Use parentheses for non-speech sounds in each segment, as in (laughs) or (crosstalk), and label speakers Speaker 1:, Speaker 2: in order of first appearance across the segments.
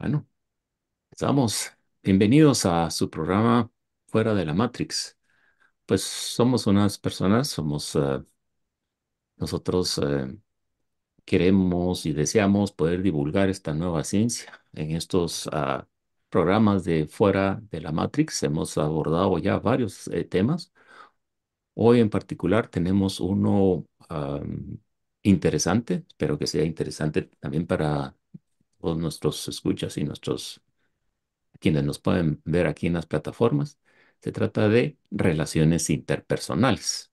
Speaker 1: Bueno, estamos bienvenidos a su programa Fuera de la Matrix. Pues somos unas personas, somos eh, nosotros eh, queremos y deseamos poder divulgar esta nueva ciencia. En estos ah, programas de Fuera de la Matrix hemos abordado ya varios eh, temas. Hoy en particular tenemos uno ah, interesante, espero que sea interesante también para todos nuestros escuchas y nuestros quienes nos pueden ver aquí en las plataformas. Se trata de relaciones interpersonales.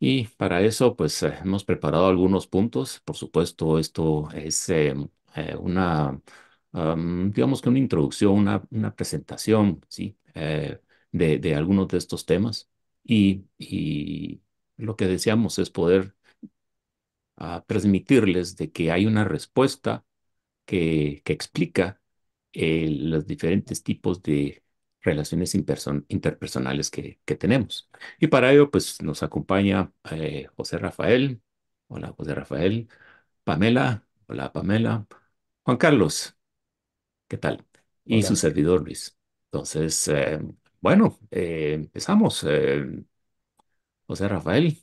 Speaker 1: Y para eso, pues eh, hemos preparado algunos puntos. Por supuesto, esto es eh, eh, una, am, digamos que una introducción, una, una presentación, ¿sí? Eh, de, de algunos de estos temas. Y, y lo que deseamos es poder ah, transmitirles de que hay una respuesta que, que explica eh, los diferentes tipos de relaciones interpersonales que, que tenemos. Y para ello, pues nos acompaña eh, José Rafael. Hola, José Rafael. Pamela. Hola, Pamela. Juan Carlos, ¿qué tal? Y su servidor Luis. Entonces, eh, bueno, empezamos. José Rafael,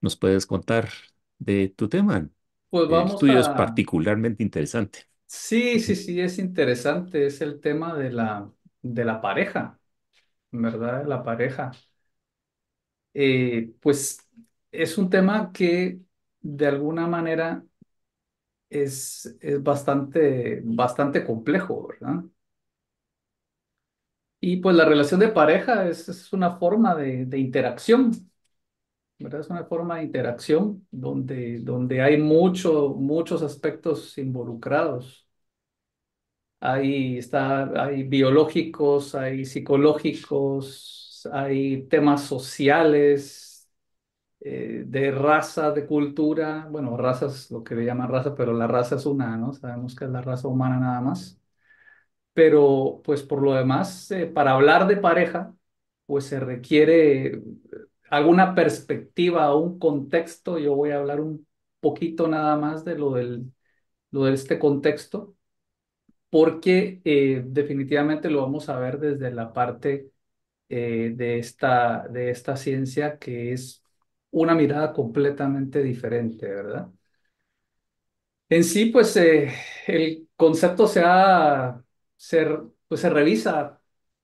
Speaker 1: ¿nos puedes contar de tu tema?
Speaker 2: Pues
Speaker 1: El tuyo es
Speaker 2: a...
Speaker 1: particularmente interesante.
Speaker 2: Sí, sí, sí, es interesante, es el tema de la, de la pareja, ¿verdad? La pareja. Eh, pues es un tema que de alguna manera es, es bastante, bastante complejo, ¿verdad? Y pues la relación de pareja es, es una forma de, de interacción, ¿verdad? Es una forma de interacción donde, donde hay mucho, muchos aspectos involucrados. Hay, está, hay biológicos, hay psicológicos, hay temas sociales, eh, de raza, de cultura. Bueno, raza lo que le llaman raza, pero la raza es una, ¿no? Sabemos que es la raza humana nada más. Pero, pues por lo demás, eh, para hablar de pareja, pues se requiere alguna perspectiva o un contexto. Yo voy a hablar un poquito nada más de lo del, lo de este contexto porque eh, definitivamente lo vamos a ver desde la parte eh, de esta, de esta ciencia que es una mirada completamente diferente, ¿verdad? En sí, pues eh, el concepto se ha, se, pues, se revisa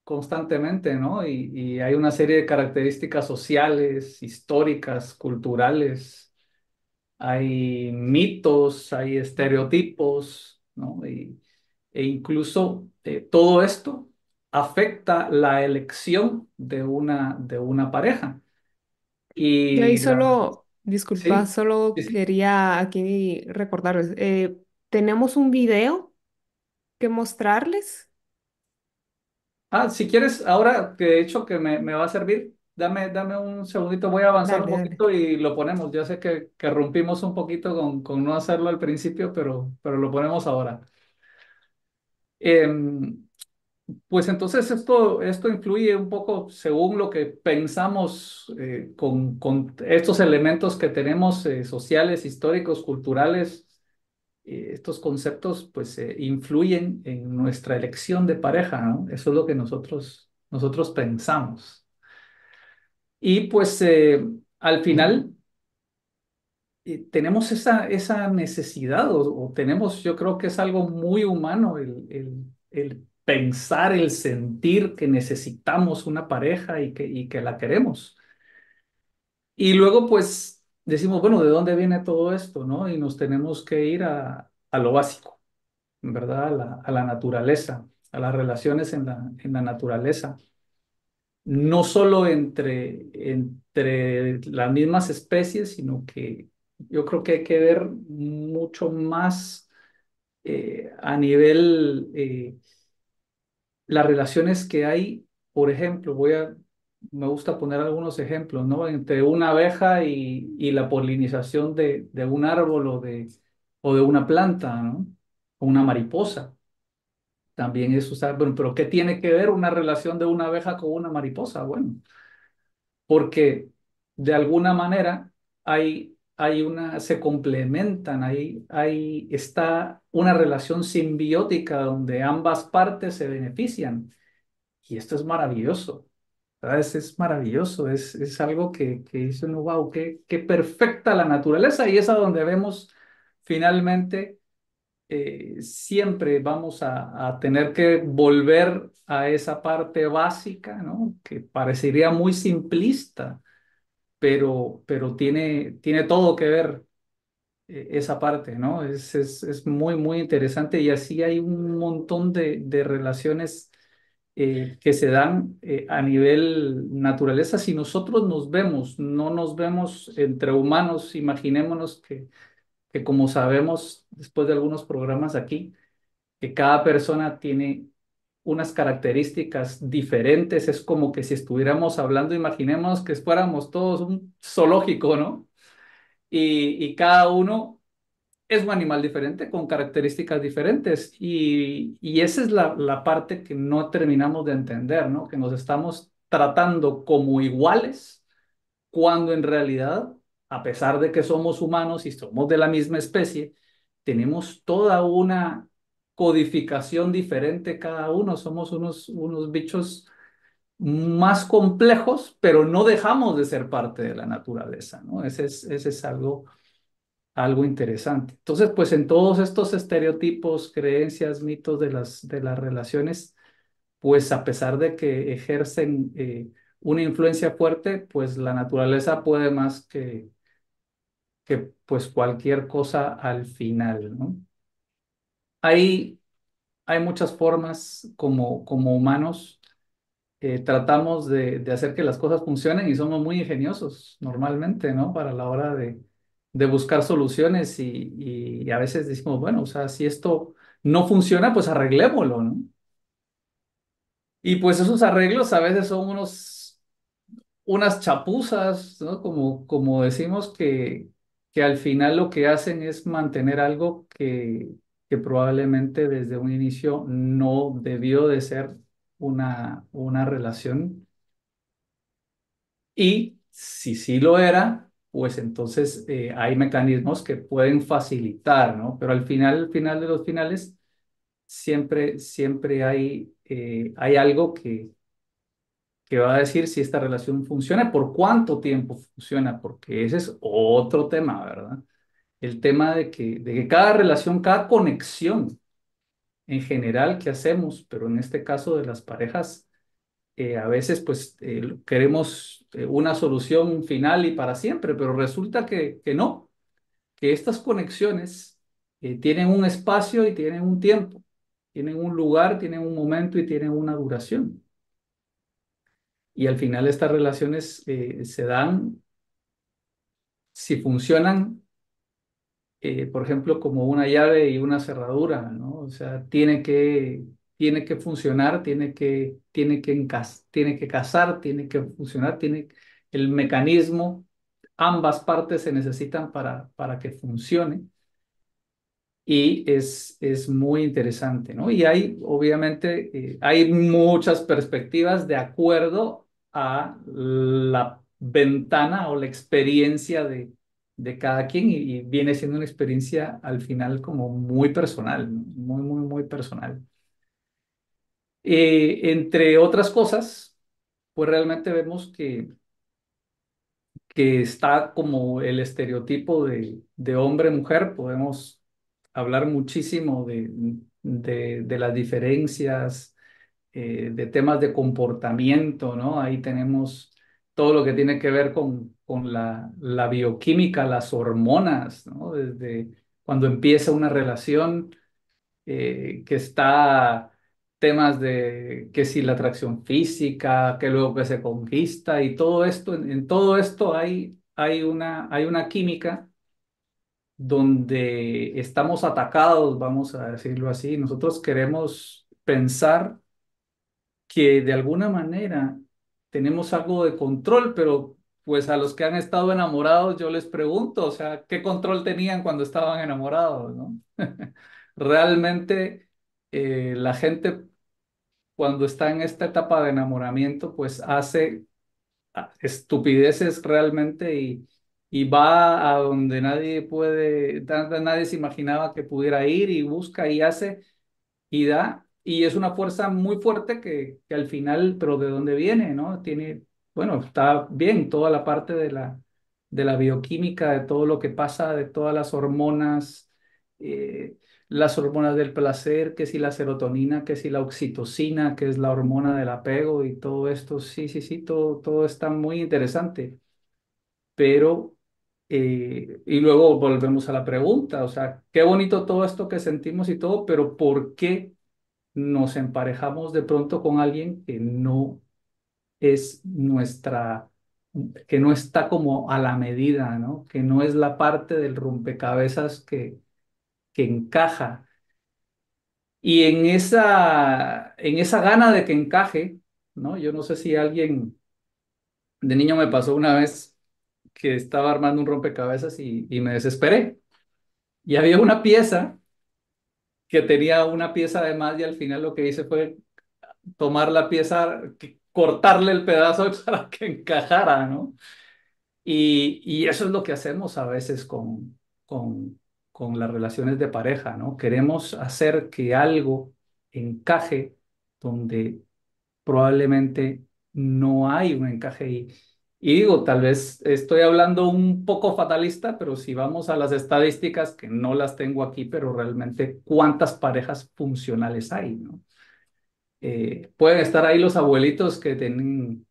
Speaker 2: constantemente, ¿no? Y, y hay una serie de características sociales, históricas, culturales, hay mitos, hay estereotipos, ¿no? Y, e incluso eh, todo esto afecta la elección de una, de una pareja.
Speaker 3: Yo ahí
Speaker 2: Y la,
Speaker 3: solo, disculpa,
Speaker 2: sí,
Speaker 3: solo
Speaker 2: sí.
Speaker 3: quería aquí recordarles, eh, tenemos un video que mostrarles.
Speaker 2: Ah, si quieres, ahora que de hecho que me, me va a servir, dame, dame un segundito, voy a avanzar un
Speaker 3: Dale,
Speaker 2: poquito y lo ponemos. Ya sé que, que rompimos un poquito con, con no hacerlo al principio, pero, pero lo ponemos ahora. Em, Pues entonces esto, esto influye un poco según lo que pensamos eh, con, con estos elementos que tenemos eh, sociales, históricos, culturales. Eh, estos conceptos pues eh, influyen en nuestra elección de pareja. Eso es lo que nosotros, nosotros pensamos. Y pues eh, al final tenemos esa, esa necesidad o, o tenemos, yo creo que es algo muy humano el, el, el pensar, el sentir que necesitamos una pareja y que, y que la queremos. Y luego pues decimos, bueno, ¿de dónde viene todo esto, no? Y nos tenemos que ir a, a lo básico, ¿verdad? A la, a la naturaleza, a las relaciones en la, en la naturaleza. No solo entre, entre las mismas especies, sino que yo creo que hay que ver mucho más eh, a nivel, eh, las relaciones que hay, por ejemplo, voy a, me gusta poner algunos ejemplos, ¿no? Entre una abeja y, y la polinización de, de un árbol o de, o de una planta, ¿no? O una mariposa. También eso, bueno, pero ¿qué tiene que ver una relación de una abeja con una mariposa? Bueno, porque de alguna manera hay hay una, se complementan, ahí, ahí está una relación simbiótica donde ambas partes se benefician. Y esto es maravilloso. Es maravilloso, es, es algo que, que dice uno, wow, qué, qué perfecta la naturaleza y es a donde vemos finalmente eh, siempre vamos a, a, tener que volver a esa parte básica, ¿no? Que parecería muy simplista, pero, pero tiene, tiene todo que ver eh, esa parte, ¿no? Es, es, es, muy, muy interesante y así hay un montón de, de relaciones eh, que se dan eh, a nivel naturaleza. Si nosotros nos vemos, no nos vemos entre humanos, imaginémonos que, que como sabemos después de algunos programas aquí, que cada persona tiene unas características diferentes, es como que si estuviéramos hablando, imaginemos que fuéramos todos un zoológico, ¿no? Y, y cada uno es un animal diferente, con características diferentes. Y, y esa es la, la, parte que no terminamos de entender, ¿no? Que nos estamos tratando como iguales, cuando en realidad, a pesar de que somos humanos y somos de la misma especie, tenemos toda una codificación diferente cada uno. Somos unos, unos bichos más complejos, pero no dejamos de ser parte de la naturaleza, ¿no? Ese es, ese es algo algo interesante. Entonces, pues en todos estos estereotipos, creencias, mitos de las, de las relaciones, pues a pesar de que ejercen eh, una influencia fuerte, pues la naturaleza puede más que, que pues cualquier cosa al final. Hay, hay muchas formas como, como humanos eh, tratamos de, de, hacer que las cosas funcionen y somos muy ingeniosos normalmente, ¿no? Para la hora de, de buscar soluciones y, y, a veces decimos, bueno, o sea, si esto no funciona, pues arreglémoslo, ¿no? Y pues esos arreglos a veces son unos, unas chapuzas, ¿no? Como, como decimos que, que al final lo que hacen es mantener algo que, que probablemente desde un inicio no debió de ser una, una relación. Y si sí lo era, pues entonces eh, hay mecanismos que pueden facilitar, ¿no? Pero al final, al final de los finales, siempre, siempre hay, eh, hay algo que, que va a decir si esta relación funciona, por cuánto tiempo funciona, porque ese es otro tema, ¿verdad? El tema de que, de que cada relación, cada conexión en general que hacemos, pero en este caso de las parejas, eh, a veces pues eh, queremos eh, una solución final y para siempre, pero resulta que, que no, que estas conexiones tienen un espacio y tienen un tiempo, tienen un lugar, tienen un momento y tienen una duración. Y al final estas relaciones se dan, si funcionan, por ejemplo, como una llave y una cerradura, ¿no? O sea, tiene que tiene que funcionar, tiene que, tiene que, tiene que casar, tiene que funcionar, tiene el mecanismo, ambas partes se necesitan para, para que funcione. Y es, es muy interesante, ¿no? Y hay, obviamente, eh, hay muchas perspectivas de acuerdo a la ventana o la experiencia de, de cada quien y, y viene siendo una experiencia al final como muy personal, muy, muy, muy personal. Eh, entre otras cosas, pues realmente vemos que, que está como el estereotipo de, de hombre-mujer. Podemos hablar muchísimo de, de, las diferencias, eh, de temas de comportamiento, ¿no? Ahí tenemos todo lo que tiene que ver con, con la, la bioquímica, las hormonas, ¿no? Desde cuando empieza una relación eh, que está temas de que si la atracción física, que luego que se conquista y todo esto, en, todo esto hay, hay, una, hay una química donde estamos atacados, vamos a decirlo así. Nosotros queremos pensar que de alguna manera tenemos algo de control, pero pues a los que han estado enamorados yo les pregunto, o sea, ¿qué control tenían cuando estaban enamorados, no? (laughs) Realmente eh, la gente cuando está en esta etapa de enamoramiento, pues hace estupideces realmente y, y va a donde nadie puede, nadie se imaginaba que pudiera ir y busca y hace y da. Y es una fuerza muy fuerte que, que al final, pero ¿de dónde viene? ¿no? Tiene, bueno, está bien toda la parte de la, de la bioquímica, de todo lo que pasa, de todas las hormonas, eh, las hormonas del placer, que si la serotonina, que si la oxitocina, que es la hormona del apego y todo esto, sí, sí, sí, todo, todo está muy interesante. Pero, eh, y luego volvemos a la pregunta, o sea, qué bonito todo esto que sentimos y todo, pero ¿por qué nos emparejamos de pronto con alguien que no es nuestra, que no está como a la medida, ¿no? Que no es la parte del rompecabezas que, que encaja. Y en esa, en esa gana de que encaje, ¿no? Yo no sé si alguien de niño me pasó una vez que estaba armando un rompecabezas y, me desesperé. Y había una pieza que tenía una pieza de más y al final lo que hice fue tomar la pieza, cortarle el pedazo (laughs) para que encajara, ¿no? Y, y eso es lo que hacemos a veces con, con, con las relaciones de pareja, ¿no? Queremos hacer que algo encaje donde probablemente no hay un encaje y, digo, tal vez estoy hablando un poco fatalista, pero si vamos a las estadísticas, que no las tengo aquí, pero realmente cuántas parejas funcionales hay, ¿no? Eh, pueden estar ahí los abuelitos que tienen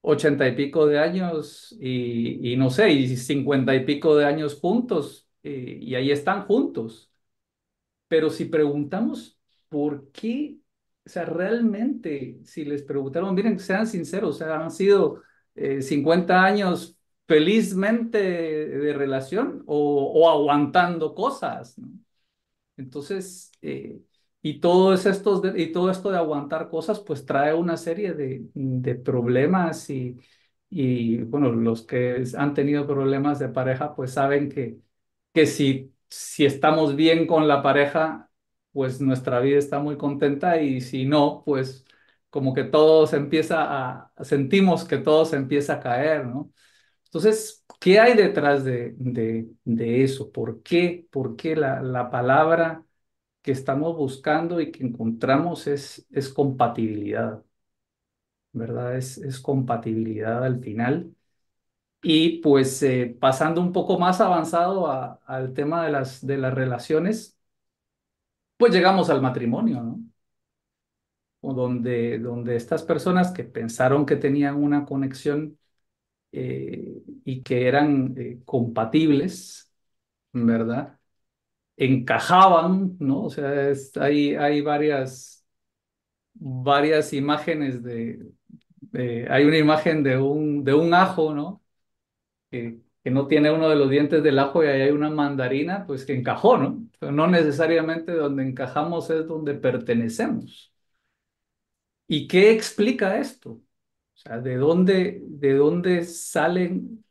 Speaker 2: ochenta y pico de años y, y no sé, y cincuenta y pico de años juntos, eh, y ahí están juntos. Pero si preguntamos por qué, o sea, realmente, si les preguntaron, miren, sean sinceros, o sea, han sido eh, 50 años felizmente de relación o, aguantando cosas. Entonces, eh, y todo, estos de, y todo esto de aguantar cosas, pues trae una serie de, de problemas y, y, bueno, los que han tenido problemas de pareja, pues saben que, que si, si estamos bien con la pareja, pues nuestra vida está muy contenta y si no, pues como que todo se empieza a, sentimos que todo se empieza a caer, ¿no? Entonces, ¿qué hay detrás de, de, de eso? ¿Por qué? ¿Por qué la, la palabra que estamos buscando y que encontramos es, es compatibilidad? ¿Verdad? Es, es compatibilidad al final. Y pues eh, pasando un poco más avanzado al tema de las, de las relaciones, pues llegamos al matrimonio, ¿no? O donde, donde estas personas que pensaron que tenían una conexión eh, y que eran eh, compatibles, ¿verdad? Encajaban, ¿no? O sea, hay, hay varias, varias imágenes de, de, hay una imagen de un, de un ajo, ¿no? Que, no tiene uno de los dientes del ajo y ahí hay una mandarina, pues que encajó, ¿no? No necesariamente donde encajamos es donde pertenecemos. ¿Y qué explica esto? O sea, ¿de dónde, de dónde salen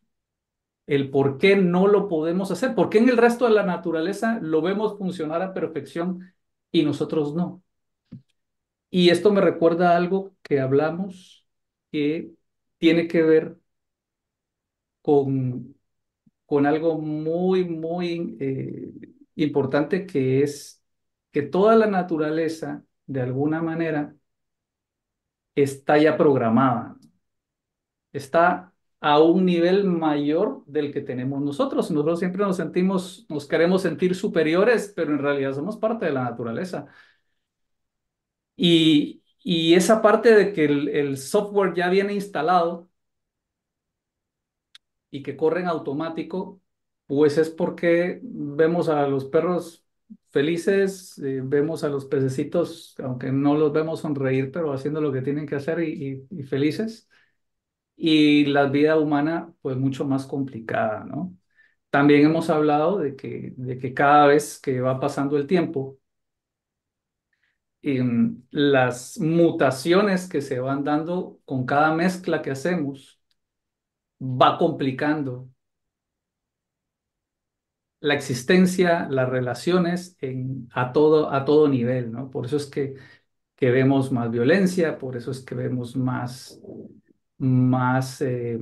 Speaker 2: el por qué no lo podemos hacer? ¿Por qué en el resto de la naturaleza lo vemos funcionar a perfección y nosotros no? Y esto me recuerda algo que hablamos que tiene que ver con, con algo muy, muy eh, importante que es que toda la naturaleza, de alguna manera, está ya programada. Está a un nivel mayor del que tenemos nosotros. Nosotros siempre nos sentimos, nos queremos sentir superiores, pero en realidad somos parte de la naturaleza. Y, y esa parte de que el, el software ya viene instalado y que corre en automático, pues es porque vemos a los perros felices, eh, vemos a los pececitos, aunque no los vemos sonreír, pero haciendo lo que tienen que hacer y felices. Y la vida humana, pues mucho más complicada, ¿no? También hemos hablado de que, de que cada vez que va pasando el tiempo, em, las mutaciones que se van dando con cada mezcla que hacemos va complicando la existencia, las relaciones a, todo, a todo nivel, ¿no? Por eso es que, que vemos más violencia, por eso es que vemos más, más, eh,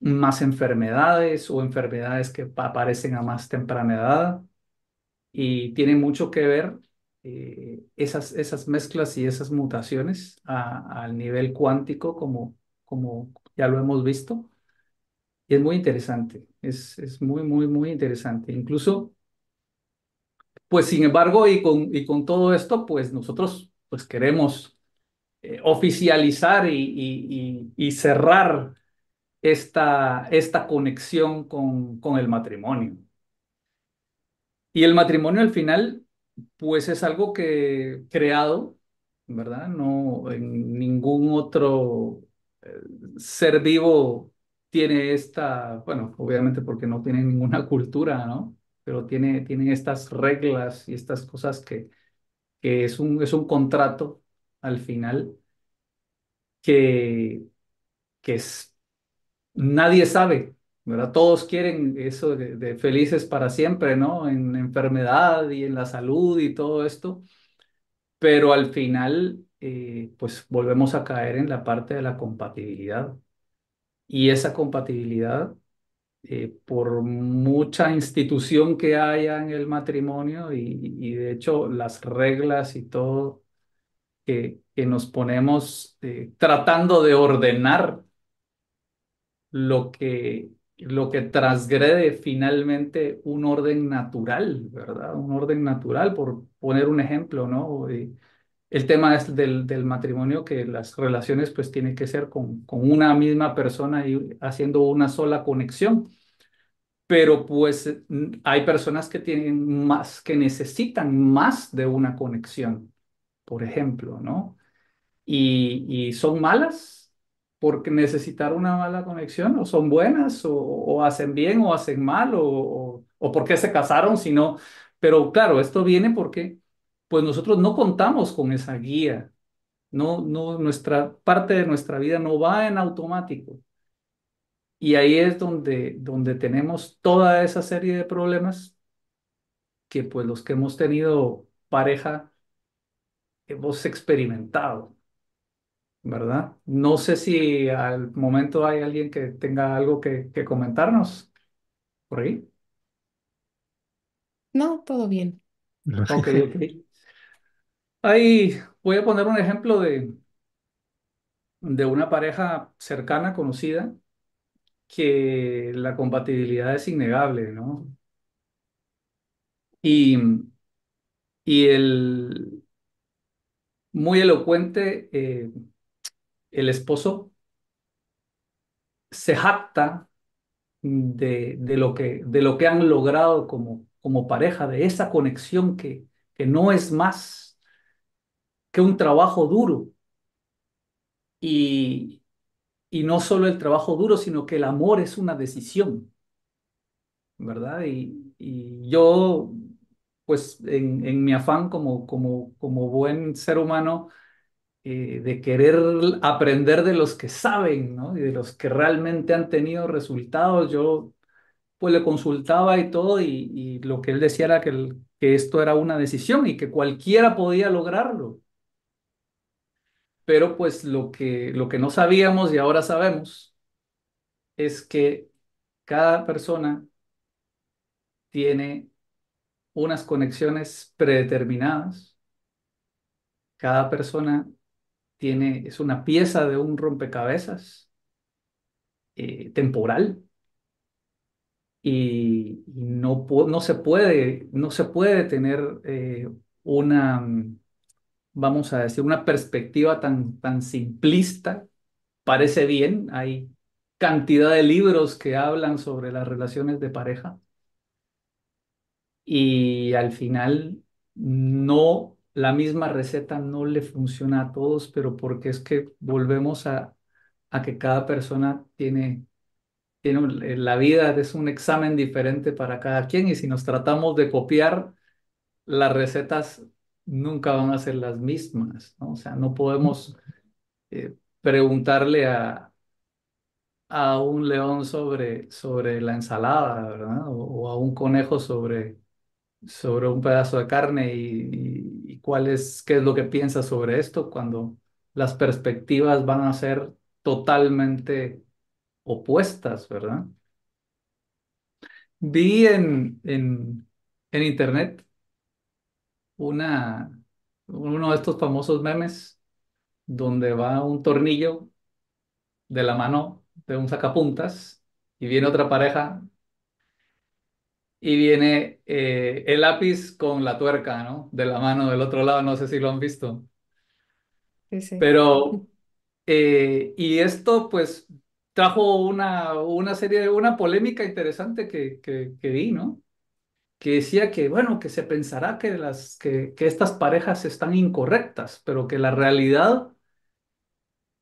Speaker 2: más enfermedades o enfermedades que aparecen a más temprana edad y tiene mucho que ver eh, esas, esas mezclas y esas mutaciones al nivel cuántico como, como ya lo hemos visto. Y es muy interesante, es, es muy, muy, muy interesante. Incluso, pues sin embargo, y con, y con todo esto, pues nosotros pues queremos eh, oficializar y, y, y, y cerrar esta, esta conexión con, con el matrimonio. Y el matrimonio al final, pues es algo que creado, ¿verdad? No en ningún otro ser vivo tiene esta, bueno, obviamente porque no tiene ninguna (laughs) cultura, ¿no? Pero tiene, tiene estas reglas y estas cosas que, que es un, es un contrato al final que, que es, nadie sabe, ¿verdad? Todos quieren eso de, de felices para siempre, ¿no? En enfermedad y en la salud y todo esto, pero al final, eh, pues volvemos a caer en la parte de la compatibilidad. Y esa compatibilidad, eh, por mucha institución que haya en el matrimonio y, de hecho las reglas y todo que, que nos ponemos eh, tratando de ordenar lo que, lo que transgrede finalmente un orden natural, ¿verdad? Un orden natural, por poner un ejemplo, ¿no? Y el tema es del, matrimonio, que las relaciones pues tienen que ser con, con una misma persona y haciendo una sola conexión. Pero pues hay personas que tienen más, que necesitan más de una conexión, por ejemplo, ¿no? y, y son malas porque necesitar una mala conexión, o son buenas, o, hacen bien, o hacen mal, o, o, o por qué se casaron, si no. Pero claro, esto viene porque pues nosotros no contamos con esa guía, no, no, nuestra parte de nuestra vida no va en automático. Y ahí es donde, donde tenemos toda esa serie de problemas que pues los que hemos tenido pareja hemos experimentado. ¿verdad? No sé si al momento hay alguien que tenga algo que, que comentarnos por ahí.
Speaker 3: No, todo bien.
Speaker 2: Ok, ok. Ahí voy a poner un ejemplo de, de una pareja cercana, conocida, que la compatibilidad es innegable, ¿no? Y, y el muy elocuente, eh, el esposo se jacta de, de lo que, de lo que han logrado como, como pareja, de esa conexión que, que no es más que un trabajo duro. Y, y no solo el trabajo duro, sino que el amor es una decisión, ¿verdad? Y, y yo, pues en, en mi afán como, como, como buen ser humano, eh, de querer aprender de los que saben, ¿no? Y de los que realmente han tenido resultados, yo pues le consultaba y todo, y, lo que él decía era que, que esto era una decisión y que cualquiera podía lograrlo. Pero pues lo que, lo que no sabíamos y ahora sabemos es que cada persona tiene unas conexiones predeterminadas, cada persona tiene, es una pieza de un rompecabezas eh, temporal. Y, no, no se puede, no se puede tener eh, una vamos a decir, una perspectiva tan, tan simplista, parece bien, hay cantidad de libros que hablan sobre las relaciones de pareja y al final no, la misma receta no le funciona a todos, pero porque es que volvemos a, a que cada persona tiene, tiene, un- la vida es un examen diferente para cada quien y si nos tratamos de copiar, las recetas nunca van a ser las mismas, ¿no? O sea, no podemos eh, preguntarle a, a un león sobre, sobre la ensalada, ¿verdad? O, o a un conejo sobre, sobre un pedazo de carne y, y, y cuál es, qué es lo que piensa sobre esto cuando las perspectivas van a ser totalmente opuestas, ¿verdad? Vi en, en, en internet una, uno de estos famosos memes donde va un tornillo de la mano de un sacapuntas y viene otra pareja y viene eh, el lápiz con la tuerca, ¿no? De la mano del otro lado, no sé si lo han visto.
Speaker 3: Sí, sí.
Speaker 2: Pero, eh, y esto pues trajo una, una serie, una polémica interesante que, que, que vi, ¿no? Que decía que, bueno, que se pensará que, las, que, que estas parejas están incorrectas, pero que la realidad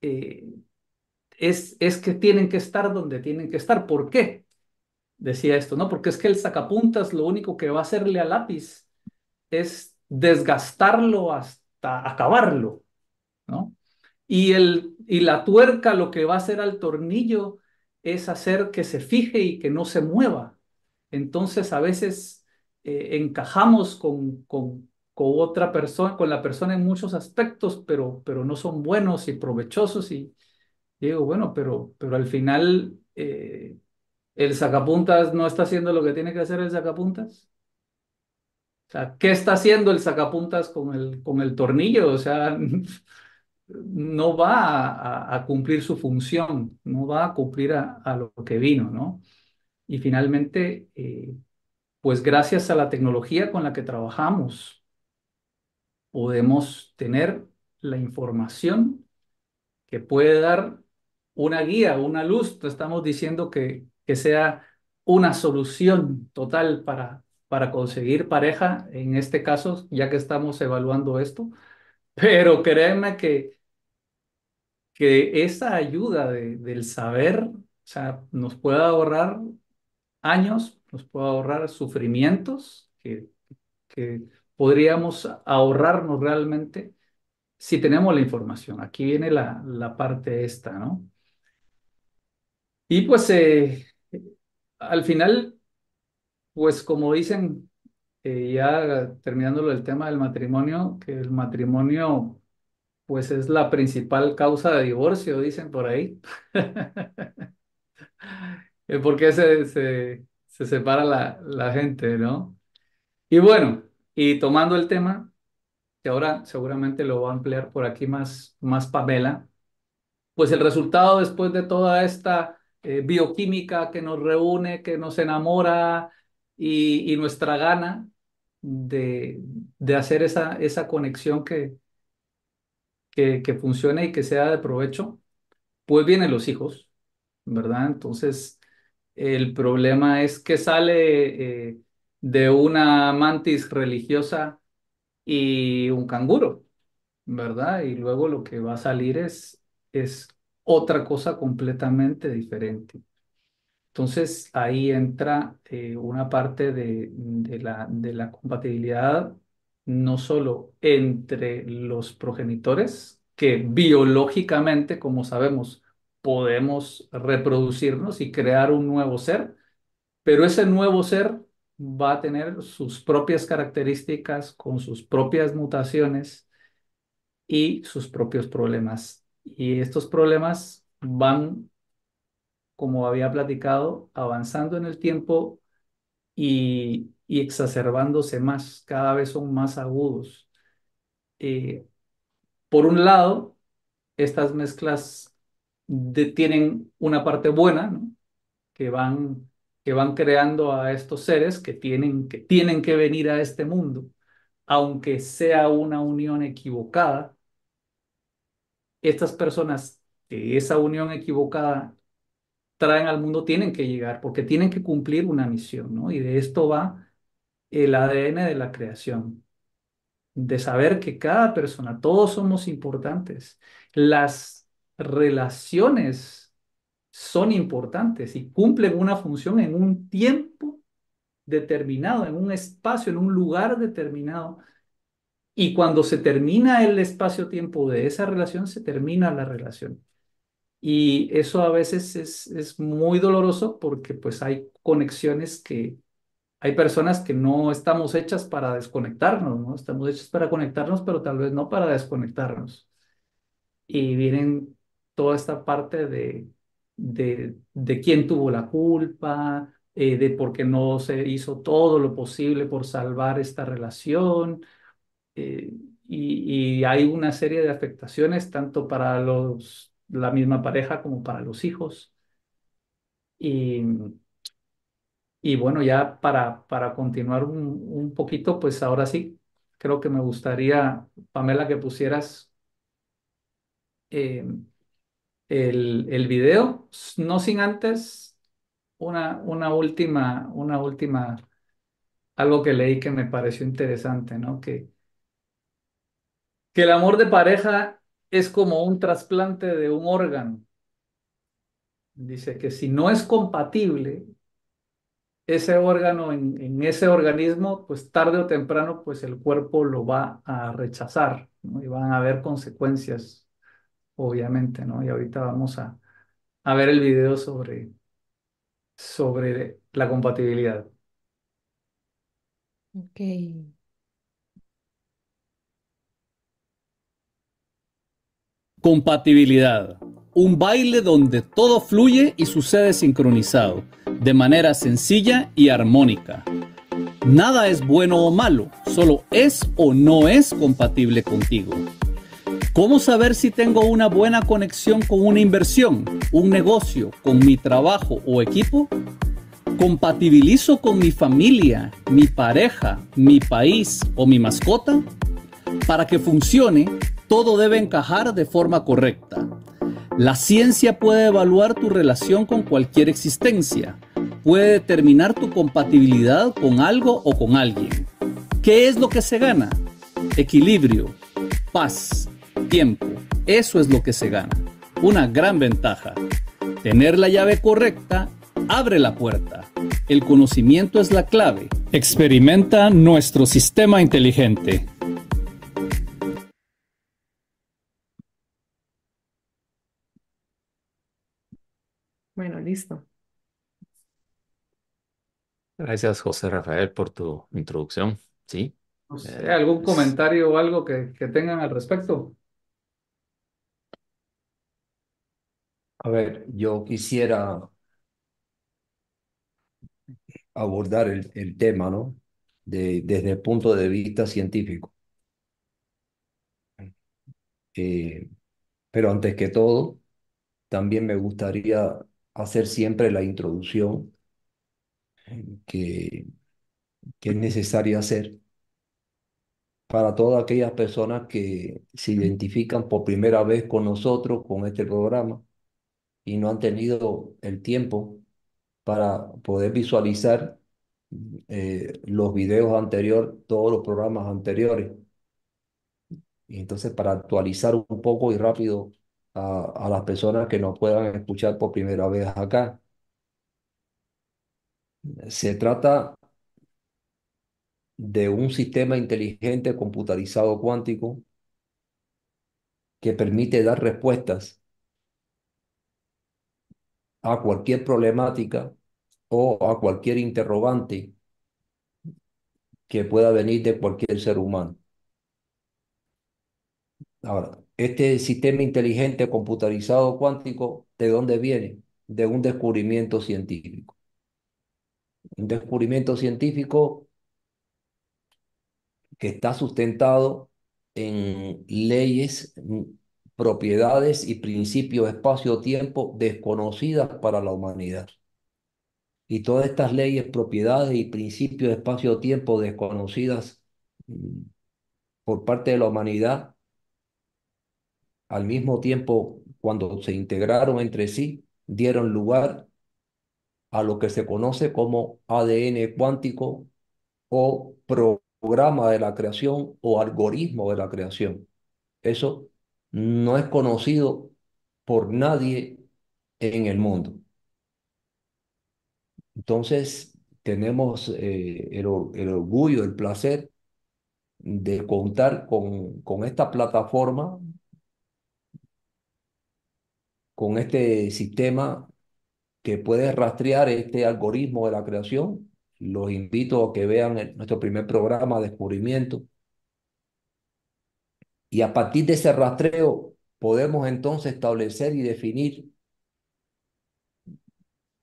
Speaker 2: eh, es, es que tienen que estar donde tienen que estar. ¿Por qué? Decía esto, ¿no? Porque es que el sacapuntas lo único que va a hacerle al lápiz es desgastarlo hasta acabarlo, ¿no? Y, el, y la tuerca lo que va a hacer al tornillo es hacer que se fije y que no se mueva. Entonces a veces eh, encajamos con, con, otra persona, con la persona en muchos aspectos, pero, pero no son buenos y provechosos. Y, digo, bueno, pero, pero al final eh, el sacapuntas no está haciendo lo que tiene que hacer el sacapuntas. O sea, ¿qué está haciendo el sacapuntas con el, con el tornillo? O sea, (laughs) no va a, a cumplir su función, no va a cumplir a, a lo que vino, ¿no? Y finalmente, eh, pues gracias a la tecnología con la que trabajamos, podemos tener la información que puede dar una guía, una luz. No estamos diciendo que, que sea una solución total para, para conseguir pareja, en este caso, ya que estamos evaluando esto, (laughs) pero créeme que, que esa ayuda de, del saber, o sea, nos puede ahorrar años, nos puede ahorrar sufrimientos que, que podríamos ahorrarnos realmente si tenemos la información. Aquí viene la, la parte esta, ¿no? Y pues eh, al final, pues como dicen, eh, ya terminándolo el tema del matrimonio, que el matrimonio pues es la principal causa de divorcio, dicen por ahí. (laughs) ¿Por qué se, se, se separa la, la gente, no? Y bueno, y tomando el tema, que ahora seguramente lo va a ampliar por aquí más, más Pamela, pues el resultado después de toda esta eh, bioquímica que nos reúne, que nos enamora y, y nuestra gana de, de hacer esa, esa conexión que, que, que funcione y que sea de provecho, pues vienen los hijos, ¿verdad? Entonces, el problema es que sale eh, de una mantis religiosa y un canguro, ¿verdad? Y luego lo que va a salir es, es otra cosa completamente diferente. Entonces ahí entra eh, una parte de, de la, de la compatibilidad no solo entre los progenitores, que biológicamente, como sabemos, podemos reproducirnos y crear un nuevo ser, pero ese nuevo ser va a tener sus propias características, con sus propias mutaciones y sus propios problemas. Y estos problemas van, como había platicado, avanzando en el tiempo y, exacerbándose más, cada vez son más agudos. Eh, por un lado, estas mezclas de, tienen una parte buena, que van, que van creando a estos seres que tienen, que tienen que venir a este mundo, aunque sea una unión equivocada. Estas personas que esa unión equivocada traen al mundo tienen que llegar porque tienen que cumplir una misión. Y de esto va el ADN de la creación, de saber que cada persona, todos somos importantes. Las relaciones son importantes y cumplen una función en un tiempo determinado, en un espacio, en un lugar determinado. Y cuando se termina el espacio-tiempo de esa relación, se termina la relación. Y eso a veces es, es muy doloroso porque pues hay conexiones que, hay personas que no estamos hechas para desconectarnos, ¿no? Estamos hechas para conectarnos, pero tal vez no para desconectarnos. Y vienen toda esta parte de, de, de quién tuvo la culpa, eh, de por qué no se hizo todo lo posible por salvar esta relación. eh, y, hay una serie de afectaciones tanto para los, la misma pareja como para los hijos. Y, y bueno, ya para, para continuar un, un poquito, pues ahora sí, creo que me gustaría, Pamela, que pusieras eh, el, el video, no sin antes una, una última, una última, algo que leí que me pareció interesante, ¿no? Que, que el amor de pareja es como un trasplante de un órgano. Dice que si no es compatible ese órgano en, en ese organismo, pues tarde o temprano, pues el cuerpo lo va a rechazar. Y van a haber consecuencias, obviamente, ¿no? Y ahorita vamos a, a ver el video sobre, sobre la compatibilidad.
Speaker 3: Ok.
Speaker 4: Compatibilidad. Un baile donde todo fluye y sucede sincronizado, de manera sencilla y armónica. Nada es bueno o malo, solo es o no es compatible contigo. ¿Cómo saber si tengo una buena conexión con una inversión, un negocio, con mi trabajo o equipo? ¿Compatibilizo con mi familia, mi pareja, mi país o mi mascota? Para que funcione, todo debe encajar de forma correcta. La ciencia puede evaluar tu relación con cualquier existencia. Puede determinar tu compatibilidad con algo o con alguien. ¿Qué es lo que se gana? Equilibrio, paz, tiempo. Eso es lo que se gana. Una gran ventaja. Tener la llave correcta abre la puerta. El conocimiento es la clave. Experimenta nuestro sistema inteligente.
Speaker 3: Bueno, listo.
Speaker 1: Gracias, José Rafael, por tu introducción. Sí.
Speaker 2: No sé, ¿algún comentario o algo que, que tengan al respecto?
Speaker 5: A ver, yo quisiera abordar el, tema, ¿no? De, desde el punto de vista científico. Eh, pero antes que todo, también me gustaría hacer siempre la introducción que, que es necesaria hacer para todas aquellas personas que se identifican por primera vez con nosotros, con este programa, y no han tenido el tiempo para poder visualizar eh, los videos anteriores, todos los programas anteriores. Y entonces, para actualizar un poco y rápido a, a las personas que nos puedan escuchar por primera vez acá, se trata de un sistema inteligente computarizado cuántico que permite dar respuestas a cualquier problemática o a cualquier interrogante que pueda venir de cualquier ser humano. Ahora, este sistema inteligente computarizado cuántico, ¿de dónde viene? De un descubrimiento científico. Un descubrimiento científico que está sustentado en leyes, propiedades y principios espacio-tiempo desconocidas para la humanidad. Y todas estas leyes, propiedades y principios espacio-tiempo desconocidas mm, por parte de la humanidad al mismo tiempo, cuando se integraron entre sí, dieron lugar a lo que se conoce como ADN cuántico o programa de la creación o algoritmo de la creación. Eso no es conocido por nadie en el mundo. Entonces, tenemos eh, el, or- el orgullo, el placer de contar con, esta plataforma, con este sistema que puede rastrear este algoritmo de la creación. Los invito a que vean nuestro primer programa, Descubrimiento. Y a partir de ese rastreo podemos entonces establecer y definir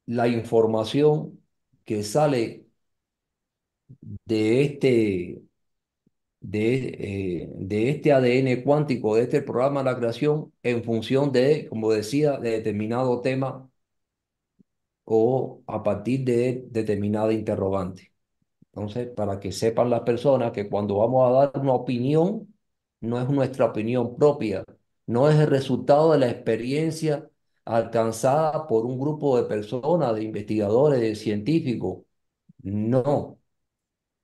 Speaker 5: la información que sale de este, de, eh, de este ADN cuántico, de este programa de la creación, en función de, como decía, de determinado tema o a partir de determinada interrogante. Entonces, para que sepan las personas que cuando vamos a dar una opinión, no es nuestra opinión propia, no es el resultado de la experiencia alcanzada por un grupo de personas, de investigadores, de científicos. No.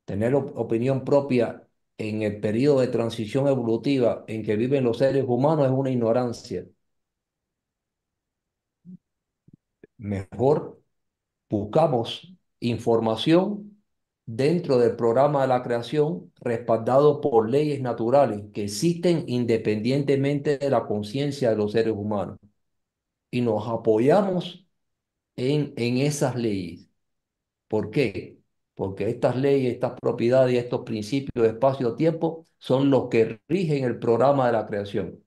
Speaker 5: Tener op- opinión propia en el periodo de transición evolutiva en que viven los seres humanos es una ignorancia. Mejor buscamos información dentro del programa de la creación respaldado por leyes naturales que existen independientemente de la conciencia de los seres humanos. Y nos apoyamos en, en esas leyes. ¿Por qué? Porque estas leyes, estas propiedades y estos principios de espacio-tiempo son los que rigen el programa de la creación.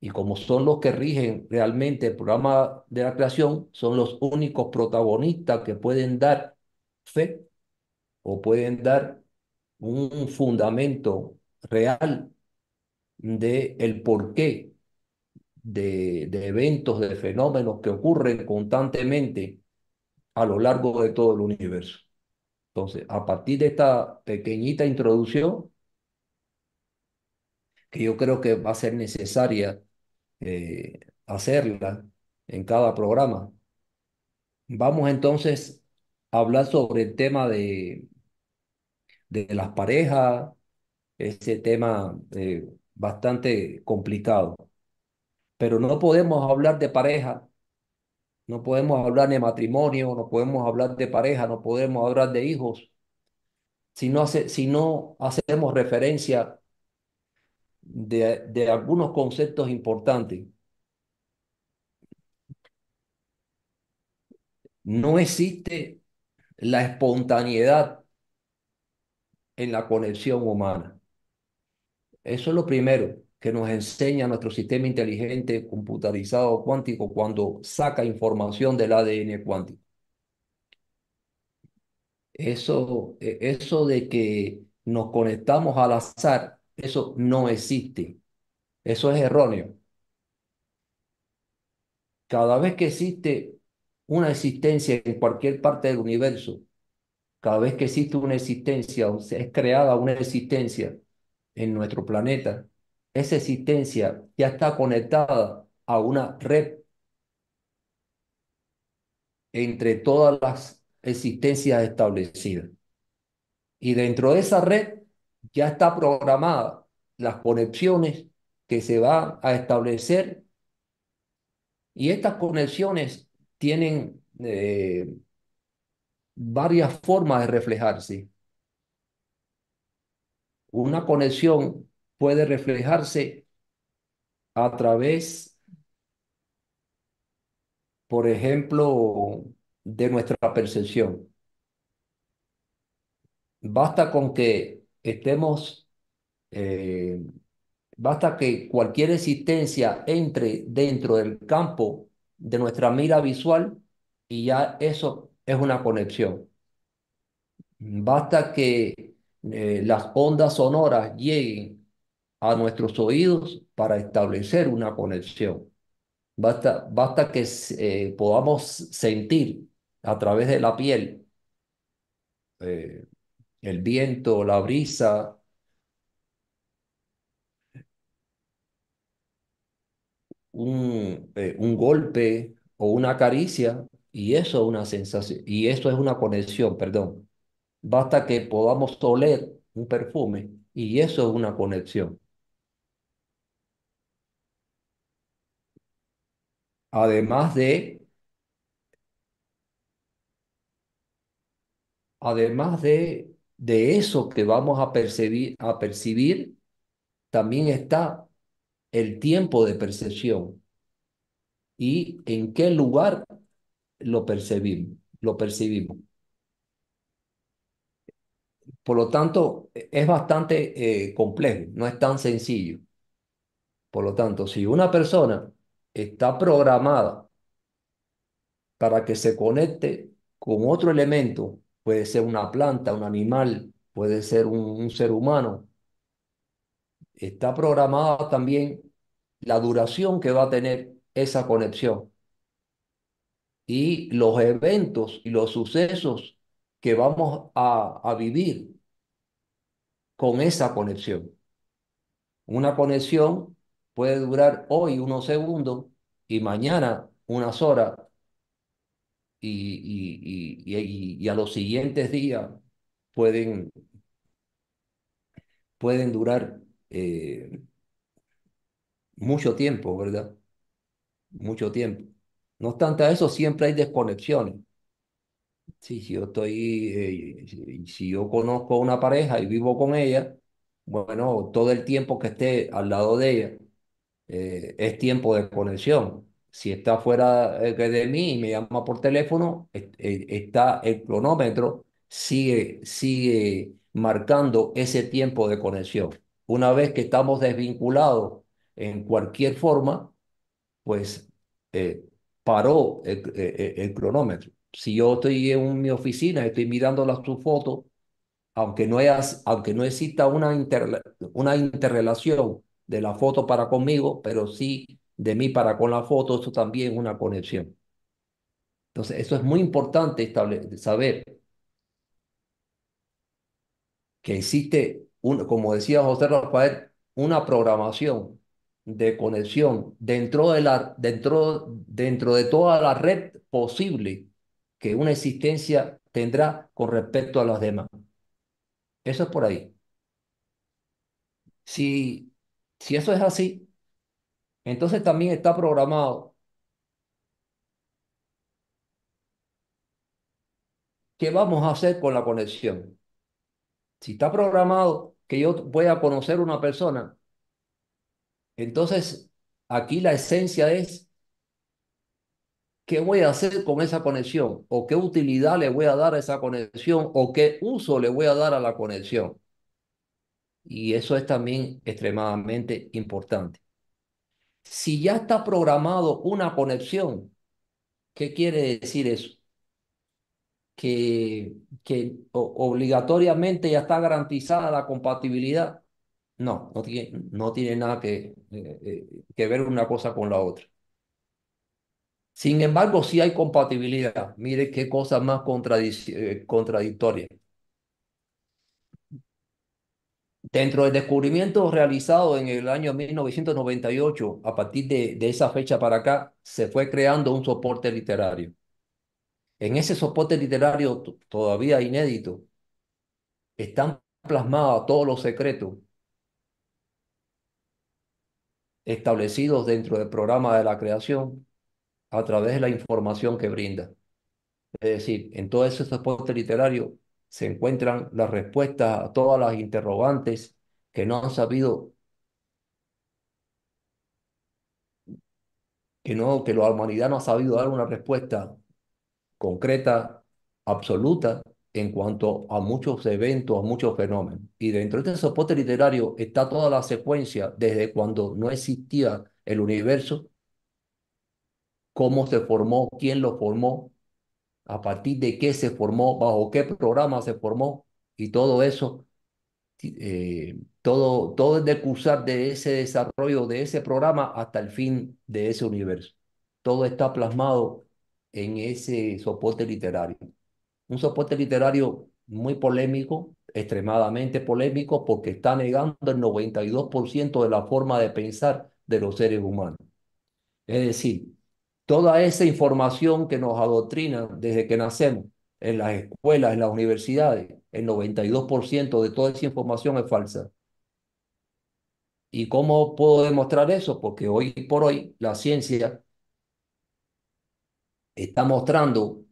Speaker 5: Y como son los que rigen realmente el programa de la creación, son los únicos protagonistas que pueden dar fe o pueden dar un fundamento real de el porqué de, de eventos, de fenómenos que ocurren constantemente a lo largo de todo el universo. Entonces, a partir de esta pequeñita introducción, que yo creo que va a ser necesaria eh, hacerla en cada programa, vamos entonces hablar sobre el tema de, de las parejas, ese tema eh, bastante complicado. Pero no podemos hablar de pareja, no podemos hablar de matrimonio, no podemos hablar de pareja, no podemos hablar de hijos, si no, hace, si no hacemos referencia de, de algunos conceptos importantes. No existe la espontaneidad en la conexión humana. Eso es lo primero que nos enseña nuestro sistema inteligente computarizado cuántico cuando saca información del ADN cuántico. Eso, e- eso de que nos conectamos al azar, eso no existe. Eso es erróneo. Cada vez que existe una existencia en cualquier parte del universo, cada vez que existe una existencia o es creada una existencia en nuestro planeta, esa existencia ya está conectada a una red entre todas las existencias establecidas. Y dentro de esa red ya está programada las conexiones que se van a establecer y estas conexiones tienen eh, varias formas de reflejarse. Una conexión puede reflejarse a través, por ejemplo, de nuestra percepción. Basta con que estemos, eh, basta que cualquier existencia entre dentro del campo de nuestra mira visual y ya eso es una conexión. Basta que eh, las ondas sonoras lleguen a nuestros oídos para establecer una conexión. Basta, basta que eh, podamos sentir a través de la piel eh, el viento, la brisa, un, eh, un golpe o una caricia, y eso es una sensación, y eso es una conexión, perdón. Basta que podamos oler un perfume, y eso es una conexión. Además de, además de, de eso que vamos a percibir, a percibir, también está el tiempo de percepción y en qué lugar lo percibimos, lo percibimos. Por lo tanto, es bastante eh, complejo, no es tan sencillo. Por lo tanto, si una persona está programada para que se conecte con otro elemento. Puede ser una planta, un animal, puede ser un, un ser humano. Está programada también la duración que va a tener esa conexión y los eventos y los sucesos que vamos a, vivir con esa conexión. Una conexión puede durar hoy unos segundos y mañana unas horas y, y, y, y, y a los siguientes días pueden, pueden durar eh, mucho tiempo, ¿verdad? Mucho tiempo. No obstante a eso, siempre hay desconexiones. Sí, si yo estoy, eh, si, yo conozco a una pareja y vivo con ella, bueno, todo el tiempo que esté al lado de ella eh, es tiempo de conexión. Si está fuera eh, de mí y me llama por teléfono, eh, está el cronómetro, sigue, sigue marcando ese tiempo de conexión. Una vez que estamos desvinculados en cualquier forma, pues eh, paró el, eh, eh, el cronómetro. Si yo estoy en mi oficina, estoy mirando las sus fotos, aunque no, hayas- aunque no exista una, una interrelación de la foto para conmigo, pero sí de mí para con la foto, eso también es una conexión. Entonces, eso es muy importante saber que existe, como decía José Rafael, una programación de conexión dentro de la, dentro, dentro de toda la red posible que una existencia tendrá con respecto a las demás. Eso es por ahí. Si, si eso es así, entonces también está programado qué vamos a hacer con la conexión. Si está programado que yo voy a conocer una persona, entonces aquí la esencia es qué voy a hacer con esa conexión o qué utilidad le voy a dar a esa conexión o qué uso le voy a dar a la conexión. Y eso es también extremadamente importante. Si ya está programado una conexión, ¿qué quiere decir eso? Que, que obligatoriamente ya está garantizada la compatibilidad. No, no tiene, no tiene nada que, eh, eh, que ver una cosa con la otra. Sin embargo, sí hay compatibilidad. Mire qué cosa más contradic- eh, contradictoria. Dentro del descubrimiento realizado en el año 1998, a partir de, de esa fecha para acá, se fue creando un soporte literario. En ese soporte literario todavía inédito, están plasmados todos los secretos establecidos dentro del programa de la creación a través de la información que brinda. Es decir, en todo ese soporte literario se encuentran las respuestas a todas las interrogantes que no han sabido, que no, que la humanidad no ha sabido dar una respuesta concreta, absoluta, en cuanto a muchos eventos, a muchos fenómenos. Y dentro de este soporte literario está toda la secuencia desde cuando no existía el universo, cómo se formó, quién lo formó, a partir de qué se formó, bajo qué programa se formó, y todo eso, eh, todo, todo el decursar de ese desarrollo de ese programa hasta el fin de ese universo. Todo está plasmado en ese soporte literario. Un soporte literario muy polémico, extremadamente polémico, porque está negando el 92% de la forma de pensar de los seres humanos. Es decir, toda esa información que nos adoctrinan desde que nacemos en las escuelas, en las universidades, el 92% de toda esa información es falsa. ¿Y cómo puedo demostrar eso? Porque hoy por hoy la ciencia está mostrando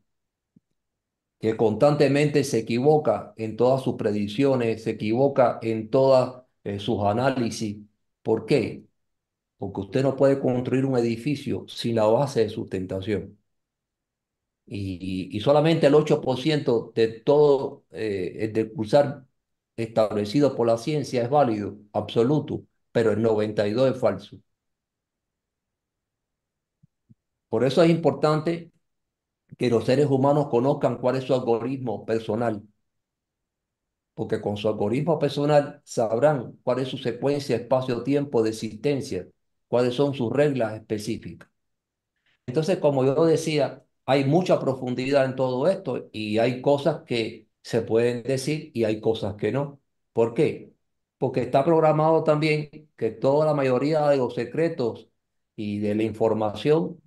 Speaker 5: que constantemente se equivoca en todas sus predicciones, se equivoca en todos sus análisis. ¿Por qué? Porque usted no puede construir un edificio sin la base de sustentación. Y, y solamente el 8% de todo eh, el decursar establecido por la ciencia es válido, absoluto, pero el 92% es falso. Por eso es importante que los seres humanos conozcan cuál es su algoritmo personal, porque con su algoritmo personal sabrán cuál es su secuencia espacio-tiempo de existencia, cuáles son sus reglas específicas. Entonces, como yo decía, hay mucha profundidad en todo esto y hay cosas que se pueden decir y hay cosas que no. ¿Por qué? Porque está programado también que toda la mayoría de los secretos y de la información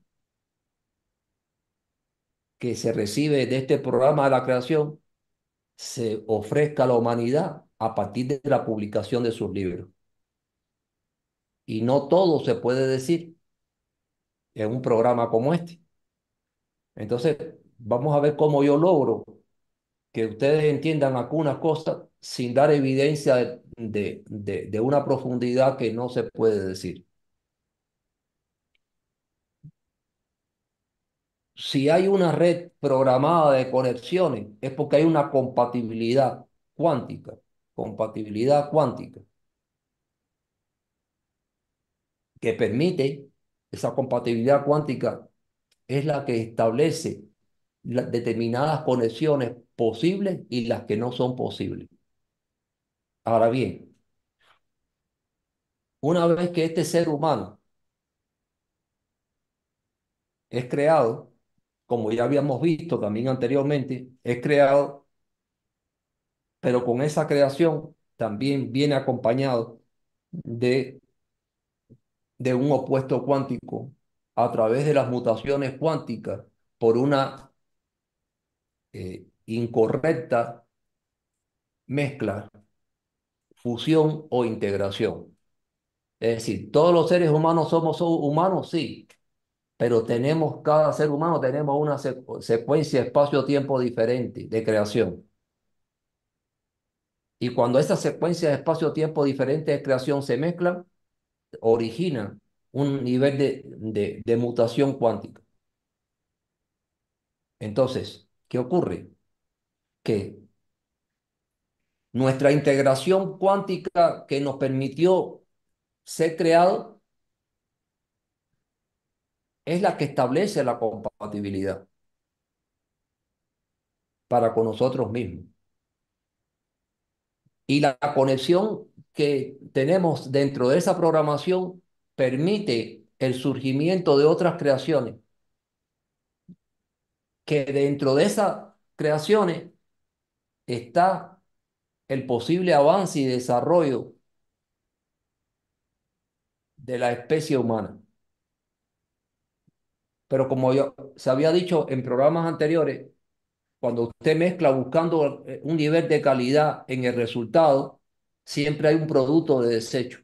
Speaker 5: que se recibe de este programa de la creación se ofrezca a la humanidad a partir de la publicación de sus libros. Y no todo se puede decir en un programa como este. Entonces, vamos a ver cómo yo logro que ustedes entiendan algunas cosas sin dar evidencia de, de, de, de una profundidad que no se puede decir. Si hay una red programada de conexiones, es porque hay una compatibilidad cuántica, compatibilidad cuántica, que permite, esa compatibilidad cuántica es la que establece las determinadas conexiones posibles y las que no son posibles. Ahora bien, una vez que este ser humano es creado, como ya habíamos visto también anteriormente, es creado, pero con esa creación también viene acompañado de, de un opuesto cuántico a través de las mutaciones cuánticas por una eh, incorrecta mezcla, fusión o integración. Es decir, todos los seres humanos somos humanos, sí, pero tenemos, cada ser humano tenemos una secuencia espacio-tiempo diferente de creación. Y cuando esa secuencia de espacio-tiempo diferente de creación se mezclan, origina un nivel de, de, de mutación cuántica. Entonces, ¿qué ocurre? Que nuestra integración cuántica que nos permitió ser creado es la que establece la compatibilidad para con nosotros mismos. Y la conexión que tenemos dentro de esa programación permite el surgimiento de otras creaciones que dentro de esas creaciones está el posible avance y desarrollo de la especie humana. Pero como yo se había dicho en programas anteriores, cuando usted mezcla buscando un nivel de calidad en el resultado, siempre hay un producto de desecho.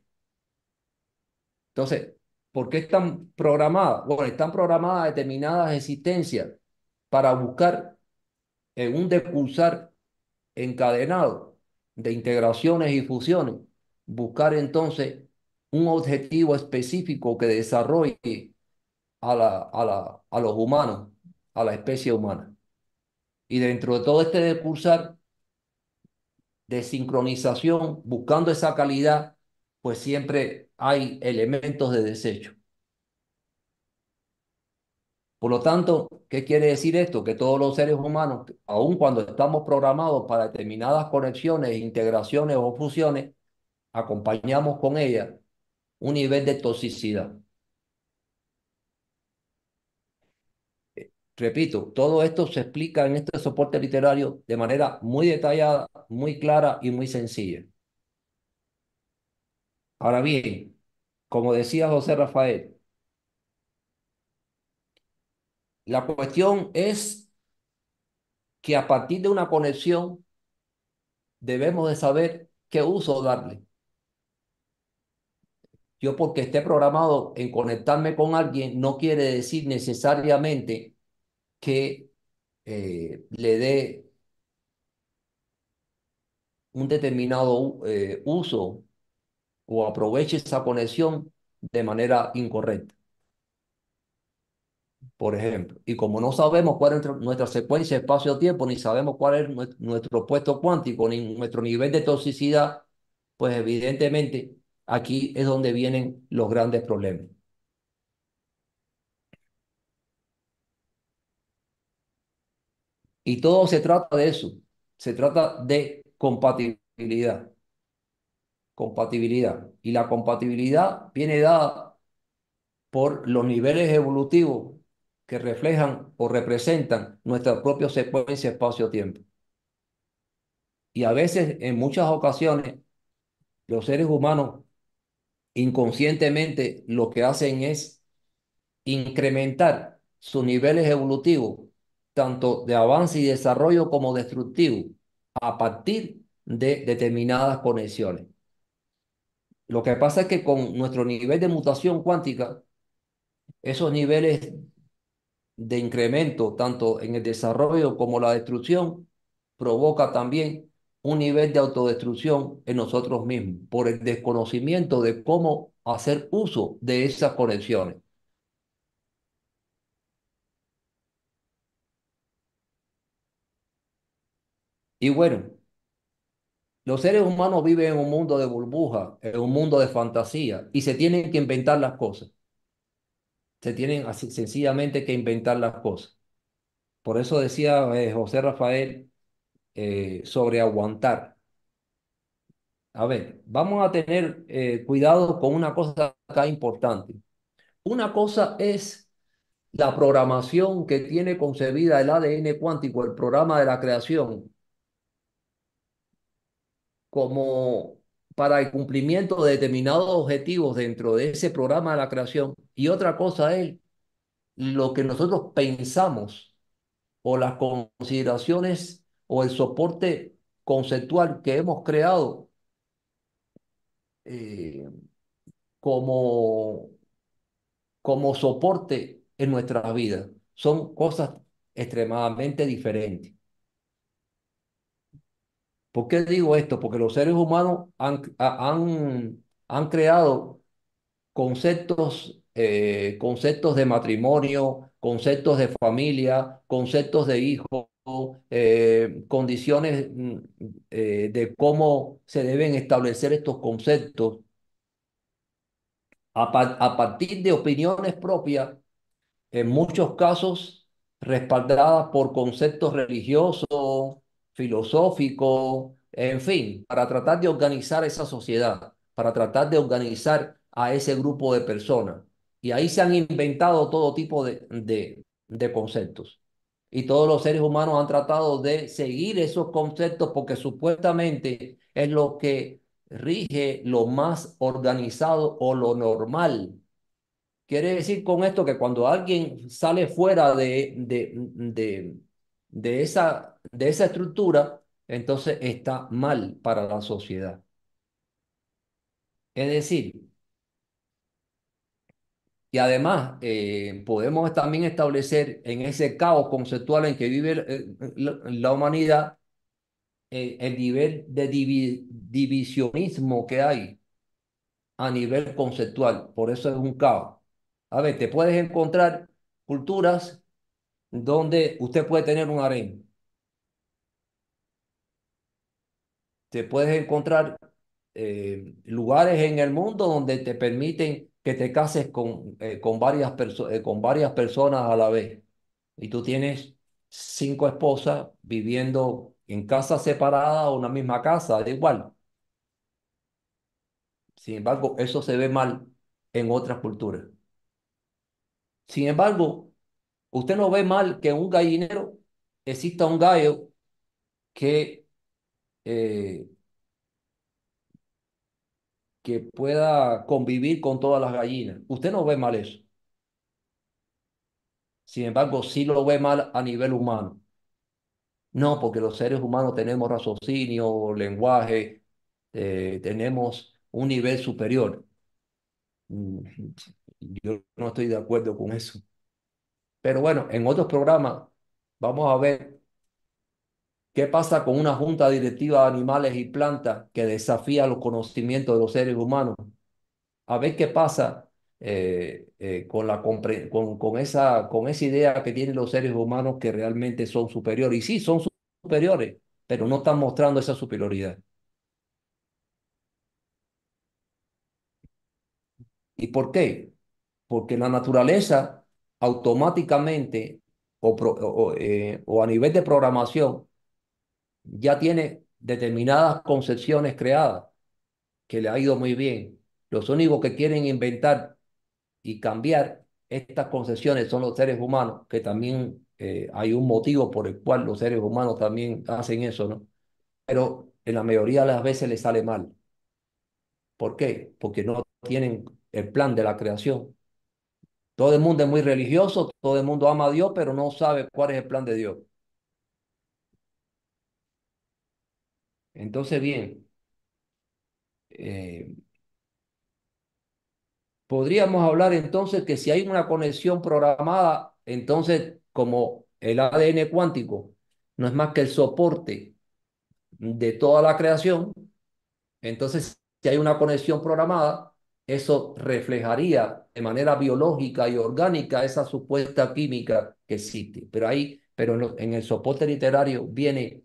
Speaker 5: Entonces, ¿por qué están programadas? Bueno, están programadas determinadas existencias para buscar en un decursar encadenado de integraciones y fusiones, buscar entonces un objetivo específico que desarrolle a, la, a, la, a los humanos, a la especie humana. Y dentro de todo este decursar de sincronización, buscando esa calidad, pues siempre hay elementos de desecho. Por lo tanto, ¿qué quiere decir esto? Que todos los seres humanos, aun cuando estamos programados para determinadas conexiones, integraciones o fusiones, acompañamos con ellas un nivel de toxicidad. Repito, todo esto se explica en este soporte literario de manera muy detallada, muy clara y muy sencilla. Ahora bien, como decía José Rafael, la cuestión es que a partir de una conexión debemos de saber qué uso darle. Yo porque esté programado en conectarme con alguien no quiere decir necesariamente que eh, le dé un determinado eh, uso o aproveche esa conexión de manera incorrecta. Por ejemplo, y como no sabemos cuál es nuestra secuencia espacio-tiempo, ni sabemos cuál es nuestro puesto cuántico, ni nuestro nivel de toxicidad, pues evidentemente aquí es donde vienen los grandes problemas. Y todo se trata de eso, se trata de compatibilidad, compatibilidad. Y la compatibilidad viene dada por los niveles evolutivos que reflejan o representan nuestra propia secuencia espacio-tiempo. Y a veces, en muchas ocasiones, los seres humanos inconscientemente lo que hacen es incrementar sus niveles evolutivos, tanto de avance y desarrollo como destructivo, a partir de determinadas conexiones. Lo que pasa es que con nuestro nivel de mutación cuántica, esos niveles de incremento, tanto en el desarrollo como la destrucción, provoca también un nivel de autodestrucción en nosotros mismos por el desconocimiento de cómo hacer uso de esas conexiones. Y bueno, los seres humanos viven en un mundo de burbuja, en un mundo de fantasía, y se tienen que inventar las cosas. Se tienen así, sencillamente que inventar las cosas. Por eso decía eh, José Rafael eh, sobre aguantar. A ver, vamos a tener eh, cuidado con una cosa acá importante. Una cosa es la programación que tiene concebida el ADN cuántico, el programa de la creación, como para el cumplimiento de determinados objetivos dentro de ese programa de la creación. Y otra cosa es lo que nosotros pensamos o las consideraciones o el soporte conceptual que hemos creado eh, como, como soporte en nuestra vida. Son cosas extremadamente diferentes. ¿Por qué digo esto? Porque los seres humanos han, han, han creado conceptos, eh, conceptos de matrimonio, conceptos de familia, conceptos de hijo, eh, condiciones mm, eh, de cómo se deben establecer estos conceptos a, a partir de opiniones propias, en muchos casos respaldadas por conceptos religiosos, filosóficos, en fin, para tratar de organizar esa sociedad, para tratar de organizar a ese grupo de personas. Y ahí se han inventado todo tipo de, de, de conceptos y todos los seres humanos han tratado de seguir esos conceptos porque supuestamente es lo que rige lo más organizado o lo normal. Quiere decir con esto que cuando alguien sale fuera de, de, de, de esa, de esa estructura, entonces está mal para la sociedad. Es decir, y además, eh, podemos también establecer en ese caos conceptual en que vive eh, la, humanidad eh, el nivel de divisionismo que hay a nivel conceptual. Por eso es un caos. A ver, te puedes encontrar culturas donde usted puede tener un harén. Te puedes encontrar lugares en el mundo donde te permiten que te cases con, eh, con, varias eh, con varias personas a la vez y tú tienes cinco esposas viviendo en casas separadas o una misma casa, da igual. Sin embargo, eso se ve mal en otras culturas. Sin embargo, usted no ve mal que un gallinero exista un gallo que eh, que pueda convivir con todas las gallinas. Usted no ve mal eso. Sin embargo, sí lo ve mal a nivel humano. No, porque los seres humanos tenemos raciocinio, lenguaje, eh, tenemos un nivel superior. Mm, yo no estoy de acuerdo con eso. Pero bueno, en otros programas vamos a ver ¿Qué pasa con una junta directiva de animales y plantas que desafía los conocimientos de los seres humanos? A ver qué pasa eh, eh, con, la, con, esa, con esa idea que tienen los seres humanos que realmente son superiores. Y sí, son superiores, pero no están mostrando esa superioridad. ¿Y por qué? Porque la naturaleza automáticamente eh, o a nivel de programación ya tiene determinadas concepciones creadas que le ha ido muy bien. Los únicos que quieren inventar y cambiar estas concepciones son los seres humanos, que también eh, hay un motivo por el cual los seres humanos también hacen eso, ¿no? Pero en la mayoría de las veces les sale mal. ¿Por qué? Porque no tienen el plan de la creación. Todo el mundo es muy religioso, todo el mundo ama a Dios, pero no sabe cuál es el plan de Dios. Entonces, bien, eh, podríamos hablar entonces que si hay una conexión programada, entonces como el ADN cuántico no es más que el soporte de toda la creación, entonces si hay una conexión programada, eso reflejaría de manera biológica y orgánica esa supuesta química que existe. Pero ahí, pero en, el soporte literario viene,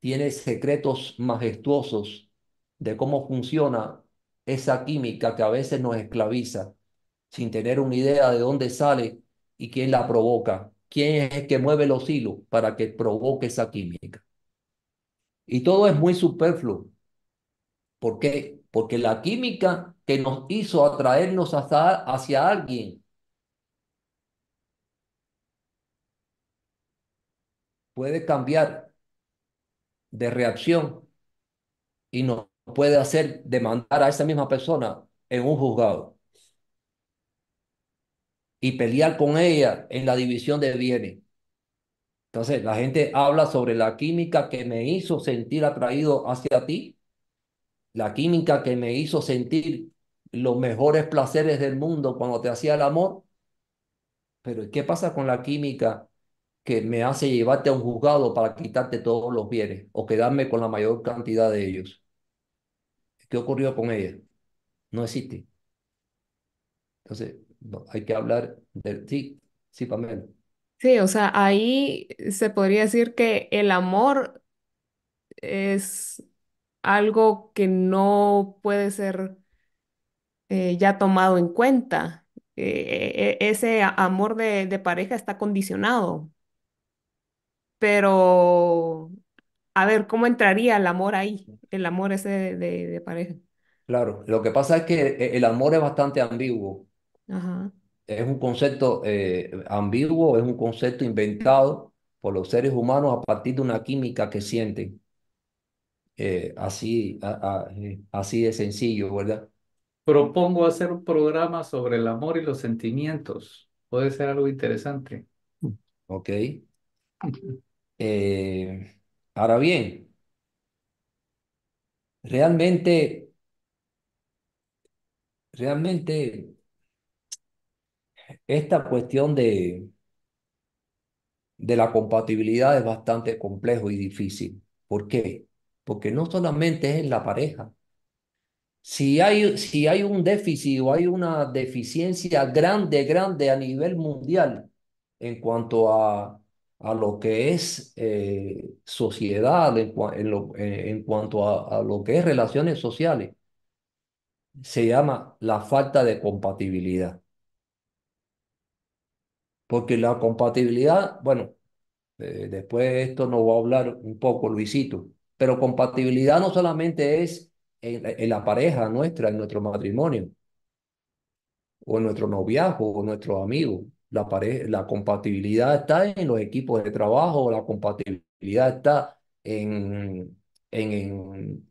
Speaker 5: tiene secretos majestuosos de cómo funciona esa química que a veces nos esclaviza sin tener una idea de dónde sale y quién la provoca, quién es el que mueve los hilos para que provoque esa química. Y todo es muy superfluo. ¿Por qué? Porque la química que nos hizo atraernos hasta, hacia alguien puede cambiar de reacción y nos puede hacer demandar a esa misma persona en un juzgado y pelear con ella en la división de bienes. Entonces, la gente habla sobre la química que me hizo sentir atraído hacia ti, la química que me hizo sentir los mejores placeres del mundo cuando te hacía el amor. Pero ¿qué pasa con la química que me hace llevarte a un juzgado para quitarte todos los bienes o quedarme con la mayor cantidad de ellos? ¿Qué ocurrió con ella? No existe. Entonces, no, hay que hablar de... Sí, sí, Pamela.
Speaker 3: Sí, o sea, ahí se podría decir que el amor es algo que no puede ser eh, ya tomado en cuenta. Eh, e- ese a- amor de, de pareja está condicionado, pero a ver, ¿cómo entraría el amor ahí? El amor ese de, de- de pareja.
Speaker 5: Claro, lo que pasa es que e- el amor es bastante ambiguo.
Speaker 3: Ajá.
Speaker 5: Es un concepto eh, ambiguo, es un concepto inventado por los seres humanos a partir de una química que sienten. Eh, así, a- a- eh, así de sencillo, ¿verdad?
Speaker 2: Propongo hacer un programa sobre el amor y los sentimientos. Puede ser algo interesante.
Speaker 5: Ok. (laughs) Eh, ahora bien, realmente, realmente esta cuestión de, de la compatibilidad es bastante complejo y difícil. ¿Por qué? Porque no solamente es en la pareja. Si hay, si hay un déficit o hay una deficiencia grande, grande a nivel mundial en cuanto a, a lo que es eh, sociedad, en, eh, cuanto a, a lo que es relaciones sociales, se llama la falta de compatibilidad. Porque la compatibilidad, bueno, eh, después de esto nos va a hablar un poco Luisito, pero compatibilidad no solamente es en en la pareja nuestra, en nuestro matrimonio. o nuestro noviazgo o nuestros amigos. La la compatibilidad está en los equipos de trabajo, la compatibilidad está en, en, en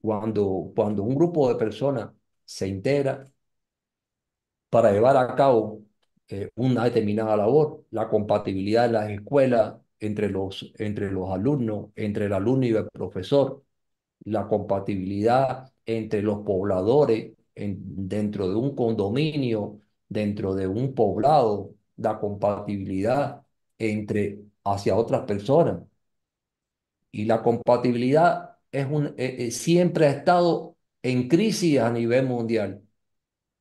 Speaker 5: cuando, cuando un grupo de personas se integra para llevar a cabo eh, una determinada labor, la compatibilidad en las escuelas entre los, entre los alumnos, entre el alumno y el profesor, la compatibilidad entre los pobladores en- dentro de un condominio, dentro de un poblado, la compatibilidad entre hacia otras personas. Y la compatibilidad es un, eh, eh, siempre ha estado en crisis a nivel mundial.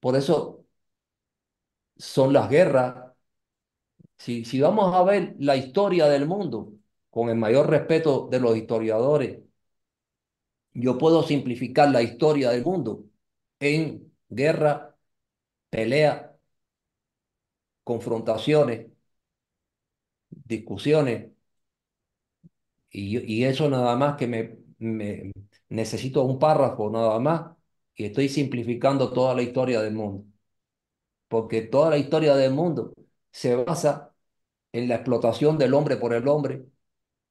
Speaker 5: Por eso son las guerras. Si, si vamos a ver la historia del mundo, con el mayor respeto de los historiadores, Yo puedo simplificar la historia del mundo en guerra, pelea confrontaciones, discusiones, y, y eso nada más que me, me necesito un párrafo nada más, y estoy simplificando toda la historia del mundo. Porque toda la historia del mundo se basa en la explotación del hombre por el hombre,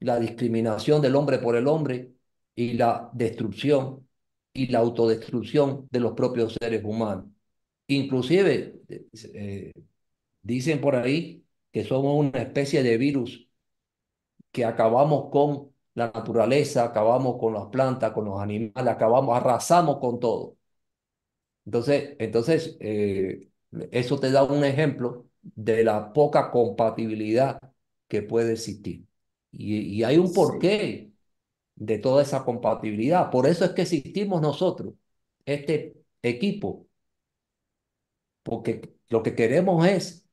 Speaker 5: la discriminación del hombre por el hombre y la destrucción y la autodestrucción de los propios seres humanos. Inclusive, eh, dicen por ahí que somos una especie de virus que acabamos con la naturaleza, acabamos con las plantas, con los animales, acabamos, arrasamos con todo. Entonces, entonces eh, eso te da un ejemplo de la poca compatibilidad que puede existir. Y, y hay un
Speaker 2: Sí.
Speaker 5: porqué de toda esa compatibilidad. Por eso es que existimos nosotros, este equipo, porque lo que queremos es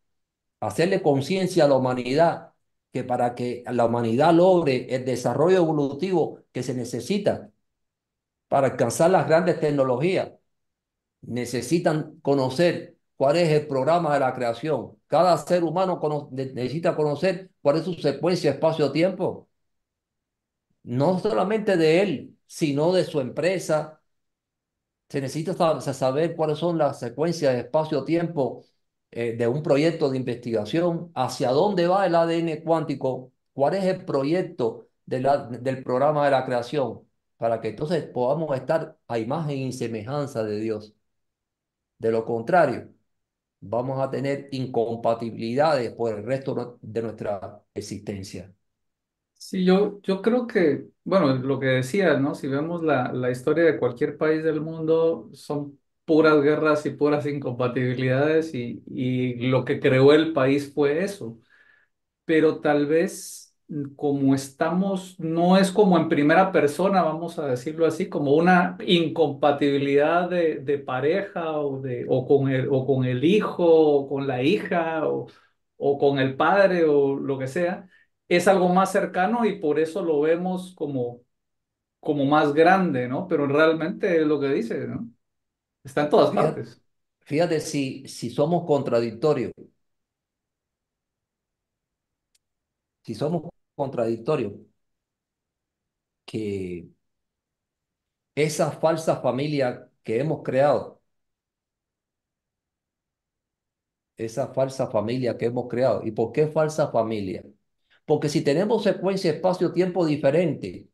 Speaker 5: hacerle conciencia a la humanidad que para que la humanidad logre el desarrollo evolutivo que se necesita para alcanzar las grandes tecnologías, necesitan conocer cuál es el programa de la creación. Cada ser humano necesita conocer cuál es su secuencia espacio-tiempo, no solamente de él, sino de su empresa. Se necesita sa- sa- saber cuáles son las secuencias de espacio-tiempo eh, de un proyecto de investigación, hacia dónde va el ADN cuántico, cuál es el proyecto de del programa de la creación, para que entonces podamos estar a imagen y semejanza de Dios. De lo contrario, vamos a tener incompatibilidades por el resto de nuestra existencia.
Speaker 2: Sí, yo, yo creo que, bueno, lo que decía, ¿no? Si vemos la, la historia de cualquier país del mundo, son puras guerras y puras incompatibilidades y, y lo que creó el país fue eso. Pero tal vez como estamos, no es como en primera persona, vamos a decirlo así, como una incompatibilidad de, de pareja o, de, o, con el, o con el hijo o con la hija o, o con el padre o lo que sea es algo más cercano y por eso lo vemos como, como más grande, ¿no? Pero realmente es lo que dice, ¿no? Está en todas
Speaker 5: Fíjate,
Speaker 2: partes.
Speaker 5: fíjate si, si somos contradictorios, si somos contradictorios, que esa falsa familia que hemos creado, esa falsa familia que hemos creado, ¿y por qué falsa familia? Porque si tenemos secuencia espacio-tiempo diferente,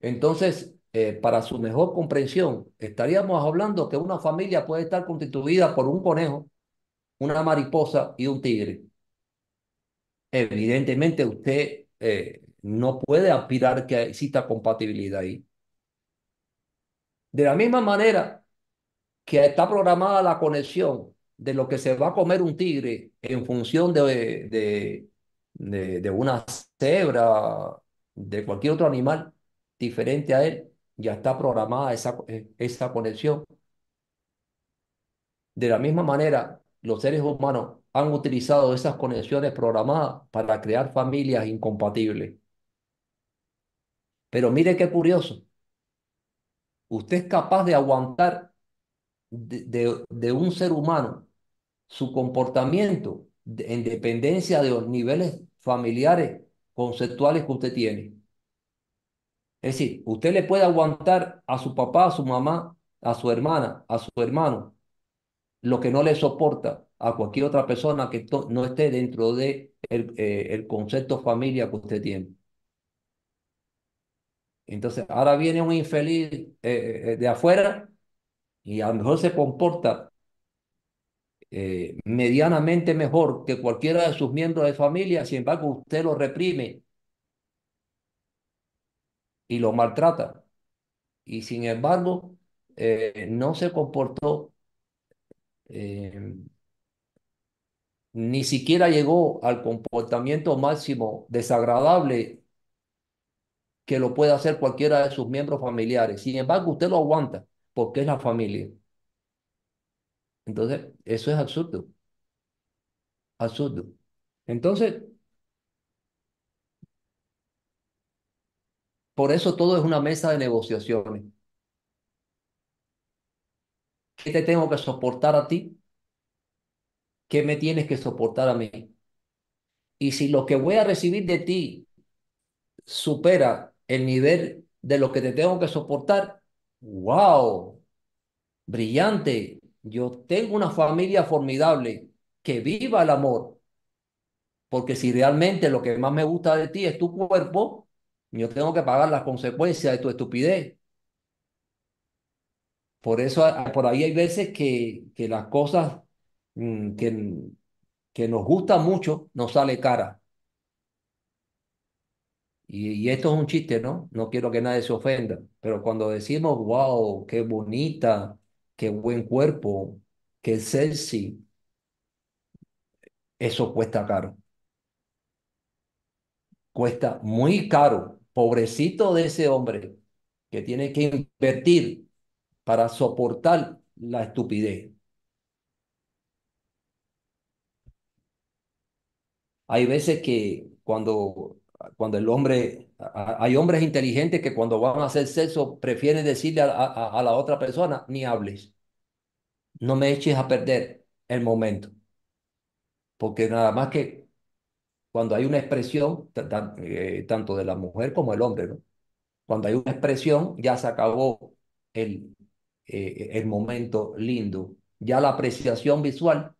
Speaker 5: entonces, eh, para su mejor comprensión, estaríamos hablando que una familia puede estar constituida por un conejo, una mariposa y un tigre. Evidentemente, usted eh, no puede aspirar que exista compatibilidad ahí. De la misma manera que está programada la conexión de lo que se va a comer un tigre en función de, de, de, de una cebra, de cualquier otro animal diferente a él, ya está programada esa, esa conexión. De la misma manera, los seres humanos han utilizado esas conexiones programadas para crear familias incompatibles. Pero mire qué curioso. Usted es capaz de aguantar de, un ser humano su comportamiento en dependencia de los niveles familiares conceptuales que usted tiene. Es decir, usted le puede aguantar a su papá, a su mamá, a su hermana, a su hermano, lo que no le soporta a cualquier otra persona que no esté dentro de eh, el concepto familia que usted tiene. Entonces, ahora viene un infeliz eh, eh, de afuera y a lo mejor se comporta medianamente mejor que cualquiera de sus miembros de familia, sin embargo, usted lo reprime y lo maltrata. Y sin embargo, no se comportó, ni siquiera llegó al comportamiento máximo desagradable que lo puede hacer cualquiera de sus miembros familiares. Sin embargo, usted lo aguanta porque es la familia. Entonces, eso es absurdo, absurdo. Entonces, por eso todo es una mesa de negociaciones. ¿Qué te tengo que soportar a ti? ¿Qué me tienes que soportar a mí? Y si lo que voy a recibir de ti supera el nivel de lo que te tengo que soportar, wow, brillante. Yo tengo una familia formidable. Que viva el amor. Porque si realmente lo que más me gusta de ti es tu cuerpo, yo tengo que pagar las consecuencias de tu estupidez. Por eso por ahí hay veces que, que las cosas que, que nos gustan mucho nos sale cara. Y, y esto es un chiste, ¿no? No quiero que nadie se ofenda, pero cuando decimos, wow, qué bonita, qué buen cuerpo, qué sexy, eso cuesta caro. Cuesta muy caro. Pobrecito de ese hombre que tiene que invertir para soportar la estupidez. Hay veces que cuando, cuando el hombre, hay hombres inteligentes que cuando van a hacer sexo prefieren decirle a, la otra persona, ni hables, no me eches a perder el momento, porque nada más que cuando hay una expresión, eh, tanto de la mujer como el hombre. Cuando hay una expresión, ya se acabó el, eh, el momento lindo. Ya la apreciación visual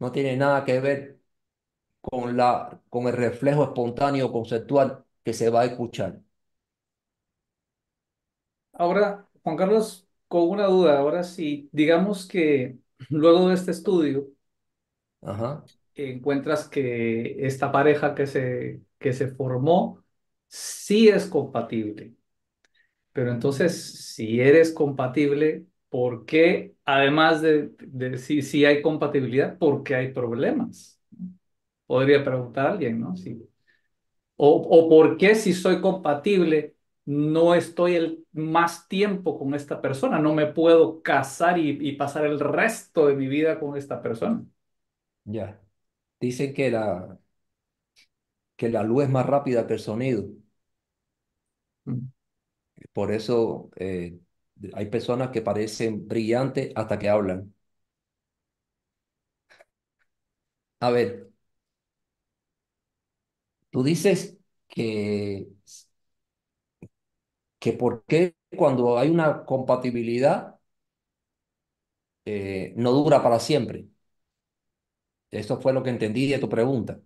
Speaker 5: no tiene nada que ver con la, con el reflejo espontáneo conceptual que se va a escuchar.
Speaker 2: Ahora, Juan Carlos, con una duda, ahora sí, digamos que luego de este estudio
Speaker 5: Ajá.
Speaker 2: encuentras que esta pareja que se, que se formó sí es compatible, pero entonces, si eres compatible, ¿por qué, además de, de si, si hay compatibilidad, por qué hay problemas? Podría preguntar a alguien, ¿no? Si, o, o por qué si soy compatible no estoy el más tiempo con esta persona, no me puedo casar y, y pasar el resto de mi vida con esta persona.
Speaker 5: Ya. Dicen que la, que la luz es más rápida que el sonido.
Speaker 2: Mm.
Speaker 5: Por eso eh, hay personas que parecen brillantes hasta que hablan. A ver, tú dices que, que por qué cuando hay una compatibilidad eh, no dura para siempre. Eso fue lo que entendí de tu pregunta.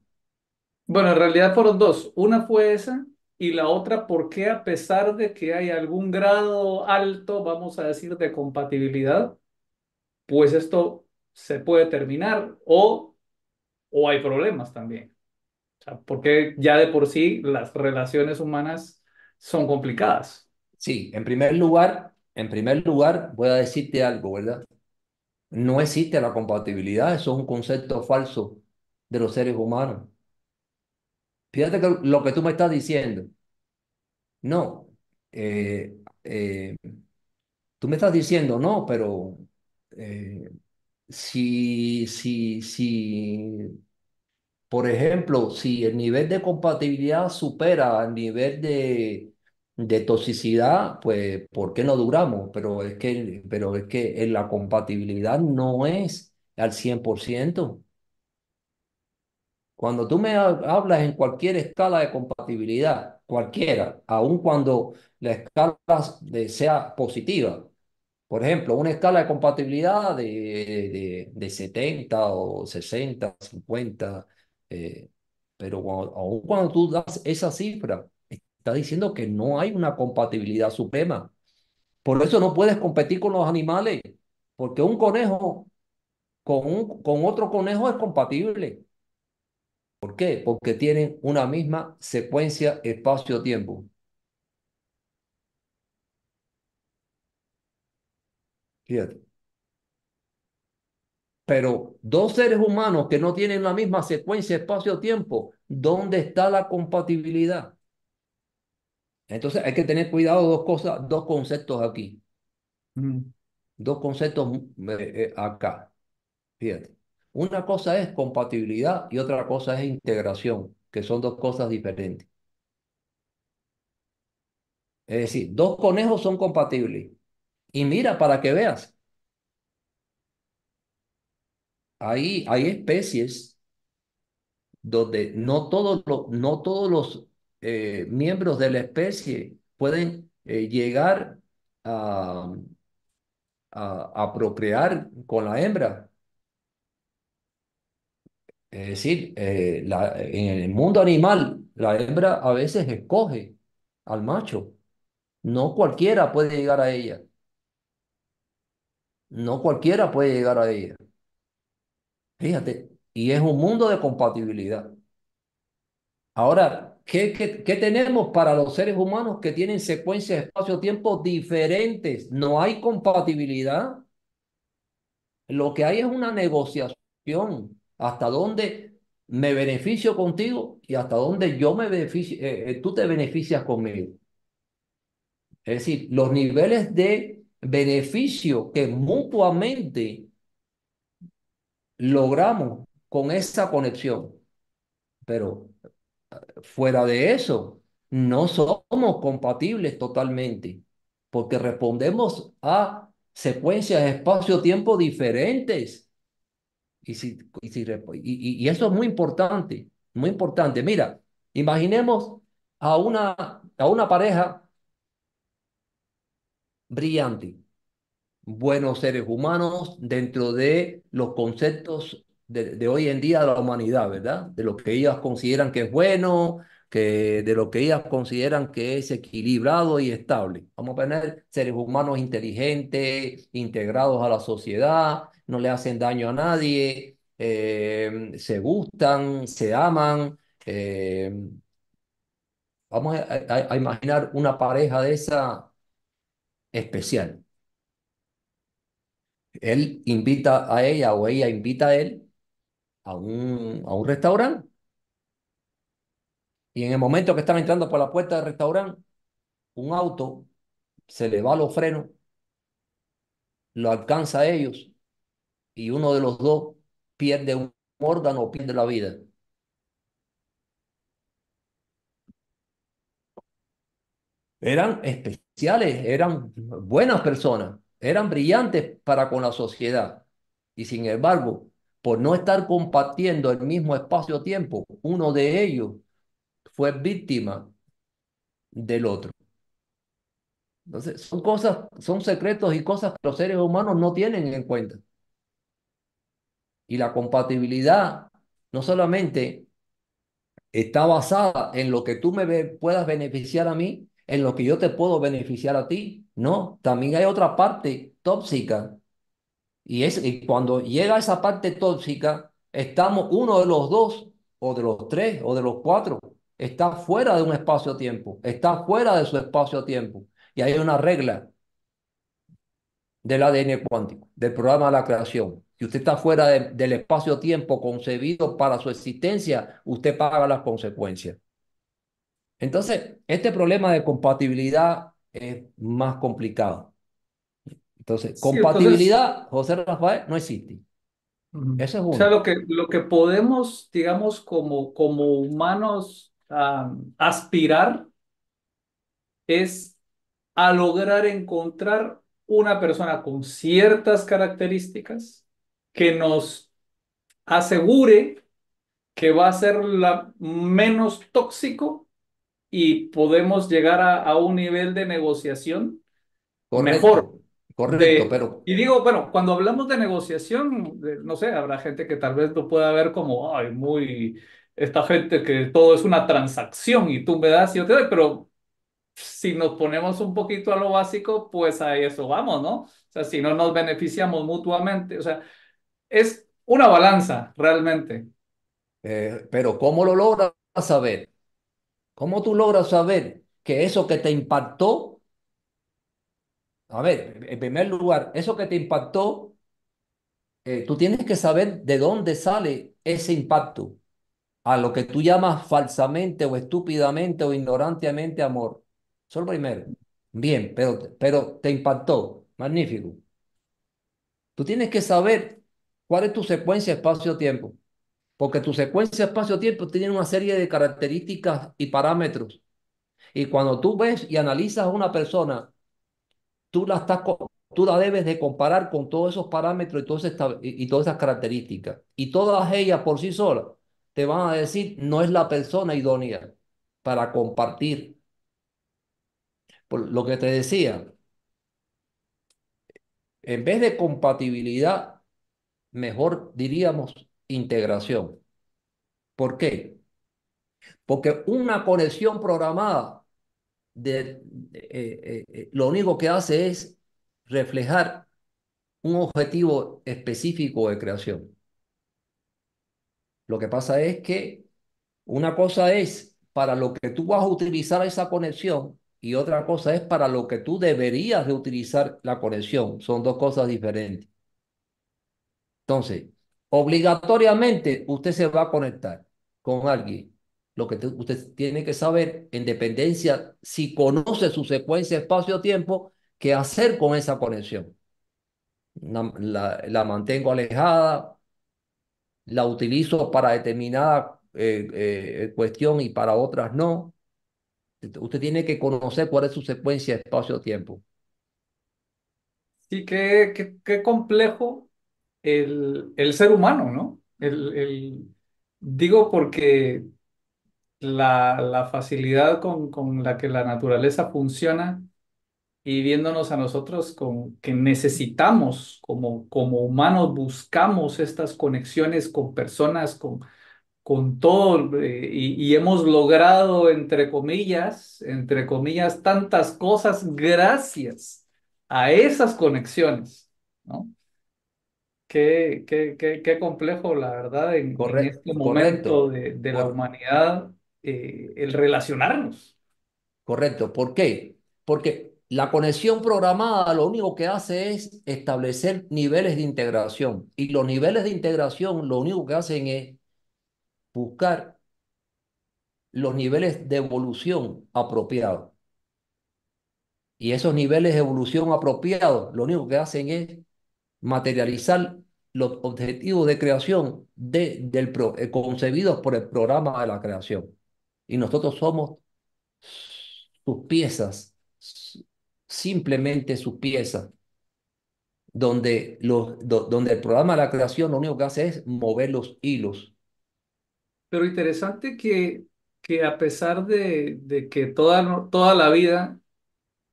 Speaker 2: Bueno, en realidad fueron dos. Una fue esa y la otra, ¿por qué a pesar de que hay algún grado alto, vamos a decir, de compatibilidad, pues esto se puede terminar o, o hay problemas también? Porque ya de por sí las relaciones humanas son complicadas.
Speaker 5: Sí, en primer lugar, en primer lugar voy a decirte algo, ¿verdad? No existe la compatibilidad, eso es un concepto falso de los seres humanos. Fíjate que lo que tú me estás diciendo, no, eh, eh, tú me estás diciendo, no, pero eh, si, si, si, por ejemplo, si el nivel de compatibilidad supera el nivel de, de toxicidad, pues, ¿por qué no duramos? Pero es que, pero es que en la compatibilidad no es al 100%. Cuando tú me ha- hablas en cualquier escala de compatibilidad, cualquiera, aun cuando la escala sea positiva, por ejemplo, una escala de compatibilidad de, de, de 70 o 60, 50, eh, pero cuando- aun cuando tú das esa cifra, está diciendo que no hay una compatibilidad suprema. Por eso no puedes competir con los animales, porque un conejo con, un, con otro conejo es compatible. ¿Por qué? Porque tienen una misma secuencia espacio-tiempo. Fíjate. Pero dos seres humanos que no tienen la misma secuencia espacio-tiempo, ¿dónde está la compatibilidad? Entonces hay que tener cuidado dos cosas, dos conceptos aquí,
Speaker 2: Mm.
Speaker 5: dos conceptos eh, eh, acá. Fíjate. Una cosa es compatibilidad y otra cosa es integración, que son dos cosas diferentes. Es decir, dos conejos son compatibles. Y mira, para que veas, hay, hay especies donde no todos los, no todos los eh, miembros de la especie pueden eh, llegar a, a, procrear con la hembra. Es decir, eh, en el mundo animal, la hembra a veces escoge al macho. No cualquiera puede llegar a ella. No cualquiera puede llegar a ella. Fíjate, y es un mundo de compatibilidad. Ahora, ¿qué, qué, qué tenemos para los seres humanos que tienen secuencias espacio-tiempo diferentes? No hay compatibilidad. Lo que hay es una negociación. Hasta dónde me beneficio contigo y hasta dónde yo me beneficio, eh, eh, tú te beneficias conmigo. Es decir, los niveles de beneficio que mutuamente logramos con esa conexión. Pero fuera de eso, no somos compatibles totalmente, porque respondemos a secuencias espacio-tiempo diferentes. Y, si, y, si, y eso es muy importante, muy importante. Mira, imaginemos a una, a una pareja brillante, buenos seres humanos dentro de los conceptos de, hoy en día de la humanidad, ¿verdad? De lo que ellas consideran que es bueno, que de lo que ellas consideran que es equilibrado y estable. Vamos a tener seres humanos inteligentes, integrados a la sociedad, no le hacen daño a nadie, eh, se gustan, se aman. Eh, vamos a imaginar una pareja de esa especial. Él invita a ella o ella invita a él a un, a un restaurante. Y en el momento que están entrando por la puerta del restaurante, un auto se le va a los frenos, lo alcanza a ellos y uno de los dos pierde un órgano o pierde la vida. Eran especiales, eran buenas personas, eran brillantes para con la sociedad. Y sin embargo, por no estar compartiendo el mismo espacio-tiempo, uno de ellos fue víctima del otro. Entonces, son cosas, son secretos y cosas que los seres humanos no tienen en cuenta. Y la compatibilidad no solamente está basada en lo que tú me puedas beneficiar a mí, en lo que yo te puedo beneficiar a ti. No, también hay otra parte tóxica. Y, es, y cuando llega esa parte tóxica, estamos uno de los dos, o de los tres, o de los cuatro, está fuera de un espacio-tiempo, está fuera de su espacio-tiempo. Y hay una regla del ADN cuántico, del programa de la creación. Si usted está fuera de, del espacio-tiempo concebido para su existencia, usted paga las consecuencias. Entonces, este problema de compatibilidad es más complicado. Entonces,
Speaker 2: Sí,
Speaker 5: compatibilidad,
Speaker 2: entonces,
Speaker 5: José Rafael, no existe. Eso es
Speaker 2: O sea,
Speaker 5: uno.
Speaker 2: lo que, lo que podemos, digamos, como, como humanos aspirar es a lograr encontrar una persona con ciertas características que nos asegure que va a ser la menos tóxico y podemos llegar a, a un nivel de negociación mejor.
Speaker 5: Correcto, correcto,
Speaker 2: De,
Speaker 5: pero
Speaker 2: y digo, bueno, cuando hablamos de negociación, de- no sé, habrá gente que tal vez lo pueda ver como, ay, muy, esta gente que todo es una transacción y tú me das y yo te doy, pero si nos ponemos un poquito a lo básico, pues a eso vamos, ¿no? O sea, si no nos beneficiamos mutuamente, o sea, es una balanza realmente.
Speaker 5: Eh, pero ¿cómo lo logras saber? ¿Cómo tú logras saber que eso que te impactó, a ver, en primer lugar, eso que te impactó, eh, tú tienes que saber de dónde sale ese impacto a lo que tú llamas falsamente o estúpidamente o ignorantemente amor. Eso es lo primero. Bien, pero, pero te impactó. Magnífico. Tú tienes que saber cuál es tu secuencia espacio-tiempo, porque tu secuencia espacio-tiempo tiene una serie de características y parámetros. Y cuando tú ves y analizas a una persona, tú la estás tú la debes de comparar con todos esos parámetros y todas, estas, y, y todas esas características. Y todas ellas por sí solas te van a decir, no es la persona idónea para compartir. Por lo que te decía, en vez de compatibilidad, mejor diríamos integración. ¿Por qué? Porque una conexión programada de, eh, eh, eh, lo único que hace es reflejar un objetivo específico de creación. Lo que pasa es que una cosa es para lo que tú vas a utilizar esa conexión y otra cosa es para lo que tú deberías de utilizar la conexión. Son dos cosas diferentes. Entonces, obligatoriamente usted se va a conectar con alguien. Lo que te- usted tiene que saber, en dependencia, si conoce su secuencia espacio-tiempo, qué hacer con esa conexión. La, la- la mantengo alejada, la utilizo para determinada eh, eh, cuestión y para otras no. Usted tiene que conocer cuál es su secuencia espacio-tiempo.
Speaker 2: Sí, qué, qué, qué complejo el, el ser humano, ¿no? El, el- digo porque la, la facilidad con, con la que la naturaleza funciona y viéndonos a nosotros con que necesitamos como, como humanos, buscamos estas conexiones con personas, con, con todo, eh, y, y hemos logrado, entre comillas, entre comillas, tantas cosas gracias a esas conexiones, ¿no? Qué, qué, qué, qué complejo, la verdad, en, en este momento
Speaker 5: correcto.
Speaker 2: de, de la
Speaker 5: Cor-
Speaker 2: humanidad, eh, el relacionarnos.
Speaker 5: correcto. ¿Por qué? Porque la conexión programada lo único que hace es establecer niveles de integración. Y los niveles de integración lo único que hacen es buscar los niveles de evolución apropiados. Y esos niveles de evolución apropiados lo único que hacen es materializar los objetivos de creación de, del eh, concebidos por el programa de la creación. Y nosotros somos sus piezas, simplemente sus piezas, donde, los, do- donde el programa de la creación lo único que hace es mover los hilos.
Speaker 2: Pero interesante que, que a pesar de, de que toda, toda la vida,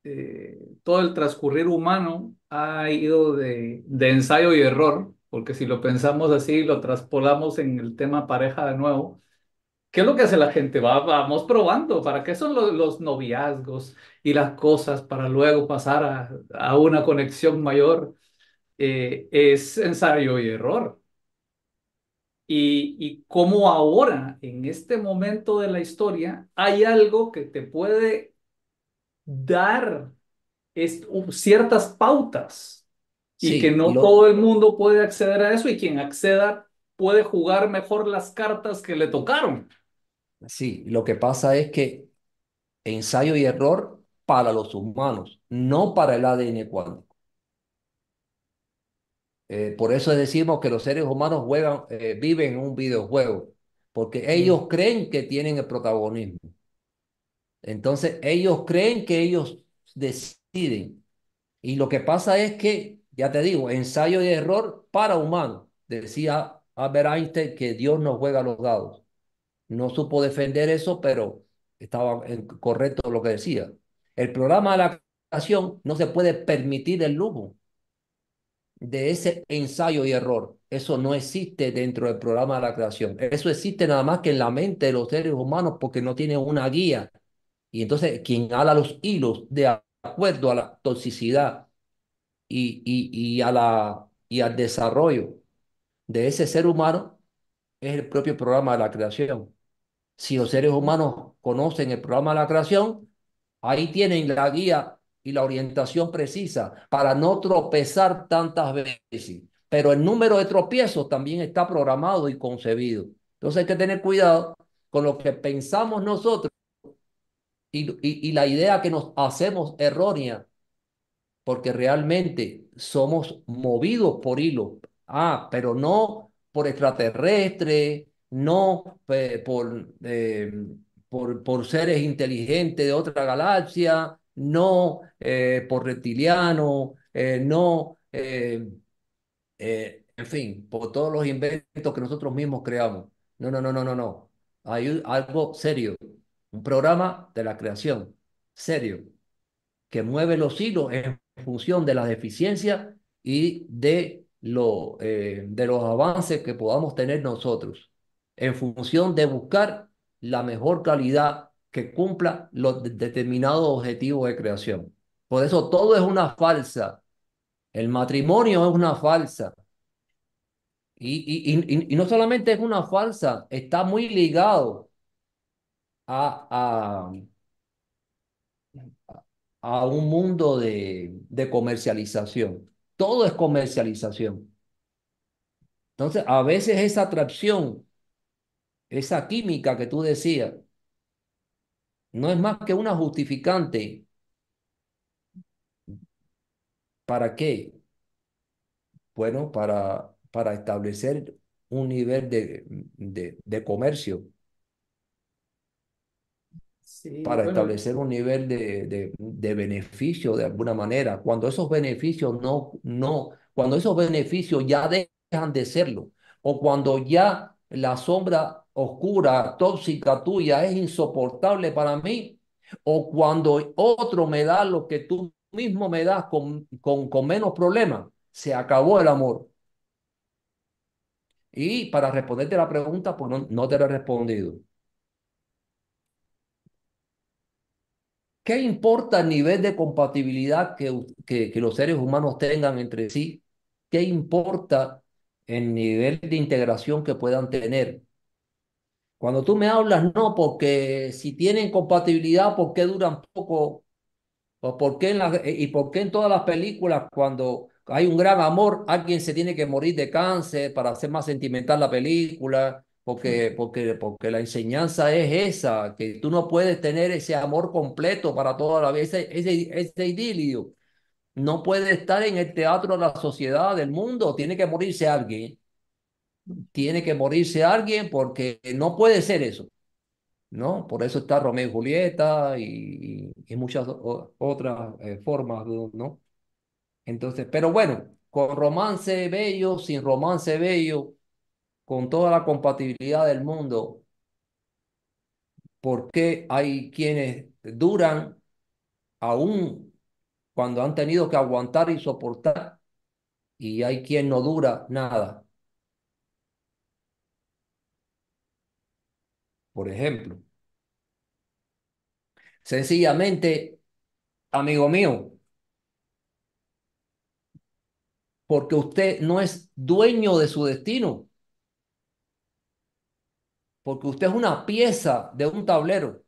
Speaker 2: eh, todo el transcurrir humano ha ido de, de ensayo y error, porque si lo pensamos así, lo traspolamos en el tema pareja de nuevo, ¿qué es lo que hace la gente? Va, vamos probando, ¿para qué son los, los noviazgos y las cosas para luego pasar a, a una conexión mayor? Eh, es ensayo y error. Y, y cómo ahora, en este momento de la historia, hay algo que te puede dar es- ciertas pautas y que no
Speaker 5: lo,
Speaker 2: todo el mundo puede acceder a eso y quien acceda puede jugar mejor las cartas que le tocaron.
Speaker 5: sí, lo que pasa es que ensayo y error para los humanos, no para el ADN cuántico. Eh, por eso decimos que los seres humanos juegan, eh, viven en un videojuego, porque ellos creen que tienen el protagonismo. Entonces, ellos creen que ellos deciden. Y lo que pasa es que, ya te digo, ensayo y error para humanos. Decía Albert Einstein que Dios no juega los dados. No supo defender eso, pero estaba correcto lo que decía. El programa de la creación no se puede permitir el lujo de ese ensayo y error. Eso no existe dentro del programa de la creación. Eso existe nada más que en la mente de los seres humanos porque no tiene una guía. Y entonces quien ala los hilos de acuerdo a la toxicidad y, y, a la, y al desarrollo de ese ser humano es el propio programa de la creación. Si los seres humanos conocen el programa de la creación, ahí tienen la guía y la orientación precisa para no tropezar tantas veces. Pero el número de tropiezos también está programado y concebido. Entonces hay que tener cuidado con lo que pensamos nosotros y, y, y la idea que nos hacemos errónea, porque realmente somos movidos por hilo. Ah, pero no por extraterrestres, no pe- por, eh, por, por seres inteligentes de otra galaxia, no eh, por reptiliano, eh, no, eh, eh, en fin, por todos los inventos que nosotros mismos creamos. No, no, no, no, no, no. Hay algo serio, un programa de la creación, serio, que mueve los hilos en función de las deficiencias y de, lo, eh, de los avances que podamos tener nosotros, en función de buscar la mejor calidad que cumpla los de- determinados objetivos de creación. Por eso todo es una falsa. El matrimonio es una falsa. Y, y, y- y no solamente es una falsa, está muy ligado a, a, a un mundo de, de comercialización. Todo es comercialización. Entonces, a veces esa atracción, esa química que tú decías, no es más que una justificante. ¿Para qué? Bueno, para, para establecer un nivel de, de, de comercio,
Speaker 2: Sí,
Speaker 5: para
Speaker 2: bueno,
Speaker 5: establecer un nivel de, de, de beneficio de alguna manera. Cuando esos beneficios no, no, cuando esos beneficios ya dejan de serlo, o cuando ya la sombra oscura, tóxica tuya es insoportable para mí, o cuando otro me da lo que tú mismo me das con, con, con menos problemas, se acabó el amor. Y para responderte la pregunta, pues no, no te lo he respondido. ¿Qué importa el nivel de compatibilidad que, los seres humanos tengan entre sí? ¿Qué importa el nivel de integración que puedan tener? Cuando tú me hablas, no, porque si tienen compatibilidad, ¿por qué duran poco? ¿O por en la- y por qué en todas las películas, cuando hay un gran amor, alguien se tiene que morir de cáncer para hacer más sentimental la película? Porque, porque, porque la enseñanza es esa, que tú no puedes tener ese amor completo para toda la vida, ese, ese, ese idilio. No puede estar en el teatro de la sociedad, del mundo, tiene que morirse alguien. Tiene que morirse alguien porque no puede ser eso. ¿no? Por eso está Romeo y Julieta y, y muchas otras eh, formas, ¿no? Entonces, pero bueno, con romance bello, sin romance bello, con toda la compatibilidad del mundo, ¿por qué hay quienes duran aún cuando han tenido que aguantar y soportar y hay quien no dura nada? Por ejemplo, sencillamente, amigo mío, porque usted no es dueño de su destino. Porque usted es una pieza de un tablero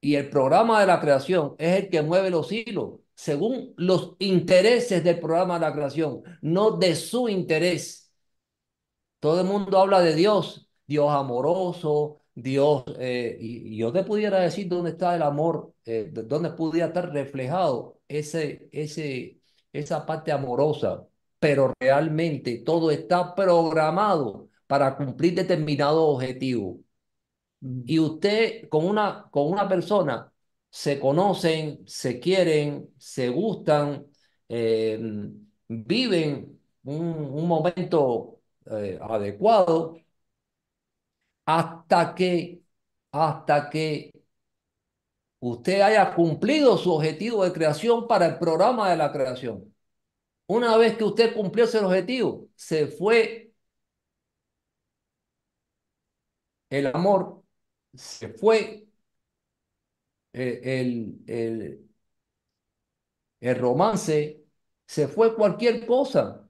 Speaker 5: y el programa de la creación es el que mueve los hilos según los intereses del programa de la creación, no de su interés. Todo el mundo habla de Dios, Dios amoroso, Dios, eh, y, yo te pudiera decir dónde está el amor, eh, dónde pudiera estar reflejado ese, ese, esa parte amorosa, pero realmente todo está programado para cumplir determinado objetivo y usted con una, con una persona se conocen, se quieren, se gustan, eh, viven un, un momento eh, adecuado hasta que, hasta que usted haya cumplido su objetivo de creación para el programa de la creación. Una vez que usted cumplió ese objetivo, se fue el amor, se fue eh, el, el, el romance, se fue cualquier cosa,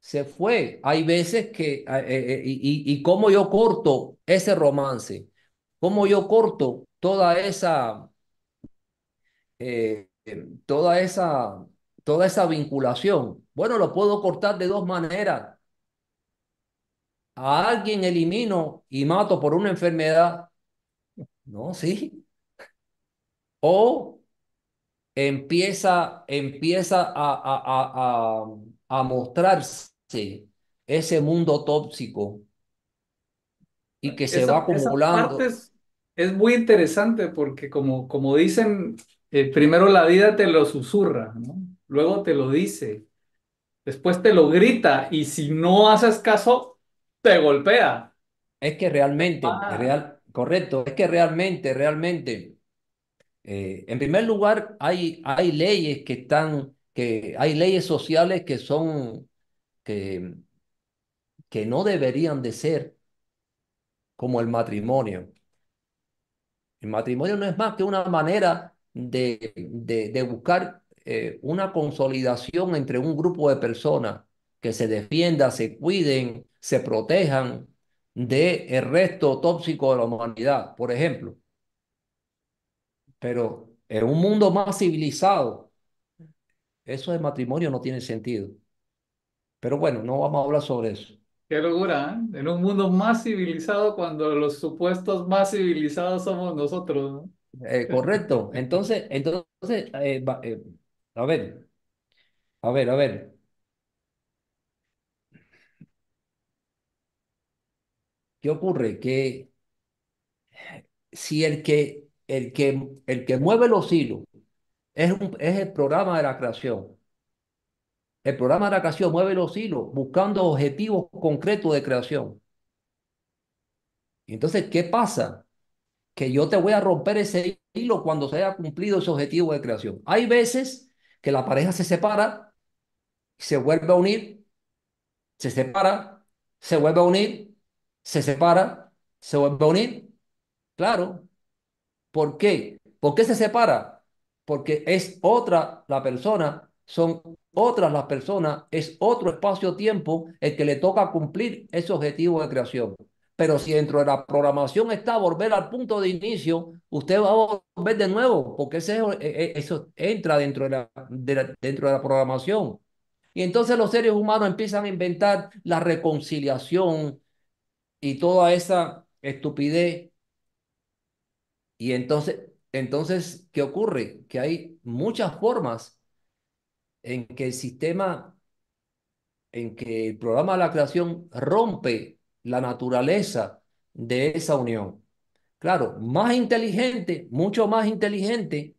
Speaker 5: se fue. Hay veces que, eh, eh, y, y, y cómo yo corto ese romance, cómo yo corto toda esa, toda esa, toda esa vinculación. Bueno, lo puedo cortar de dos maneras. A alguien elimino y mato por una enfermedad, no, sí. O empieza, empieza a, a, a, a, mostrarse ese mundo tóxico y que se va
Speaker 2: Esa,
Speaker 5: acumulando.
Speaker 2: es, es muy interesante porque como, como dicen, eh, primero la vida te lo susurra, ¿no? Luego te lo dice, después te lo grita y si no haces caso, te golpea.
Speaker 5: Es que realmente,
Speaker 2: Ah.
Speaker 5: real, correcto, es que realmente, realmente, eh, en primer lugar, hay, hay leyes que están, que hay leyes sociales que son, que, que no deberían de ser como el matrimonio. El matrimonio no es más que una manera de, de, de buscar eh, una consolidación entre un grupo de personas que se defienda, se cuiden, se protejan del el resto tóxico de la humanidad, por ejemplo. Pero en un mundo más civilizado, eso de matrimonio no tiene sentido. Pero bueno, no vamos a hablar sobre eso.
Speaker 2: Qué locura, ¿eh? En un mundo más civilizado cuando los supuestos más civilizados somos nosotros, ¿no?
Speaker 5: Eh, correcto. Entonces, entonces, eh, eh, a ver, a ver, a ver. ¿Qué ocurre? Que si el que, el que, el que mueve los hilos es, un- es el programa de la creación, el programa de la creación mueve los hilos buscando objetivos concretos de creación. Entonces, ¿qué pasa? Que yo te voy a romper ese hilo cuando se haya cumplido ese objetivo de creación. Hay veces que la pareja se separa, se vuelve a unir, se separa, se vuelve a unir, se separa, se vuelve a unir. Claro, ¿Por qué? ¿Por qué se separa? Porque es otra la persona, son otras las personas, es otro espacio-tiempo el que le toca cumplir ese objetivo de creación. Pero si dentro de la programación está volver al punto de inicio, usted va a volver de nuevo, porque ese, eh, eh, eso entra dentro de la- dentro de la programación. Y entonces los seres humanos empiezan a inventar la reconciliación y toda esa estupidez y entonces, entonces, ¿qué ocurre? Que hay muchas formas en que el sistema, en que el programa de la creación rompe la naturaleza de esa unión. Claro, más inteligente, mucho más inteligente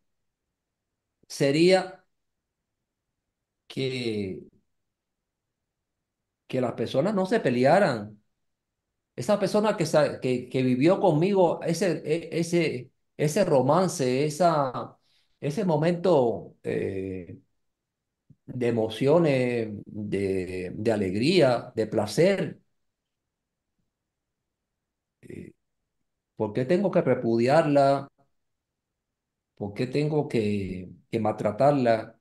Speaker 5: sería que, que las personas no se pelearan. Esa persona que, que, que vivió conmigo ese, e- ese, ese romance, esa, ese momento eh, de emociones, de, de alegría, de placer. Eh, ¿Por qué tengo que repudiarla? ¿Por qué tengo que, que maltratarla?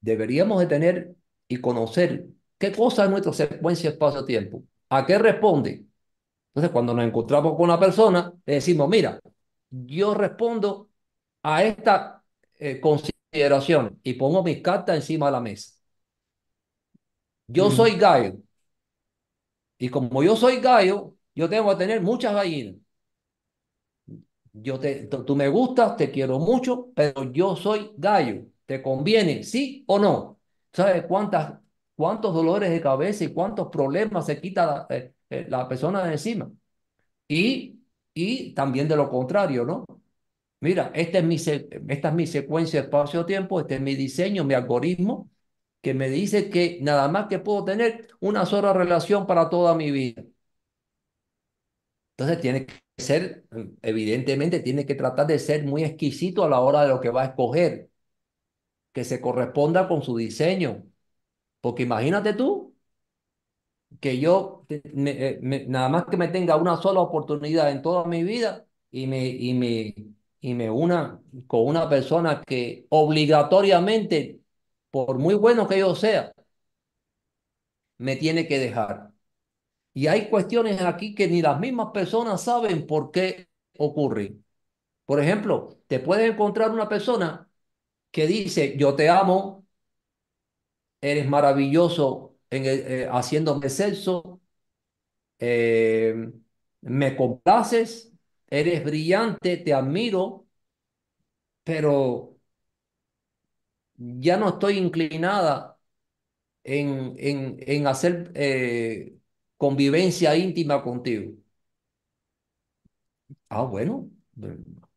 Speaker 5: Deberíamos de tener y conocer qué cosa es nuestra secuencia espacio-tiempo, a qué responde. Entonces, cuando nos encontramos con una persona, le decimos, mira, yo respondo a esta eh, consideración y pongo mis cartas encima de la mesa. Yo
Speaker 2: Mm.
Speaker 5: soy Gallo. Y como yo soy gallo, yo tengo que tener muchas gallinas. Yo te, tú me gustas, te quiero mucho, pero yo soy gallo. ¿Te conviene, sí o no? ¿Sabes cuántas, cuántos dolores de cabeza y cuántos problemas se quita la, eh, eh, la persona de encima? Y, y también de lo contrario, ¿no? Mira, esta es mi, esta es mi secuencia espacio-tiempo, este es mi diseño, mi algoritmo, que me dice que nada más que puedo tener una sola relación para toda mi vida. Entonces tiene que ser, evidentemente, tiene que tratar de ser muy exquisito a la hora de lo que va a escoger, que se corresponda con su diseño. Porque imagínate tú que yo me- eh, me- nada más que me tenga una sola oportunidad en toda mi vida y me, y me, y me una con una persona que obligatoriamente, por muy bueno que yo sea, me tiene que dejar. Y hay cuestiones aquí que ni las mismas personas saben por qué ocurren. Por ejemplo, te puedes encontrar una persona que dice, yo te amo, eres maravilloso en eh, haciéndome sexo, eh, me complaces, eres brillante, te admiro, pero ya no estoy inclinada en, en, en hacer eh, convivencia íntima contigo. Ah, bueno,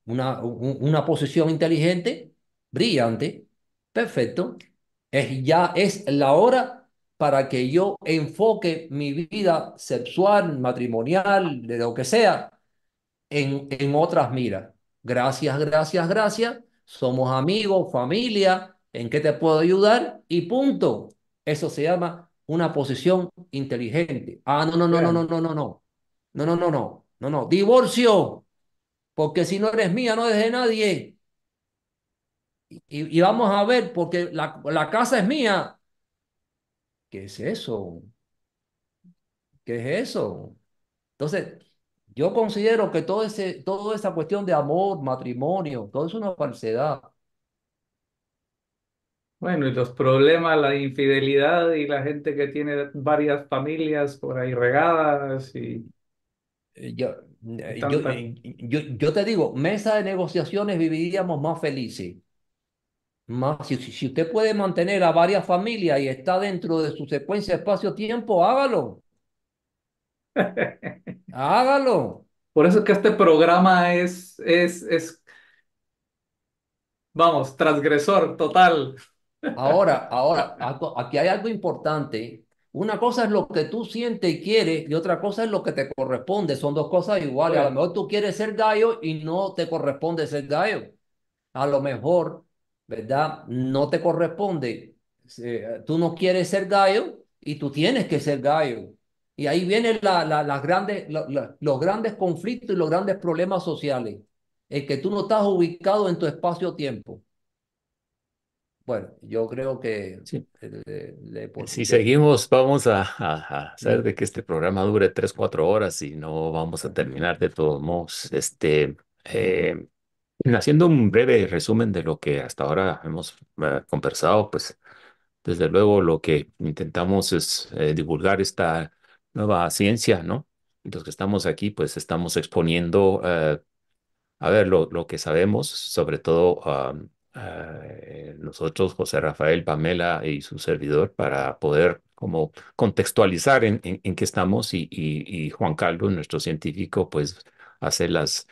Speaker 5: una, un- una posición inteligente, brillante, perfecto. Es, ya es la hora para que yo enfoque mi vida sexual, matrimonial, de lo que sea, en, en otras miras. Gracias, gracias, gracias. Somos amigos, familia. ¿En qué te puedo ayudar? Y punto. Eso se llama una posición inteligente. Ah, no, no, no, no, no, no, no, no. No, no, no, no, no, no. Divorcio. Porque si no eres mía, no eres de nadie. Y, y vamos a ver, porque la, la casa es mía. ¿Qué es eso? ¿Qué es eso? Entonces, yo considero que todo ese, toda esa cuestión de amor, matrimonio, todo es una falsedad.
Speaker 2: Bueno, y los problemas, la infidelidad y la gente que tiene varias familias por ahí regadas y,
Speaker 5: Eh, Yo, eh, yo, eh, yo, yo te digo, mesa de negociaciones viviríamos más felices. Más, si, si usted puede mantener a varias familias y está dentro de su secuencia espacio-tiempo, hágalo, hágalo. (laughs)
Speaker 2: Por eso es que este programa es, es, es, vamos, transgresor total. (laughs)
Speaker 5: Ahora, ahora, aquí hay algo importante. Una cosa es lo que tú sientes y quieres y otra cosa es lo que te corresponde. Son dos cosas iguales. A lo mejor tú quieres ser gallo y no te corresponde ser gallo. A lo mejor, ¿verdad? No te corresponde. Eh, tú no quieres ser gallo y tú tienes que ser gallo. Y ahí vienen la- la- las grandes, la- los grandes conflictos y los grandes problemas sociales. El que tú no estás ubicado en tu espacio-tiempo. Bueno, yo creo que
Speaker 1: Sí.
Speaker 5: le, le-
Speaker 1: Si seguimos, vamos a, a- a hacer de que este programa dure tres, cuatro horas y no vamos a terminar de todos modos. Este, eh, haciendo un breve resumen de lo que hasta ahora hemos eh, conversado, pues desde luego lo que intentamos es eh, divulgar esta nueva ciencia, ¿no? Los que estamos aquí, pues estamos exponiendo eh, a ver, lo, que sabemos, sobre todo nosotros, José Rafael, Pamela y su servidor, para poder como contextualizar en, qué estamos y- y Juan Carlos, nuestro científico, pues hace las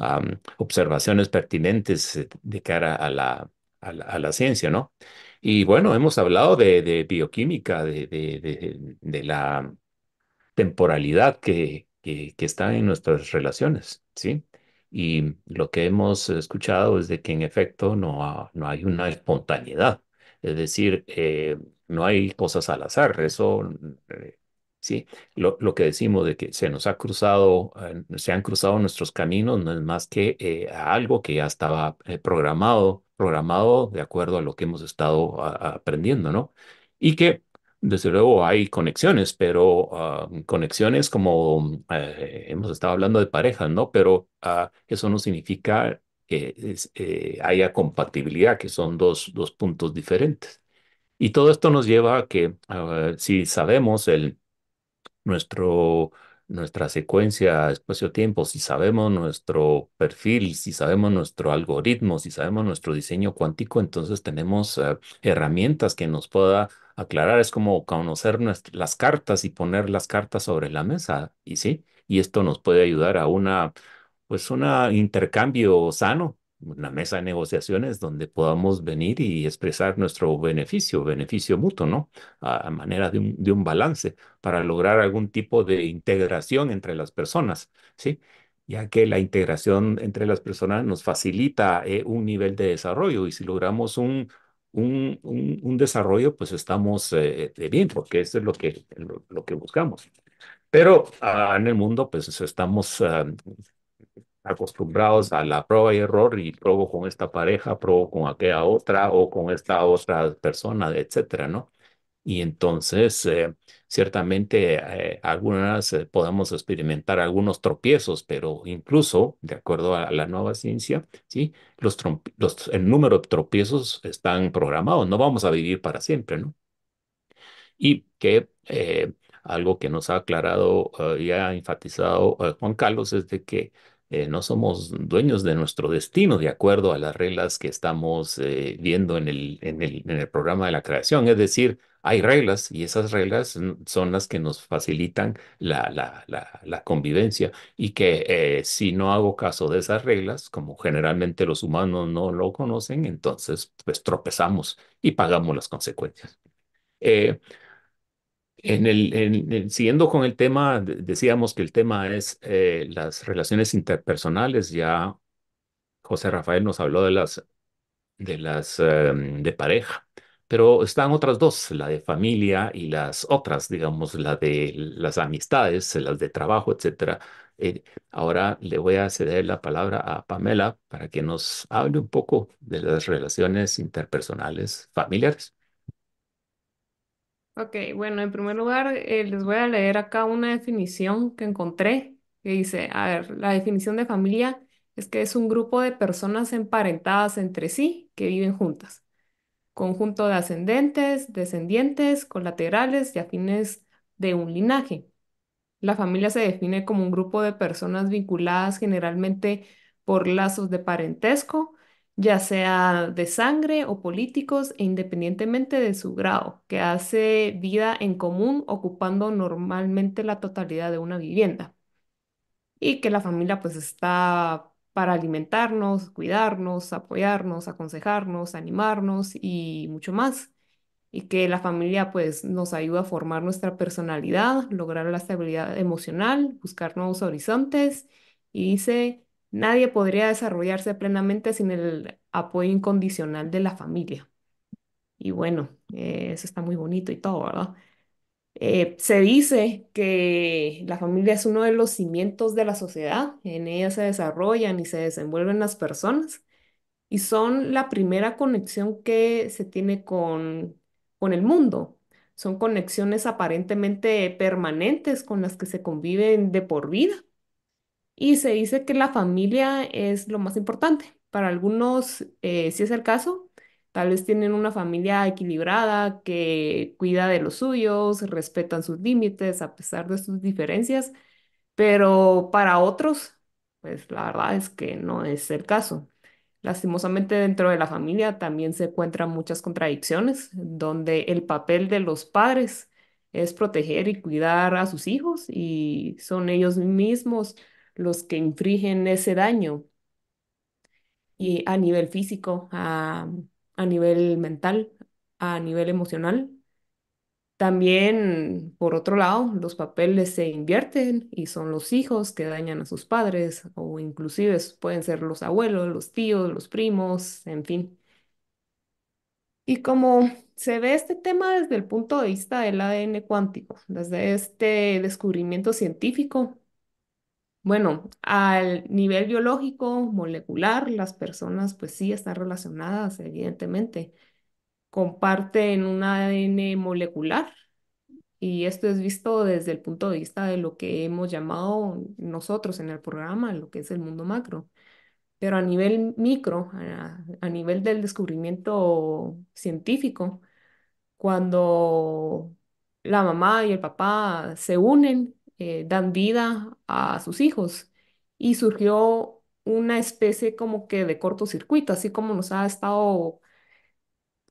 Speaker 1: am, observaciones pertinentes eh, de cara a la, a la, ciencia, ¿no? Y bueno, hemos hablado de, bioquímica, de, de, la temporalidad que, que, está en nuestras relaciones, ¿sí? Y lo que hemos escuchado es de que en efecto no, no hay una espontaneidad, es decir, eh, no hay cosas al azar, eso, eh, sí, lo, lo que decimos de que se nos ha cruzado, eh, se han cruzado nuestros caminos no es más que eh, algo que ya estaba eh, programado, programado de acuerdo a lo que hemos estado a- a- aprendiendo, ¿no? Y que desde luego hay conexiones, pero ah, conexiones como hemos estado hablando de parejas, ¿no? Pero ah, eso no significa que haya compatibilidad, que son dos, dos puntos diferentes. Y todo esto nos lleva a que ah, si sabemos el nuestro, nuestra secuencia espacio-tiempo, si sabemos nuestro perfil, si sabemos nuestro algoritmo, si sabemos nuestro diseño cuántico, entonces tenemos eh, herramientas que nos pueda aclarar. Es como conocer las cartas y poner las cartas sobre la mesa, y sí, y esto nos puede ayudar a una, pues, un intercambio sano. Una mesa de negociaciones donde podamos venir y expresar nuestro beneficio, beneficio mutuo, ¿no? A, a manera de un, de un balance para lograr algún tipo de integración entre las personas, ¿sí? Ya que la integración entre las personas nos facilita eh, un nivel de desarrollo y si logramos un, un, un, un desarrollo, pues estamos eh, bien, porque eso es lo que, lo, lo que buscamos. Pero ah, en el mundo, pues estamos ah, acostumbrados a la prueba y error y pruebo con esta pareja, pruebo con aquella otra o con esta otra persona, etcétera, ¿no? Y entonces, eh, ciertamente, eh, algunas eh, podemos experimentar algunos tropiezos, pero incluso, de acuerdo a la nueva ciencia, ¿sí? Los, los- el número de tropiezos están programados, no vamos a vivir para siempre, ¿no? Y que eh, algo que nos ha aclarado y ha enfatizado Juan Carlos es de que eh, no somos dueños de nuestro destino de acuerdo a las reglas que estamos eh, viendo en el, en el, en el programa de la creación. Es decir, hay reglas y esas reglas son las que nos facilitan la, la, la, convivencia y que eh, si no hago caso de esas reglas, como generalmente los humanos no lo conocen, entonces pues tropezamos y pagamos las consecuencias. En el, en el- siguiendo con el tema, de- decíamos que el tema es eh, las relaciones interpersonales. Ya José Rafael nos habló de las, de las em, de pareja, pero están otras dos, la de familia y las otras, digamos, la de las amistades, las de trabajo, etcétera. Eh, ahora le voy a ceder la palabra a Pamela para que nos hable un poco de las relaciones interpersonales familiares.
Speaker 3: Ok, bueno, en primer lugar, eh, les voy a leer acá una definición que encontré, que dice, a ver, la definición de familia es que es un grupo de personas emparentadas entre sí que viven juntas, conjunto de ascendentes, descendientes, colaterales y afines de un linaje. La familia se define como un grupo de personas vinculadas generalmente por lazos de parentesco, ya sea de sangre o políticos, e independientemente de su grado, que hace vida en común ocupando normalmente la totalidad de una vivienda. Y que la familia pues está para alimentarnos, cuidarnos, apoyarnos, aconsejarnos, animarnos y mucho más y que la familia pues nos ayuda a formar nuestra personalidad, lograr la estabilidad emocional, buscar nuevos horizontes y dice, nadie podría desarrollarse plenamente sin el apoyo incondicional de la familia. Y bueno, eh, eso está muy bonito y todo, ¿verdad? Eh, se dice que la familia es uno de los cimientos de la sociedad, en ella se desarrollan y se desenvuelven las personas y son la primera conexión que se tiene con, con el mundo. Son conexiones aparentemente permanentes con las que se conviven de por vida. Y se dice que la familia es lo más importante. Para algunos, eh, si es el caso, tal vez tienen una familia equilibrada que cuida de los suyos, respetan sus límites a pesar de sus diferencias, pero para otros, pues la verdad es que no es el caso. Lastimosamente dentro de la familia también se encuentran muchas contradicciones, donde el papel de los padres es proteger y cuidar a sus hijos y son ellos mismos los que infringen ese daño y a nivel físico, a, a nivel mental, a nivel emocional. También, por otro lado, los papeles se invierten y son los hijos que dañan a sus padres o inclusive pueden ser los abuelos, los tíos, los primos, en fin. Y como se ve este tema desde el punto de vista del ADN cuántico, desde este descubrimiento científico, bueno, al nivel biológico, molecular, las personas pues sí están relacionadas, evidentemente. Comparten un ADN molecular y esto es visto desde el punto de vista de lo que hemos llamado nosotros en el programa, lo que es el mundo macro. Pero a nivel micro, a, a nivel del descubrimiento científico, cuando la mamá y el papá se unen, eh, dan vida a sus hijos y surgió una especie como que de cortocircuito, así como nos ha estado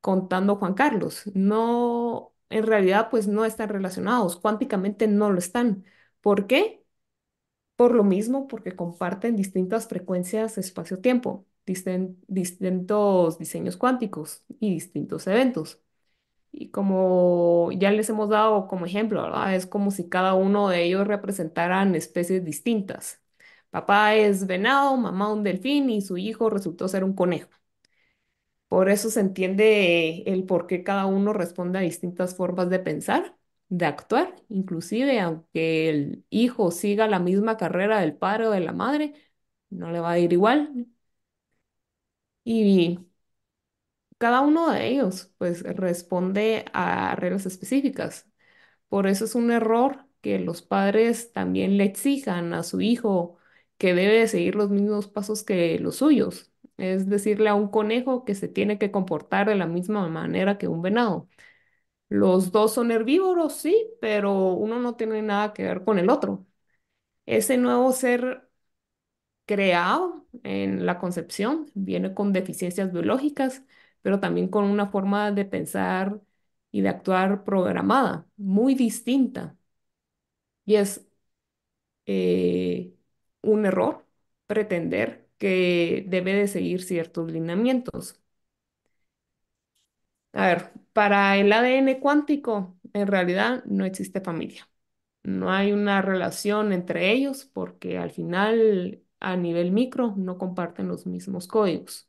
Speaker 3: contando Juan Carlos. No, en realidad, pues no están relacionados, cuánticamente no lo están. ¿Por qué? Por lo mismo, porque comparten distintas frecuencias espacio-tiempo, distintos diseños cuánticos y distintos eventos. Y como ya les hemos dado como ejemplo. Es como si cada uno de ellos representaran especies distintas. Papá es venado, mamá un delfín y su hijo resultó ser un conejo. Por eso se entiende el por qué cada uno responde a distintas formas de pensar, de actuar, inclusive aunque el hijo siga la misma carrera del padre o de la madre, no le va a ir igual. Y cada uno de ellos pues responde a reglas específicas. Por eso es un error que los padres también le exijan a su hijo que debe de seguir los mismos pasos que los suyos. Es decirle a un conejo que se tiene que comportar de la misma manera que un venado. Los dos son herbívoros, sí, pero uno no tiene nada que ver con el otro. Ese nuevo ser creado en la concepción, viene con deficiencias biológicas, pero también con una forma de pensar y de actuar programada, muy distinta. Y es eh, un error pretender que debe de seguir ciertos lineamientos. A ver, para el ADN cuántico, en realidad no existe familia. No hay una relación entre ellos porque al final, a nivel micro, no comparten los mismos códigos.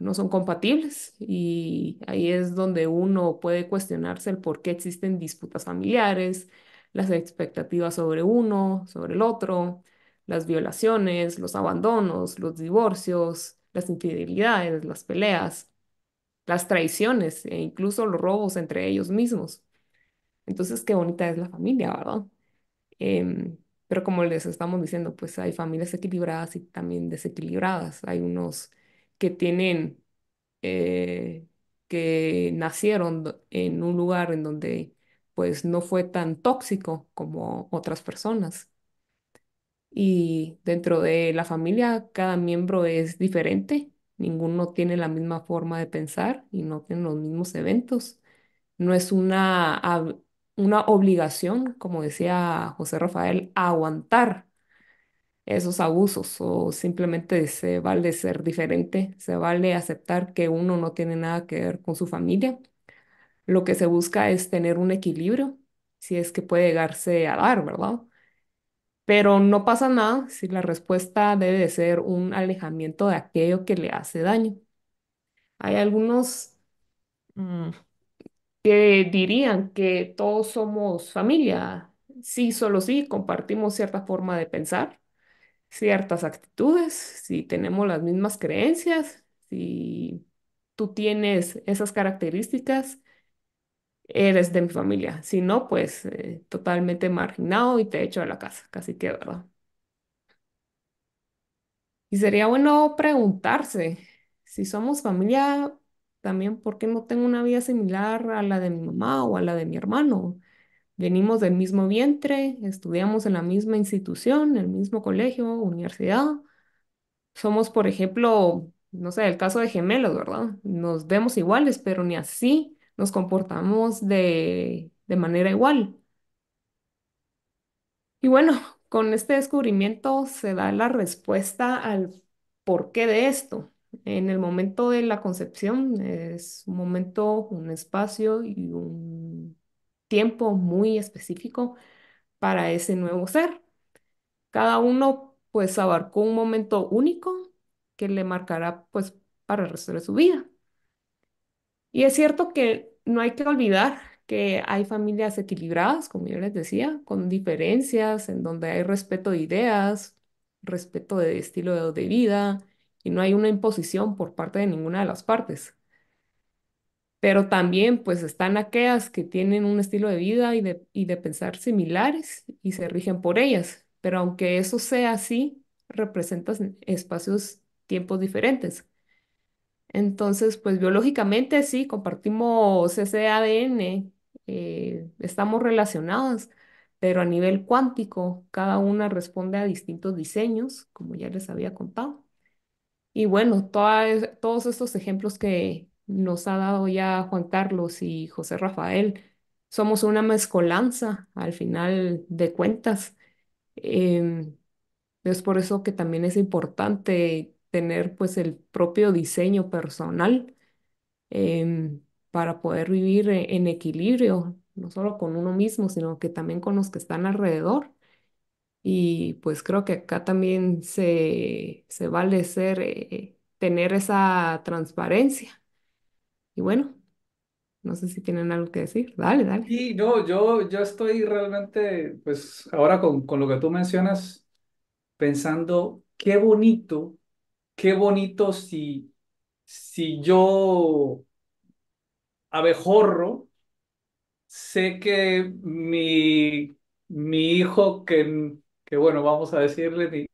Speaker 3: No son compatibles y ahí es donde uno puede cuestionarse el por qué existen disputas familiares, las expectativas sobre uno, sobre el otro, las violaciones, los abandonos, los divorcios, las infidelidades, las peleas, las traiciones e incluso los robos entre ellos mismos. Entonces, qué bonita es la familia, ¿verdad? Em, pero como les estamos diciendo, pues hay familias equilibradas y también desequilibradas. Hay unos que tienen, eh, que nacieron en un lugar en donde pues no fue tan tóxico como otras personas. Y dentro de la familia, cada miembro es diferente, ninguno tiene la misma forma de pensar y no tienen los mismos eventos. No es una, una obligación, como decía José Rafael, aguantar esos abusos o simplemente se vale ser diferente, se vale aceptar que uno no tiene nada que ver con su familia. Lo que se busca es tener un equilibrio, si es que puede llegarse a dar, ¿verdad? Pero no pasa nada si la respuesta debe de ser un alejamiento de aquello que le hace daño. Hay algunos mm, que dirían que todos somos familia. Sí, solo sí, compartimos cierta forma de pensar, ciertas actitudes, si tenemos las mismas creencias, si tú tienes esas características, eres de mi familia. Si no, pues eh, totalmente marginado y te echo de la casa, casi que, ¿verdad? Y sería bueno preguntarse si somos familia también, ¿por qué no tengo una vida similar a la de mi mamá o a la de mi hermano? Venimos del mismo vientre, estudiamos en la misma institución, en el mismo colegio, universidad. Somos, por ejemplo, no sé, el caso de gemelos, ¿verdad? Nos vemos iguales, pero ni así nos comportamos de, de manera igual. Y bueno, (laughs) con este descubrimiento se da la respuesta al porqué de esto. En el momento de la concepción es un momento, un espacio y un tiempo muy específico para ese nuevo ser. Cada uno pues abarcó un momento único que le marcará pues para el resto de su vida. Y es cierto que no hay que olvidar que hay familias equilibradas, como yo les decía, con diferencias, en donde hay respeto de ideas, respeto de estilo de vida, y no hay una imposición por parte de ninguna de las partes. Pero también pues están aquellas que tienen un estilo de vida y de, y de pensar similares y se rigen por ellas. Pero aunque eso sea así, representan espacios, tiempos diferentes. Entonces, pues biológicamente sí, compartimos ese ADN, eh, estamos relacionadas, pero a nivel cuántico, cada una responde a distintos diseños, como ya les había contado. Y bueno, todos estos ejemplos que nos ha dado ya Juan Carlos y José Rafael, somos una mezcolanza al final de cuentas. Em, es por eso que también es importante tener pues el propio diseño personal em, para poder vivir e-, en equilibrio, no solo con uno mismo, sino que también con los que están alrededor. Y pues creo que acá también se, se vale ser, eh, tener esa transparencia. Y bueno, no sé si tienen algo que decir. Dale, dale.
Speaker 2: Y no, yo, yo estoy realmente, pues ahora con, con lo que tú mencionas, pensando qué bonito, qué bonito si, si yo abejorro, sé que mi, mi hijo, que, que bueno, vamos a decirle, mi,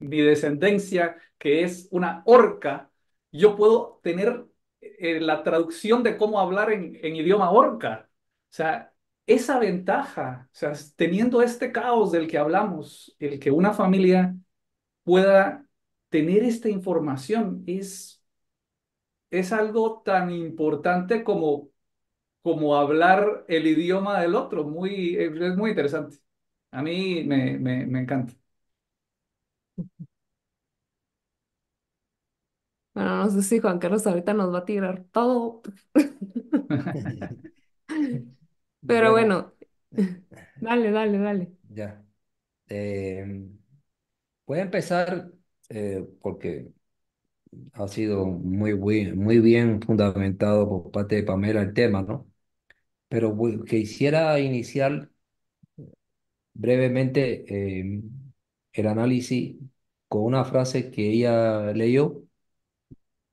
Speaker 2: mi descendencia, que es una orca, yo puedo tener eh, la traducción de cómo hablar en, idioma orca. O sea, esa ventaja, o sea, teniendo este caos del que hablamos, el que una familia pueda tener esta información es, es algo tan importante como, como hablar el idioma del otro. Muy, es muy interesante. A mí me, me encanta.
Speaker 3: Bueno, no sé si Juan Carlos ahorita nos va a tirar todo. (laughs) (laughs) Pero
Speaker 5: Bueno,
Speaker 3: bueno, (laughs) dale, dale, dale.
Speaker 5: ya. Eh, voy a empezar eh, porque ha sido muy, muy bien fundamentado por parte de Pamela el tema, ¿no? Pero voy- quisiera iniciar brevemente eh, el análisis con una frase que ella leyó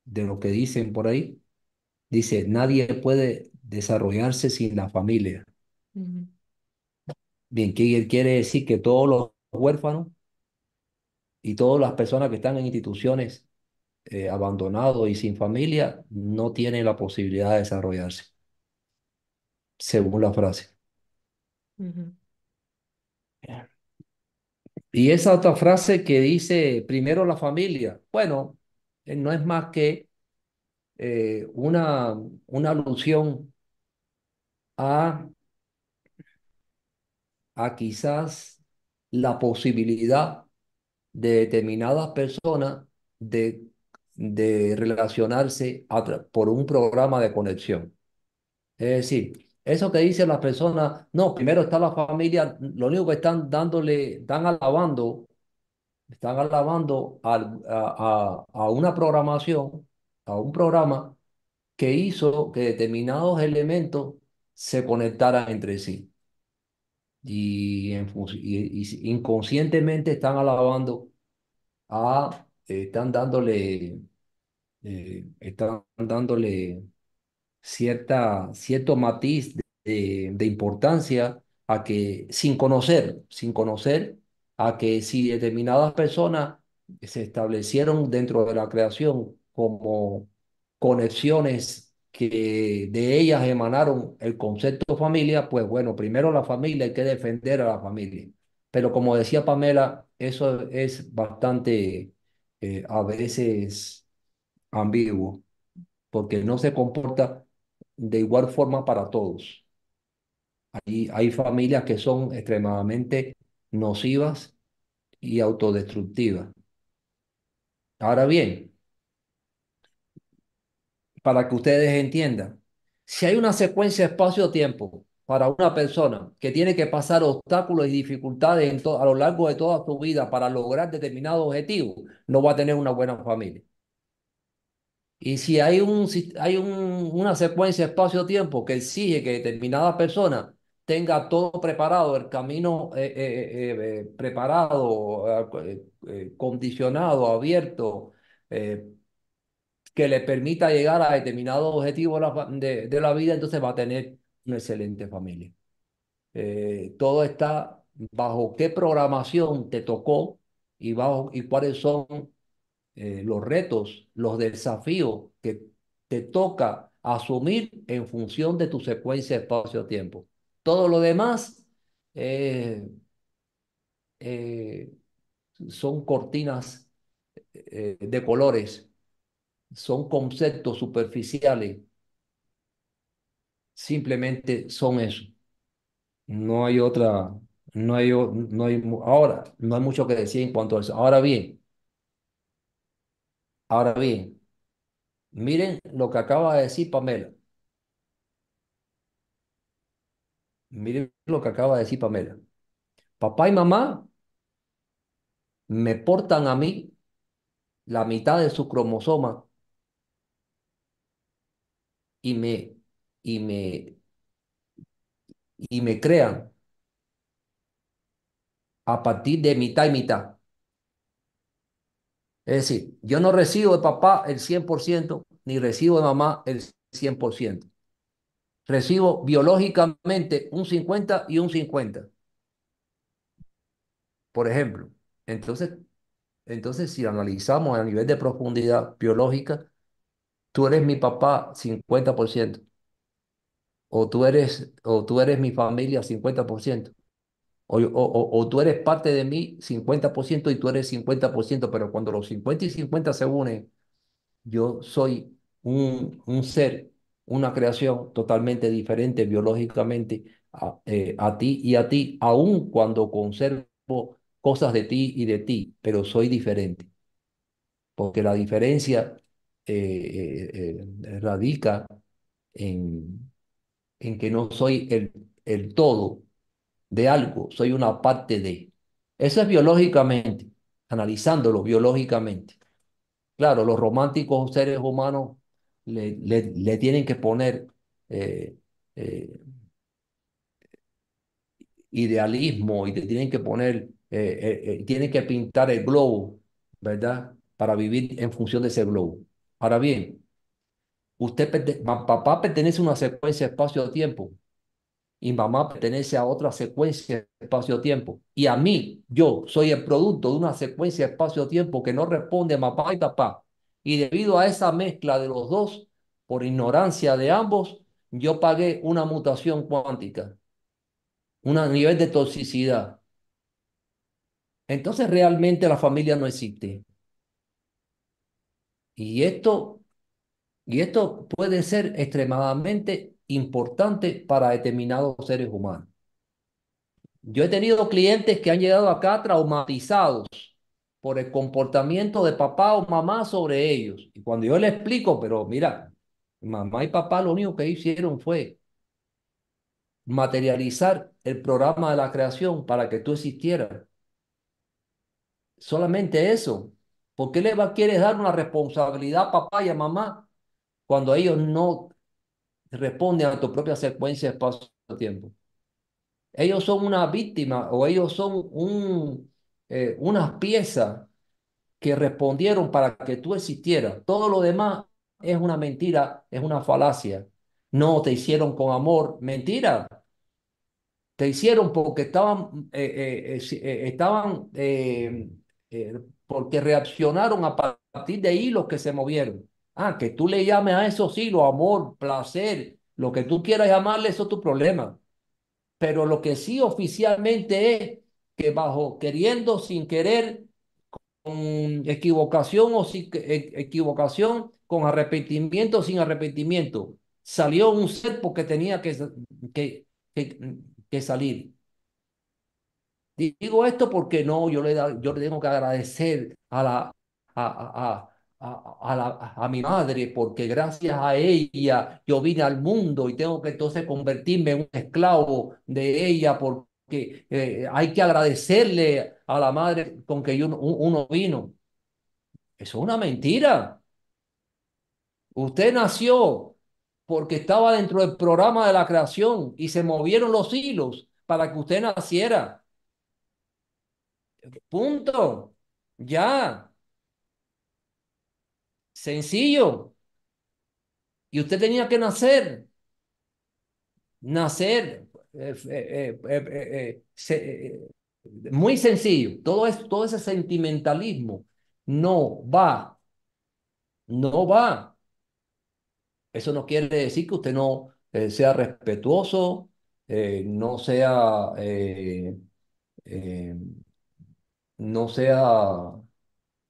Speaker 5: de lo que dicen por ahí. Dice, nadie puede desarrollarse sin la familia. Bien, ¿qué quiere decir? Que todos los huérfanos y todas las personas que están en instituciones eh, abandonados y sin familia no tienen la posibilidad de desarrollarse, según la frase. Y esa otra frase que dice primero la familia, bueno, no es más que eh, una, una alusión a, a quizás la posibilidad de determinadas personas de, de relacionarse por un programa de conexión. Es decir, eso que dicen las personas, no, primero está la familia, lo único que están dándole, están alabando, están alabando al- a, a, a una programación, a un programa que hizo que determinados elementos se conectaran entre sí. Y, inconscientemente están alabando a, están dándole, eh, están dándole cierta, cierto matiz de, de importancia a que, sin conocer, sin conocer, a que si determinadas personas se establecieron dentro de la creación como conexiones que de ellas emanaron el concepto familia, pues bueno, primero la familia, hay que defender a la familia. Pero como decía Pamela, eso es bastante eh, a veces ambiguo porque no se comporta de igual forma para todos. Hay, hay familias que son extremadamente nocivas y autodestructivas. Ahora bien, para que ustedes entiendan, si hay una secuencia espacio-tiempo para una persona que tiene que pasar obstáculos y dificultades a lo largo de toda su vida para lograr determinados objetivos, no va a tener una buena familia. Y si hay, un, hay un- una secuencia espacio-tiempo que exige que determinada persona tenga todo preparado, el camino eh, eh, eh, preparado, condicionado, abierto, que le permita llegar a determinados objetivos de de, la vida, entonces va a tener una excelente familia. Todo está bajo qué programación te tocó y, bajo, y cuáles son los retos, los desafíos que te toca asumir en función de tu secuencia espacio-tiempo. Todo lo demás eh, eh, son cortinas eh, de colores, son conceptos superficiales, simplemente son eso. No hay otra, no hay, no hay, ahora, no hay mucho que decir en cuanto a eso. Ahora bien, ahora bien, miren lo que acaba de decir Pamela. Miren lo que acaba de decir Pamela. Papá y mamá me portan a mí la mitad de su cromosoma y me, y me, y me crean a partir de mitad y mitad. Es decir, yo no recibo de papá el 100% ni recibo de mamá el 100%. Recibo biológicamente un 50 y un 50, por ejemplo. Entonces, si analizamos a nivel de profundidad biológica, tú eres mi papá 50%. o tú eres, mi familia 50%. O, tú eres parte de mí 50% y tú eres 50%, pero cuando los 50 y 50 se unen, yo soy un ser, una creación totalmente diferente biológicamente a, eh, a ti y a ti, aun cuando conservo cosas de ti y de ti, pero soy diferente. Porque la diferencia eh, eh, radica en, en que no soy el, el todo de algo, soy una parte de. Eso es biológicamente, analizándolo biológicamente. Claro, los románticos seres humanos le, le, le tienen que poner eh, eh, idealismo y le tienen que poner, eh, tienen que pintar el globo, ¿verdad? Para vivir en función de ese globo. Ahora bien, usted, papá pertenece a una secuencia espacio-tiempo y mamá pertenece a otra secuencia espacio-tiempo. Y a mí, yo soy el producto de una secuencia espacio-tiempo que no responde a mamá y papá. Y debido a esa mezcla de los dos, por ignorancia de ambos, yo pagué una mutación cuántica, un nivel de toxicidad. Entonces realmente la familia no existe. Y esto, y esto puede ser extremadamente importante para determinados seres humanos. Yo he tenido clientes que han llegado acá traumatizados por el comportamiento de papá o mamá sobre ellos. Y cuando yo les explico, pero mira, mamá y papá lo único que hicieron fue materializar el programa de la creación para que tú existieras. Solamente eso. ¿Por qué le quieres dar una responsabilidad a papá y a mamá cuando ellos no responden a tu propia secuencia de espacio-tiempo? Ellos son una víctima o ellos son un, eh, unas piezas que respondieron para que tú existieras. Todo lo demás es una mentira, es una falacia. No te hicieron con amor, mentira. Te hicieron porque estaban, eh, eh, eh, estaban porque reaccionaron a partir de hilos que se movieron. Ah, que tú le llames a esos hilos amor, placer, lo que tú quieras llamarle, eso es tu problema. Pero lo que sí oficialmente es que bajo queriendo, sin querer, con equivocación o sin e- equivocación, con arrepentimiento o sin arrepentimiento, salió un ser porque tenía que, que, que, salir. Digo esto porque no, yo le, da- yo le tengo que agradecer a la, a, a, a la, a mi madre, porque gracias a ella yo vine al mundo y tengo que entonces convertirme en un esclavo de ella, porque eh, hay que agradecerle a la madre con que uno, uno vino. Eso es una mentira. Usted nació porque estaba dentro del programa de la creación y se movieron los hilos para que usted naciera. Punto. Ya. Sencillo. Y usted tenía que nacer. Nacer. Muy sencillo. Todo, es, todo ese sentimentalismo no va. No va. Eso no quiere decir que usted no eh, sea respetuoso, eh, no sea, eh, no sea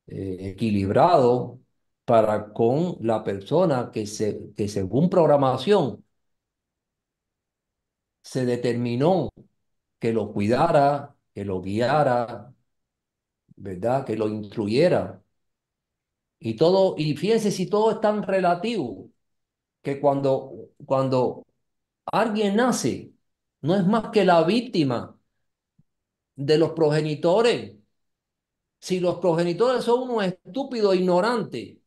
Speaker 5: equilibrado para con la persona que, se, que según programación se determinó que lo cuidara, que lo guiara, ¿verdad? Que lo instruyera. Y todo, y fíjense si todo es tan relativo que cuando, cuando alguien nace, no es más que la víctima de los progenitores. Si los progenitores son unos estúpidos ignorantes,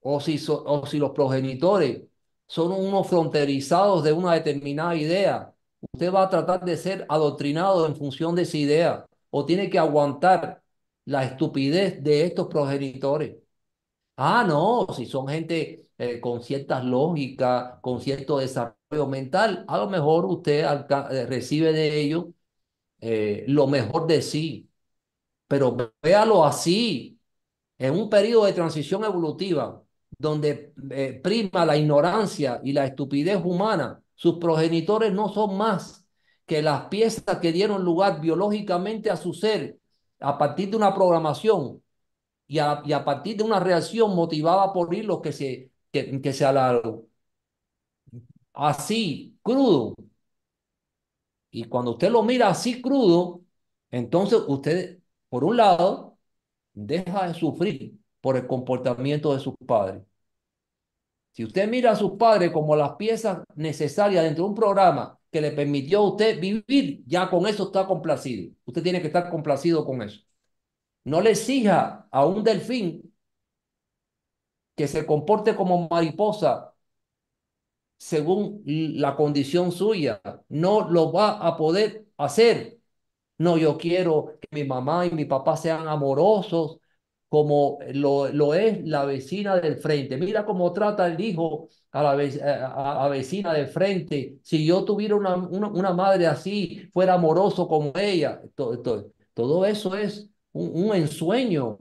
Speaker 5: o si, o si los progenitores son unos fronterizados de una determinada idea, usted va a tratar de ser adoctrinado en función de esa idea, o tiene que aguantar la estupidez de estos progenitores. Ah, no, si son gente eh, con ciertas lógicas, con cierto desarrollo mental, a lo mejor usted eh, recibe de ellos eh, lo mejor de sí, pero véalo así, en un periodo de transición evolutiva, donde eh, prima la ignorancia y la estupidez humana, sus progenitores no son más que las piezas que dieron lugar biológicamente a su ser a partir de una programación y a, y a partir de una reacción motivada por hilos que se, que, que se alargó. Así, crudo. Y cuando usted lo mira así crudo, entonces usted, por un lado, deja de sufrir por el comportamiento de sus padres. Si usted mira a sus padres como las piezas necesarias dentro de un programa que le permitió a usted vivir, ya con eso está complacido. Usted tiene que estar complacido con eso. No le exija a un delfín que se comporte como mariposa según la condición suya. No lo va a poder hacer. No, yo quiero que mi mamá y mi papá sean amorosos como lo, lo es la vecina del frente. Mira cómo trata el hijo a la a, a vecina del frente. Si yo tuviera una, una, una, madre así, fuera amoroso como ella. Todo, todo, todo eso es un, un ensueño,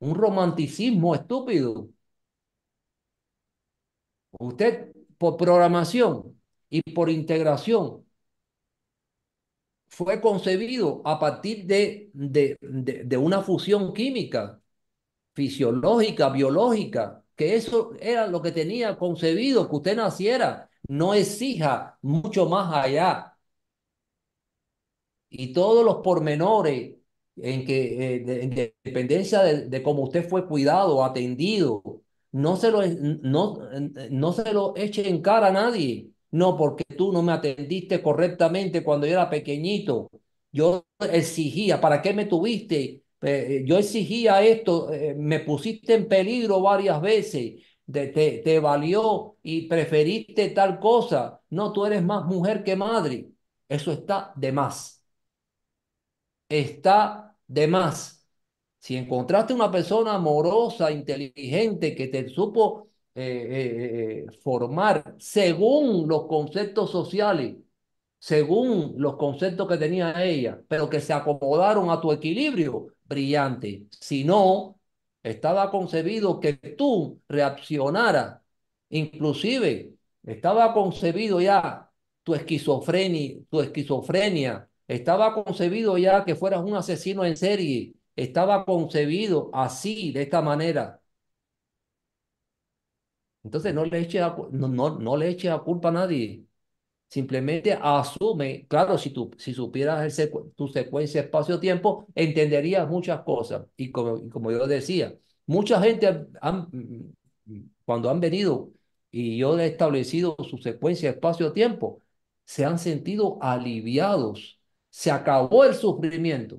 Speaker 5: un romanticismo estúpido. Usted por programación y por integración fue concebido a partir de, de, de, de, una fusión química, fisiológica, biológica, que eso era lo que tenía concebido, que usted naciera, no exija mucho más allá. Y todos los pormenores en que, eh, en dependencia de, de cómo usted fue cuidado, atendido, no se lo, no, no se lo eche en cara a nadie. No, porque tú no me atendiste correctamente cuando yo era pequeñito. Yo exigía, ¿para qué me tuviste? Eh, yo exigía esto, eh, me pusiste en peligro varias veces, te, te, te valió y preferiste tal cosa. No, tú eres más mujer que madre. Eso está de más. Está de más. Si encontraste una persona amorosa, inteligente, que te supo eh, eh, formar según los conceptos sociales, según los conceptos que tenía ella, pero que se acomodaron a tu equilibrio, brillante. Si no, estaba concebido que tú reaccionaras, inclusive estaba concebido ya tu esquizofrenia, tu esquizofrenia, estaba concebido ya que fueras un asesino en serie, estaba concebido así, de esta manera. Entonces no le eche a, no, no, no le eche a culpa a nadie. Simplemente asume, claro, si tú si supieras tu secuencia espacio-tiempo, entenderías muchas cosas. Y como, como yo decía, mucha gente cuando han venido y yo he establecido su secuencia espacio-tiempo, se han sentido aliviados. Se acabó el sufrimiento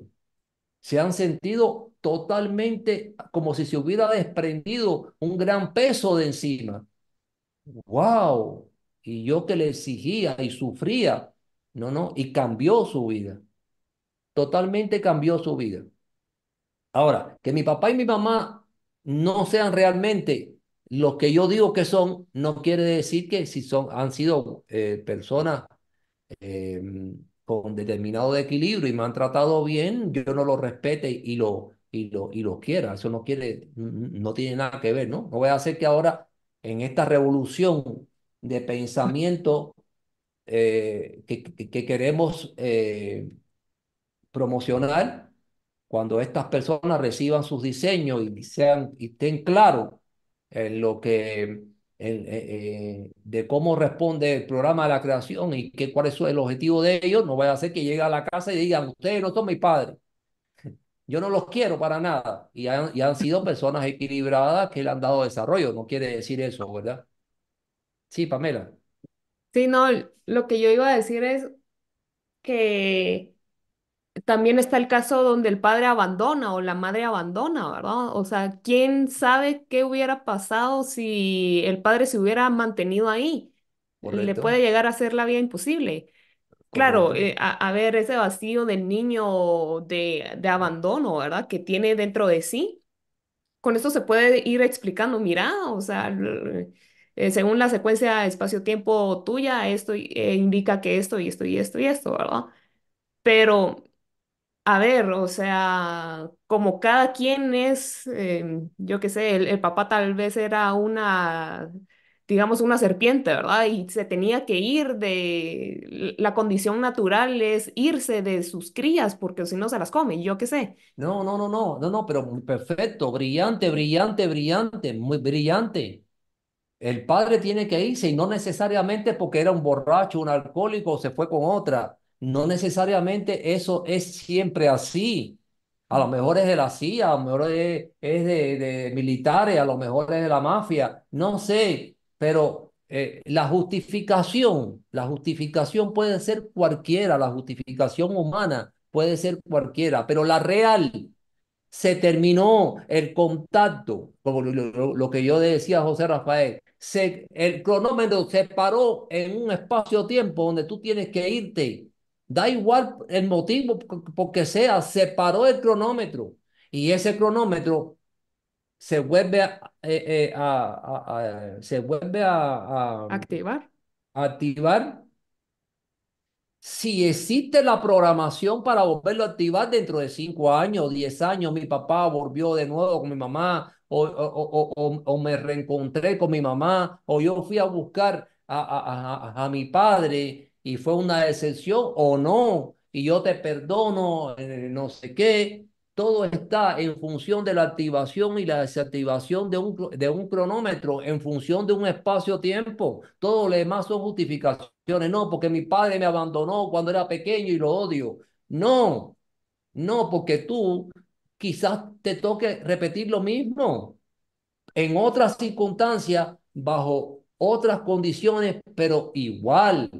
Speaker 5: se han sentido totalmente como si se hubiera desprendido un gran peso de encima. ¡Wow! Y yo que le exigía y sufría, no, no, y cambió su vida. Totalmente cambió su vida. Ahora, que mi papá y mi mamá no sean realmente los que yo digo que son, no quiere decir que si son, han sido eh, personas eh, con determinado equilibrio y me han tratado bien, yo no lo respete y lo, y lo, y lo quiera. Eso no quiere, no tiene nada que ver, ¿no? No voy a hacer que ahora en esta revolución de pensamiento eh, que, que, que, queremos eh, promocionar, cuando estas personas reciban sus diseños y sean y estén claros en lo que el, eh, de cómo responde el programa de la creación y qué, cuál es el objetivo de ellos, no vaya a ser que llegue a la casa y digan, ustedes no son mis padres. (laughs) Yo no los quiero para nada. Y han, y han sido personas equilibradas que le han dado desarrollo. No quiere decir eso, ¿verdad? Sí, Pamela.
Speaker 3: Sí, no, lo que yo iba a decir es que también está el caso donde el padre abandona o la madre abandona, ¿verdad? O sea, ¿quién sabe qué hubiera pasado si el padre se hubiera mantenido ahí? Le puede llegar a hacer la vida imposible. Claro, eh, a, a, ver ese vacío del niño de, de abandono, ¿verdad? Que tiene dentro de sí. Con esto se puede ir explicando, mira, o sea, eh, según la secuencia espacio-tiempo tuya, esto eh, indica que esto y esto y esto y esto, ¿verdad? Pero a ver, o sea, como cada quien es, eh, yo qué sé, el, papá tal vez era una, digamos, una serpiente, ¿verdad? Y se tenía que ir de, la condición natural es irse de sus crías porque si no se las come, yo qué sé.
Speaker 5: No, no, no, no, no, no, pero perfecto, brillante, brillante, brillante, muy brillante. El padre tiene que irse y no necesariamente porque era un borracho, un alcohólico o se fue con otra. No necesariamente eso es siempre así. A lo mejor es de la CIA, a lo mejor es, es de, militares, a lo mejor es de la mafia, no sé, pero eh, la justificación, la justificación puede ser cualquiera, la justificación humana puede ser cualquiera, pero la real, se terminó el contacto, como lo, lo- que yo decía José Rafael, se, el cronómetro se paró en un espacio-tiempo donde tú tienes que irte. Da igual el motivo por por que sea, se paró el cronómetro y ese cronómetro se vuelve a, eh, eh, a- a- a- se vuelve a,
Speaker 3: Activar.
Speaker 5: activar si existe la programación para volverlo a activar dentro de cinco años, diez años, mi papá volvió de nuevo con mi mamá, o, o, o, me reencontré con mi mamá, o yo fui a buscar a, a, a, a mi padre y fue una decepción, o no, y yo te perdono, eh, no sé qué. Todo está en función de la activación y la desactivación de un, de un cronómetro, en función de un espacio-tiempo. Todo lo demás son justificaciones. No, porque mi padre me abandonó cuando era pequeño y lo odio. No, no, porque tú quizás te toque repetir lo mismo en otras circunstancias, bajo otras condiciones, pero igual.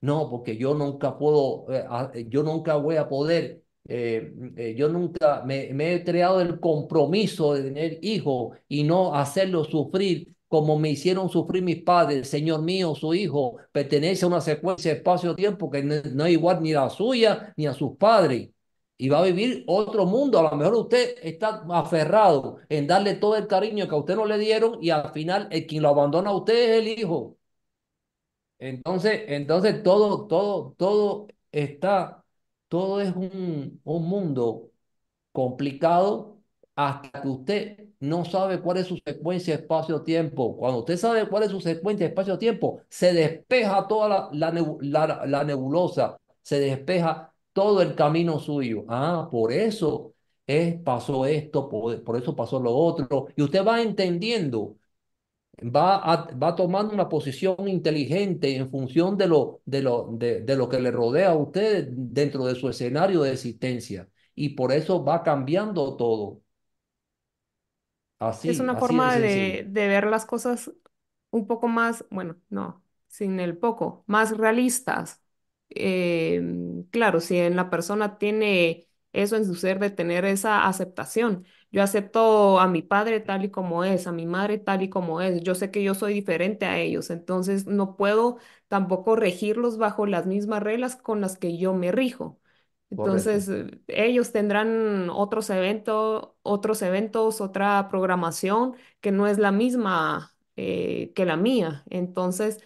Speaker 5: No, porque yo nunca puedo, eh, a- yo nunca voy a poder, eh, eh, yo nunca me, he creado el compromiso de tener hijos y no hacerlos sufrir como me hicieron sufrir mis padres. Señor mío, su hijo pertenece a una secuencia de espacio-tiempo que no, no es igual ni a la suya ni a sus padres y va a vivir otro mundo. A lo mejor usted está aferrado en darle todo el cariño que a usted no le dieron y al final el quien lo abandona a usted es el hijo. Entonces, entonces todo, todo, todo está, todo es un, un mundo complicado hasta que usted no sabe cuál es su secuencia espacio-tiempo. Cuando usted sabe cuál es su secuencia espacio-tiempo, se despeja toda la, la, la, la nebulosa, se despeja todo el camino suyo. Ah, por eso es, pasó esto, por, por eso pasó lo otro. Y usted va entendiendo, va, a- va tomando una posición inteligente en función de lo, de lo, de, de lo que le rodea a usted dentro de su escenario de existencia. Y por eso va cambiando todo.
Speaker 3: Es
Speaker 5: Así,
Speaker 3: una
Speaker 5: así de
Speaker 3: forma de, de ver las cosas un poco más, bueno, no, sin el poco, más realistas. Em, claro, si en la persona tiene eso en su ser de tener esa aceptación. Yo acepto a mi padre tal y como es, a mi madre tal y como es. Yo sé que yo soy diferente a ellos, entonces no puedo tampoco regirlos bajo las mismas reglas con las que yo me rijo. Entonces, eh, ellos tendrán otros eventos, otros eventos, otra programación que no es la misma eh, que la mía. Entonces,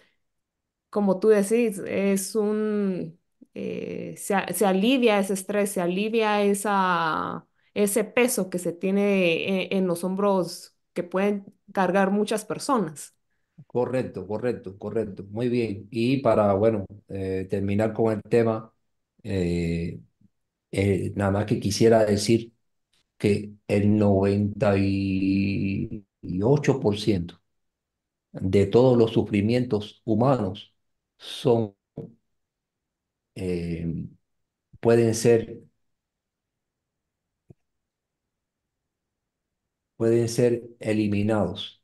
Speaker 3: como tú decís, es un, eh, se, se alivia ese estrés, se alivia esa, ese peso que se tiene en, en los hombros que pueden cargar muchas personas.
Speaker 5: correcto, correcto, correcto. Muy bien. Y para, bueno, eh, terminar con el tema, eh, nada más que quisiera decir que el noventa y ocho por ciento de todos los sufrimientos humanos son, eh, pueden ser, pueden ser eliminados.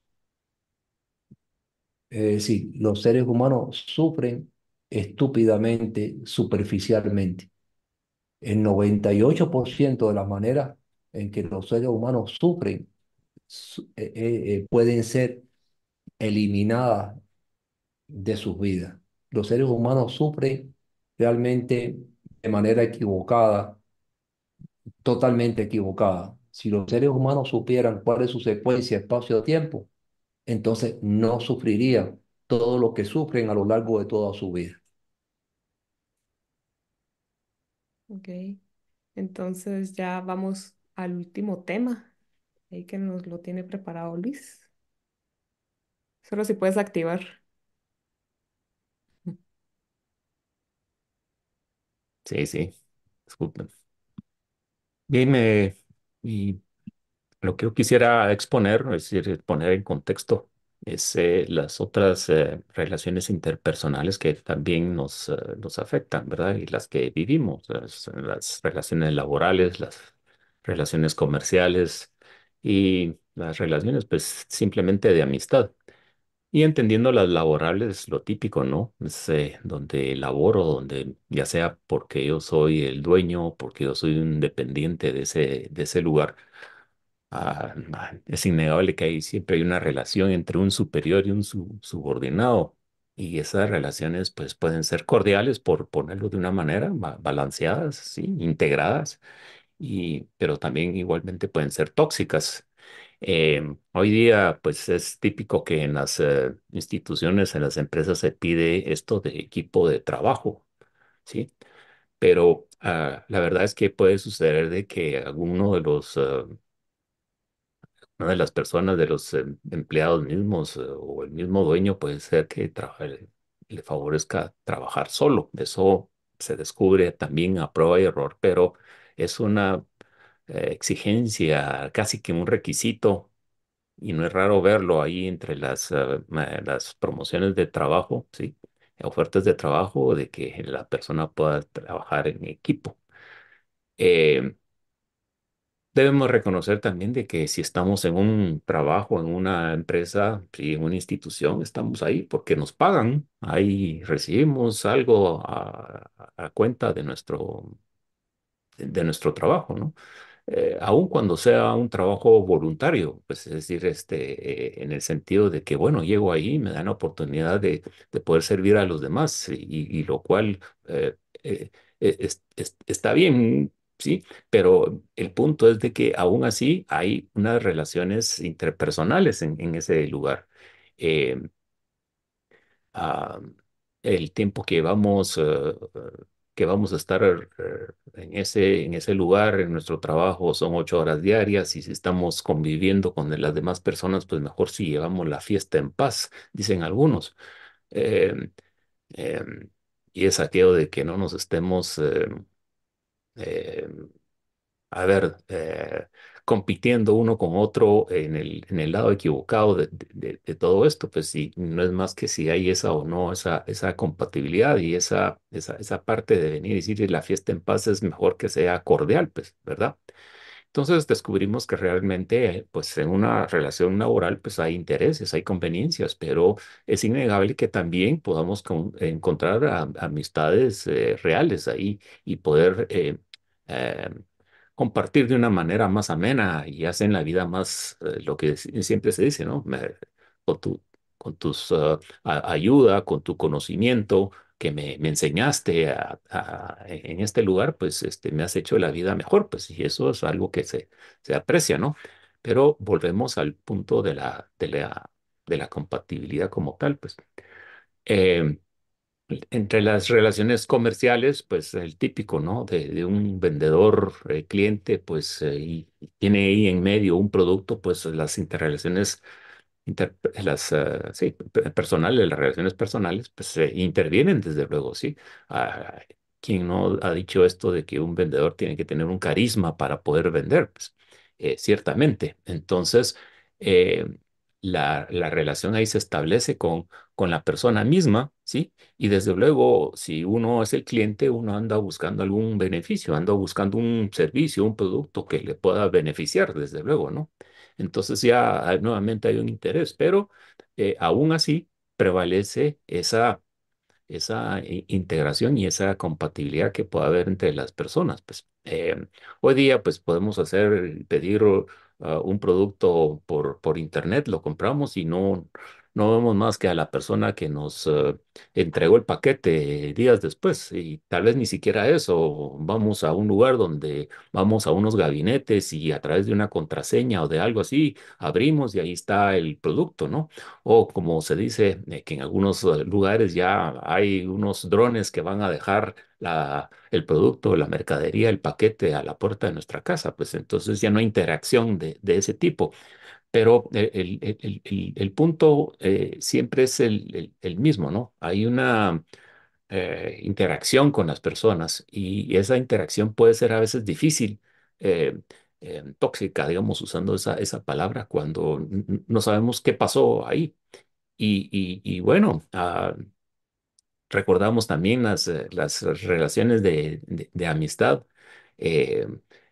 Speaker 5: Es decir, los seres humanos sufren estúpidamente, superficialmente. El 98% de las maneras en que los seres humanos sufren su- eh, eh, pueden ser eliminadas de sus vidas. Los seres humanos sufren realmente de manera equivocada, totalmente equivocada. Si los seres humanos supieran cuál es su secuencia espacio-tiempo, entonces no sufrirían todo lo que sufren a lo largo de toda su vida.
Speaker 3: Ok. Entonces ya vamos al último tema, ahí que nos lo tiene preparado Luis. Solo si puedes activar.
Speaker 1: Sí, sí. Disculpen. Bien, me- y lo que yo quisiera exponer, es decir, poner en contexto, es eh, las otras eh, relaciones interpersonales que también nos, eh, nos afectan, ¿verdad? Y las que vivimos, las relaciones laborales, las relaciones comerciales y las relaciones, pues, simplemente de amistad. Y entendiendo las laborales, lo típico, ¿no? Es donde laboro, donde ya sea porque yo soy el dueño, porque yo soy un dependiente de ese, de ese lugar, ah, ah, es innegable que hay, siempre hay una relación entre un superior y un su- subordinado. Y esas relaciones, pues, pueden ser cordiales, por ponerlo de una manera, ba- balanceadas, sí, integradas, y, pero también igualmente pueden ser tóxicas. Eh, hoy día, pues es típico que en las eh, instituciones, en las empresas se pide esto de equipo de trabajo, ¿sí? Pero ah, la verdad es que puede suceder de que alguno de los, ah, una de las personas, de los eh, empleados mismos o el mismo dueño puede ser que le favorezca trabajar solo. Eso se descubre también a prueba y error, pero es una eh, exigencia, casi que un requisito y no es raro verlo ahí entre las, eh, las promociones de trabajo, ¿sí? Ofertas de trabajo de que la persona pueda trabajar en equipo. Eh, debemos reconocer también de que si estamos en un trabajo, en una empresa, en una institución, estamos ahí porque nos pagan, ahí recibimos algo a, a cuenta de nuestro, de nuestro trabajo, ¿no? Eh, aun cuando sea un trabajo voluntario, pues es decir, este, eh, en el sentido de que, bueno, llego ahí, me dan la oportunidad de, de poder servir a los demás y, y lo cual eh, eh, es- es- está bien, sí, pero el punto es de que aún así hay unas relaciones interpersonales en, ese lugar. El tiempo que vamos, eh, que vamos a estar eh, en ese, en ese lugar, en nuestro trabajo, son ocho horas diarias y si estamos conviviendo con las demás personas, pues mejor si llevamos la fiesta en paz, dicen algunos. Eh, eh, y es aquello de que no nos estemos eh, a ver, eh, compitiendo uno con otro en el, en el lado equivocado de, de- de- todo esto, pues sí, no es más que si hay esa o no, esa, esa compatibilidad y esa, esa, esa parte de venir y decir la fiesta en paz es mejor que sea cordial, pues, ¿verdad? Entonces descubrimos que realmente, pues en una relación laboral, pues hay intereses, hay conveniencias, pero es innegable que también podamos con- encontrar a- amistades eh, reales ahí y poder eh, eh, compartir de una manera más amena y hacen la vida más, eh, lo que si- siempre se dice, ¿no? Me- con tu, ah, ayuda, con tu conocimiento que me, enseñaste en este lugar, pues este, me has hecho la vida mejor, pues y eso es algo que se, se aprecia, ¿no? Pero volvemos al punto de la, de la, de la compatibilidad como tal, pues. Em, entre las relaciones comerciales, pues el típico, ¿no? De, un vendedor, eh, cliente, pues eh, y tiene ahí en medio un producto, pues las interrelaciones, inter- las, eh, sí, pe- personales, las relaciones personales, pues intervienen desde luego, ¿sí? Ah, ¿quién no ha dicho esto de que un vendedor tiene que tener un carisma para poder vender? Pues ciertamente. Entonces, la, la relación ahí se establece con, con la persona misma, ¿sí? Y desde luego, si uno es el cliente, uno anda buscando algún beneficio, anda buscando un servicio, un producto que le pueda beneficiar, desde luego, ¿no? Entonces ya hay- nuevamente hay un interés, pero eh, aún así prevalece esa, esa integración y esa compatibilidad que puede haber entre las personas. Pues eh, hoy día, pues podemos hacer, pedir uh, un producto por, por internet, lo compramos y no no vemos más que a la persona que nos eh, entregó el paquete días después y tal vez ni siquiera eso. Vamos a un lugar donde vamos a unos gabinetes y a través de una contraseña o de algo así abrimos y ahí está el producto, ¿no? O como se dice eh, que en algunos eh, lugares ya hay unos drones que van a dejar la, el producto, la mercadería, el paquete a la puerta de nuestra casa, pues entonces ya no hay interacción de, de ese tipo. Pero el, el- el- el- el punto eh, siempre es el, mismo, ¿no? Hay una eh, interacción con las personas y esa interacción puede ser a veces difícil, eh, eh, tóxica, digamos, usando esa, esa palabra, cuando no sabemos qué pasó ahí. Y, y- bueno, ah, recordamos también las, eh, las relaciones de, de- amistad eh,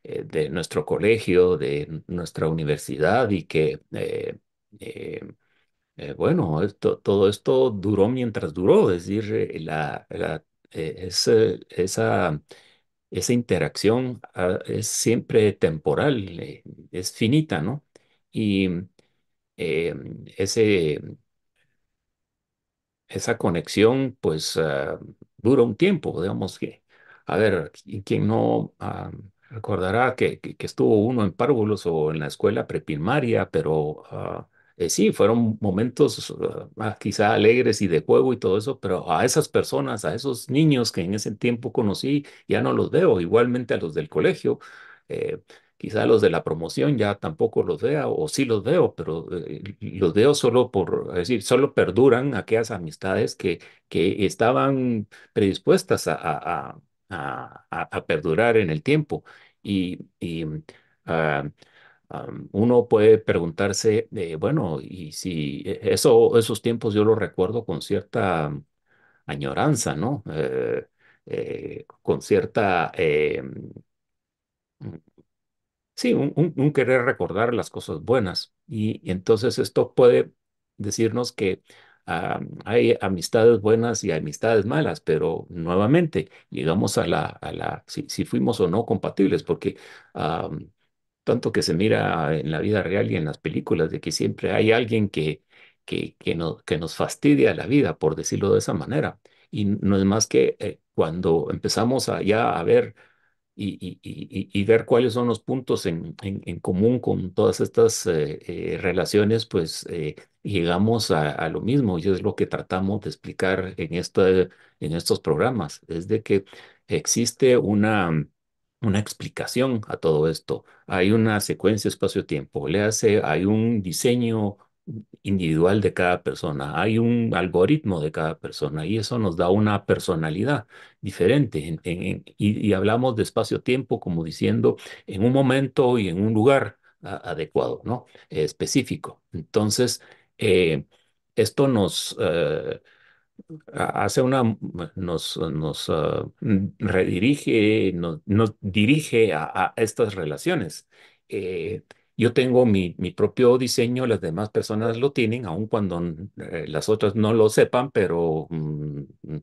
Speaker 1: eh, de nuestro colegio, de nuestra universidad y que, eh, eh, bueno, esto, todo esto duró mientras duró, es decir, la, esa, esa interacción ah, es siempre temporal, es finita, ¿no? Y ese esa conexión pues ah, dura un tiempo, digamos que, a ver, ¿qui- ¿quién no ah, recordará que, que- estuvo uno en párvulos o en la escuela preprimaria, pero ah, eh, sí, fueron momentos ah, quizá alegres y de juego y todo eso, pero a esas personas, a esos niños que en ese tiempo conocí, ya no los veo, igualmente a los del colegio. eh, Quizá los de la promoción ya tampoco los vea, o sí los veo, pero eh, los veo solo por, es decir, solo perduran aquellas amistades que, que estaban predispuestas a, a- a- perdurar en el tiempo. Y, y, ah, ah, uno puede preguntarse, bueno, y si eh, eso, esos tiempos yo los recuerdo con cierta añoranza, ¿no? Eh, eh, con cierta... eh, Sí, un, un- un querer recordar las cosas buenas. Y, y entonces esto puede decirnos que hay amistades buenas y amistades malas, pero nuevamente llegamos a la, a la, si, si fuimos o no compatibles, porque tanto que se mira en la vida real y en las películas, de que siempre hay alguien que, que, que, no- que nos fastidia la vida, por decirlo de esa manera. Y no es más que eh, cuando empezamos a, ya a ver y, y- y- ver cuáles son los puntos en, en- común con todas estas eh, eh, relaciones, pues llegamos a, a lo mismo y es lo que tratamos de explicar en, esta, en estos programas, es de que existe una, una explicación a todo esto. Hay una secuencia espacio-tiempo, le hace, hay un diseño individual de cada persona, hay un algoritmo de cada persona y eso nos da una personalidad diferente. en- en- y, y hablamos de espacio-tiempo como diciendo en un momento y en un lugar a- adecuado, ¿no? Específico. Entonces, eh, esto nos eh, ha- hace una, nos, nos mm, redirige, nos, nos dirige a, estas relaciones. Yo tengo mi, mi propio diseño, las demás personas lo tienen, aun cuando eh, las otras no lo sepan, pero mm, mm,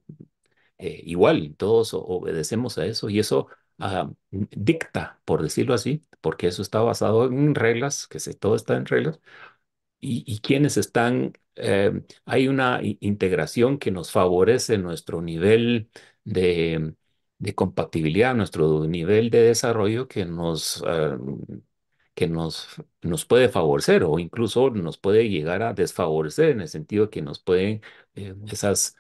Speaker 1: igual, todos obedecemos a eso y eso ah, dicta, por decirlo así, porque eso está basado en reglas, que se, todo está en reglas, y, quienes están, eh, hay una integración que nos favorece nuestro nivel de, compatibilidad, nuestro nivel de desarrollo que nos, eh, que nos, nos puede favorecer o incluso nos puede llegar a desfavorecer en el sentido que nos pueden, eh, esas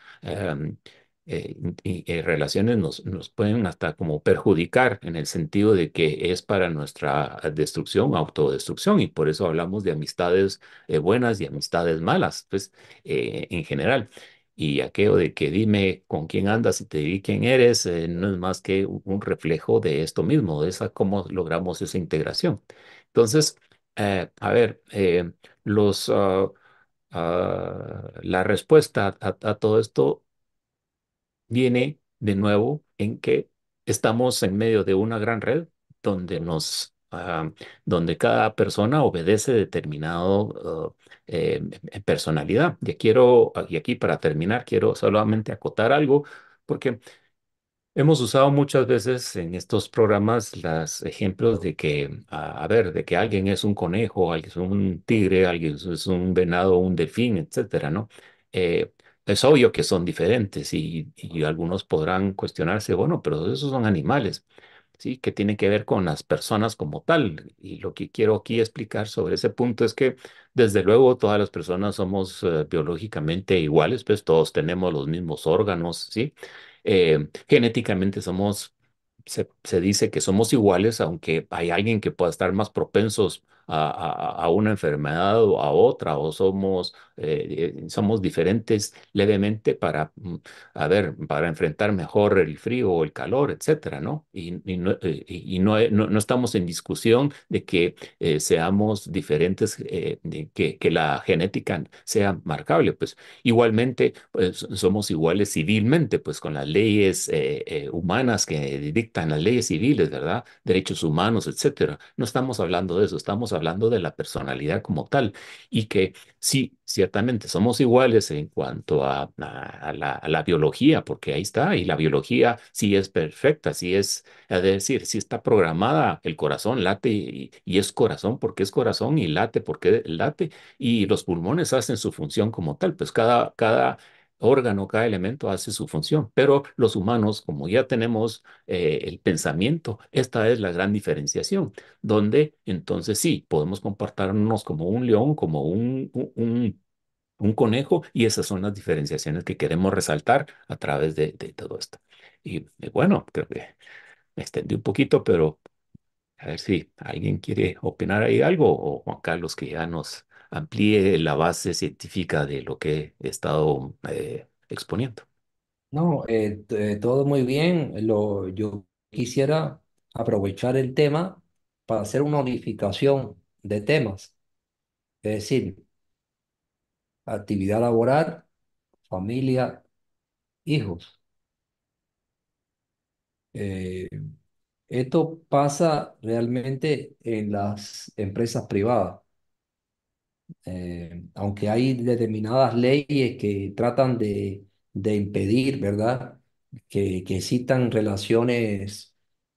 Speaker 1: eh, y- y relaciones nos, nos pueden hasta como perjudicar en el sentido de que es para nuestra destrucción, autodestrucción, y por eso hablamos de amistades eh, buenas y amistades malas, pues eh, en general. Y aquello de que dime con quién andas y te diré quién eres, eh, no es más que un reflejo de esto mismo, de esa cómo logramos esa integración. Entonces, eh, a ver, eh, los, ah, ah, la respuesta a, a todo esto viene de nuevo en que estamos en medio de una gran red donde nos, ah, donde cada persona obedece determinado ah, eh, eh, personalidad. Y quiero, y aquí para terminar, quiero solamente acotar algo, porque Hemos usado muchas veces en estos programas los ejemplos de que, a, ver, de que alguien es un conejo, alguien es un tigre, alguien es es un venado, un delfín, etcétera, ¿no? Eh, es obvio que son diferentes y, algunos podrán cuestionarse, bueno, pero esos son animales. ¿sí? que tiene que ver con las personas como tal. Y lo que quiero aquí explicar sobre ese punto es que, desde luego, todas las personas somos eh, biológicamente iguales, pues todos tenemos los mismos órganos, ¿sí? Eh, genéticamente somos, se, se dice que somos iguales, aunque hay alguien que pueda estar más propensos a, a- una enfermedad o a otra, o somos, eh, eh, somos diferentes levemente para mm, a ver, para enfrentar mejor el frío o el calor, etcétera, ¿no? Y, no, eh, y no, no- estamos en discusión de que seamos diferentes, de que, que la genética sea marcable, pues igualmente pues, somos iguales civilmente, pues con las leyes humanas que dictan las leyes civiles, ¿verdad? Derechos humanos, etcétera. No estamos hablando de eso, estamos hablando de la personalidad como tal y que Sí, ciertamente somos iguales en cuanto a, la biología, porque ahí está, y la biología sí es perfecta, sí es, es decir, sí está programada, el corazón late y, y es corazón porque es corazón y late porque late, y los pulmones hacen su función como tal, pues cada, cada órgano, cada elemento hace su función, pero los humanos, como ya tenemos eh, el pensamiento, esta es la gran diferenciación donde entonces sí, podemos comportarnos como un león, como un, un, un- conejo, y esas son las diferenciaciones que queremos resaltar a través de, de todo esto. Y eh, bueno, creo que me extendí un poquito, pero a ver si alguien quiere opinar ahí algo, o Juan Carlos que ya nos amplíe la base científica de lo que he estado eh, exponiendo.
Speaker 5: No, eh, todo muy bien. Lo, yo quisiera aprovechar el tema para hacer una unificación de temas, es decir, actividad laboral, familia, hijos. Eh, esto pasa realmente en las empresas privadas. Eh, aunque hay determinadas leyes que tratan de, de impedir, ¿verdad? Que, que existan relaciones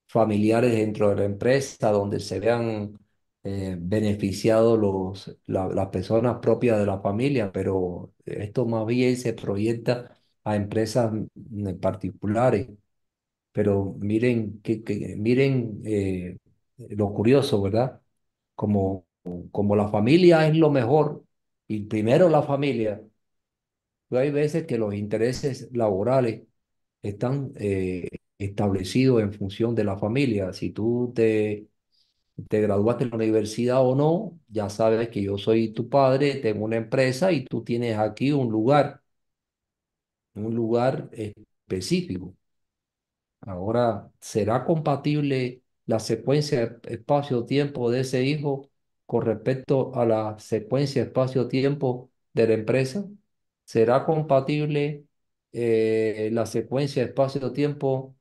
Speaker 5: familiares dentro de la empresa donde se vean eh, beneficiados los, la- las personas propias de la familia, pero esto más bien se proyecta a empresas particulares. Pero miren, que- miren eh, lo curioso, ¿verdad? Como, como la familia es lo mejor, y primero la familia, pero hay veces que los intereses laborales están eh, establecidos en función de la familia. Si tú te, te graduaste en la universidad o no, ya sabes que yo soy tu padre, tengo una empresa y tú tienes aquí un lugar, un lugar específico. Ahora, ¿será compatible la secuencia espacio-tiempo de ese hijo con respecto a la secuencia espacio-tiempo de la empresa? ¿Será compatible eh, la secuencia espacio-tiempo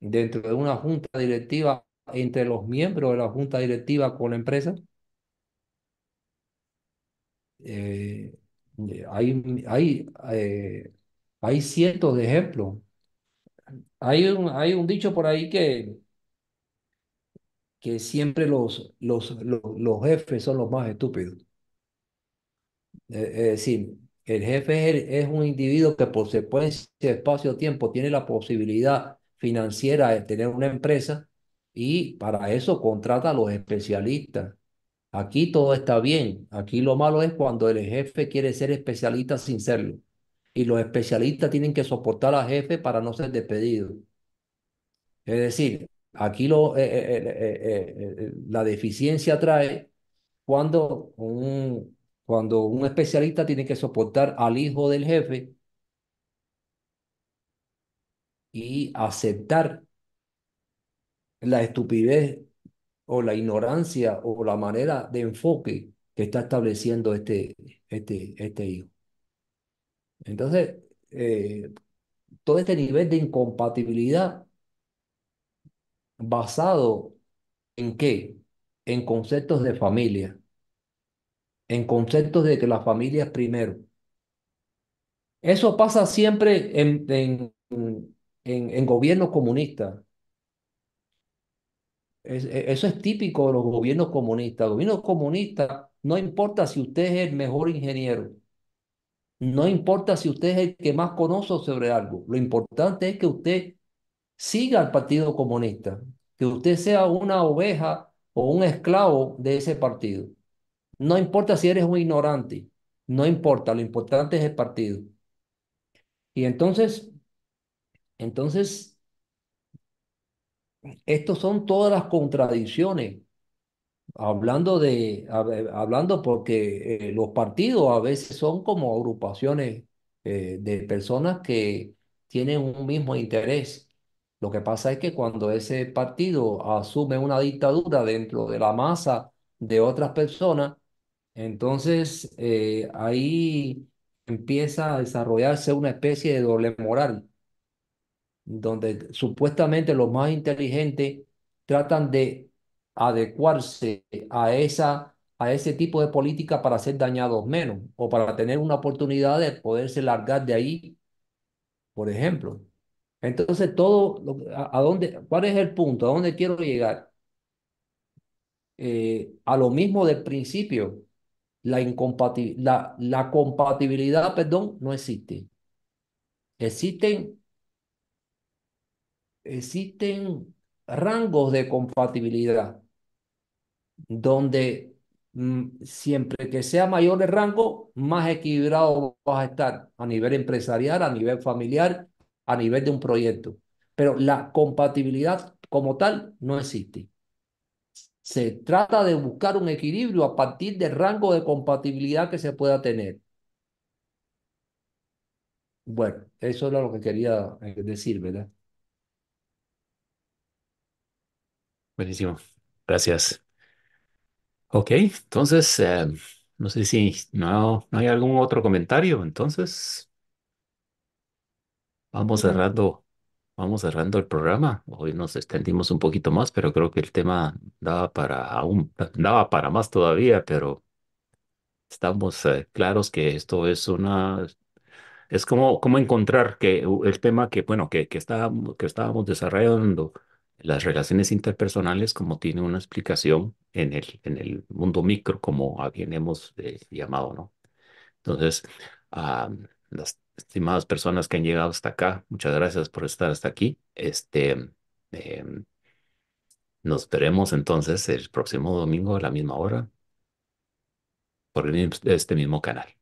Speaker 5: dentro de una junta directiva entre los miembros de la junta directiva con la empresa? Eh, hay, hay, eh, hay cientos de ejemplos. Hay un, hay un dicho por ahí que que siempre los, los, los, los jefes son los más estúpidos. Eh, Es decir, el jefe es, es un individuo que por secuencia, espacio-tiempo tiene la posibilidad financiera de tener una empresa y para eso contrata a los especialistas. Aquí todo está bien. Aquí lo malo es cuando el jefe quiere ser especialista sin serlo. Y los especialistas tienen que soportar al jefe para no ser despedidos. Es decir, aquí lo, eh, eh, eh, la deficiencia trae cuando un, cuando un especialista tiene que soportar al hijo del jefe y aceptar la estupidez o la ignorancia o la manera de enfoque que está estableciendo este, este, este hijo. Entonces, todo este nivel de incompatibilidad basado en qué? En conceptos de familia, en conceptos de que la familia es primero. Eso pasa siempre en, en, en, en gobiernos comunistas. Es- e- eso es típico de los gobiernos comunistas. Gobiernos comunistas, no importa si usted es el mejor ingeniero, no importa si usted es el que más conoce sobre algo, lo importante es que usted siga al Partido Comunista, que usted sea una oveja o un esclavo de ese partido. No importa si eres un ignorante, no importa, lo importante es el partido. Y entonces, entonces, estos son todas las contradicciones. Hablando de, hab- hablando porque eh, los partidos a veces son como agrupaciones eh, de personas que tienen un mismo interés. Lo que pasa es que cuando ese partido asume una dictadura dentro de la masa de otras personas, entonces eh, ahí empieza a desarrollarse una especie de doble moral donde supuestamente los más inteligentes tratan de adecuarse a esa, a ese tipo de política para ser dañados menos o para tener una oportunidad de poderse largar de ahí, por ejemplo. Entonces, todo, lo- a, a dónde, ¿cuál es el punto? ¿A dónde quiero llegar? Eh, a lo mismo del principio, la incompati- la, la compatibilidad, perdón, no existe. Existen existen rangos de compatibilidad donde mm, siempre que sea mayor el rango, más equilibrado vas a estar a nivel empresarial, a nivel familiar, a nivel de un proyecto. Pero la compatibilidad como tal no existe. Se trata de buscar un equilibrio a partir del rango de compatibilidad que se pueda tener. Bueno, eso era lo que quería eh, decir, ¿verdad?
Speaker 1: Buenísimo. Gracias. Ok, entonces, eh, no sé si no, no hay algún otro comentario. Entonces, vamos cerrando, vamos cerrando el programa. Hoy nos extendimos un poquito más, pero creo que el tema daba para aún, daba para más todavía, pero estamos eh, claros que esto es una Es como, como encontrar que el tema que, bueno, que, que, estábamos, que estábamos desarrollando, las relaciones interpersonales, como tiene una explicación en el, en el mundo micro, como a bien hemos eh, llamado, ¿no? Entonces, a las estimadas personas que han llegado hasta acá, muchas gracias por estar hasta aquí. Este, em, nos veremos entonces el próximo domingo a la misma hora por este mismo canal.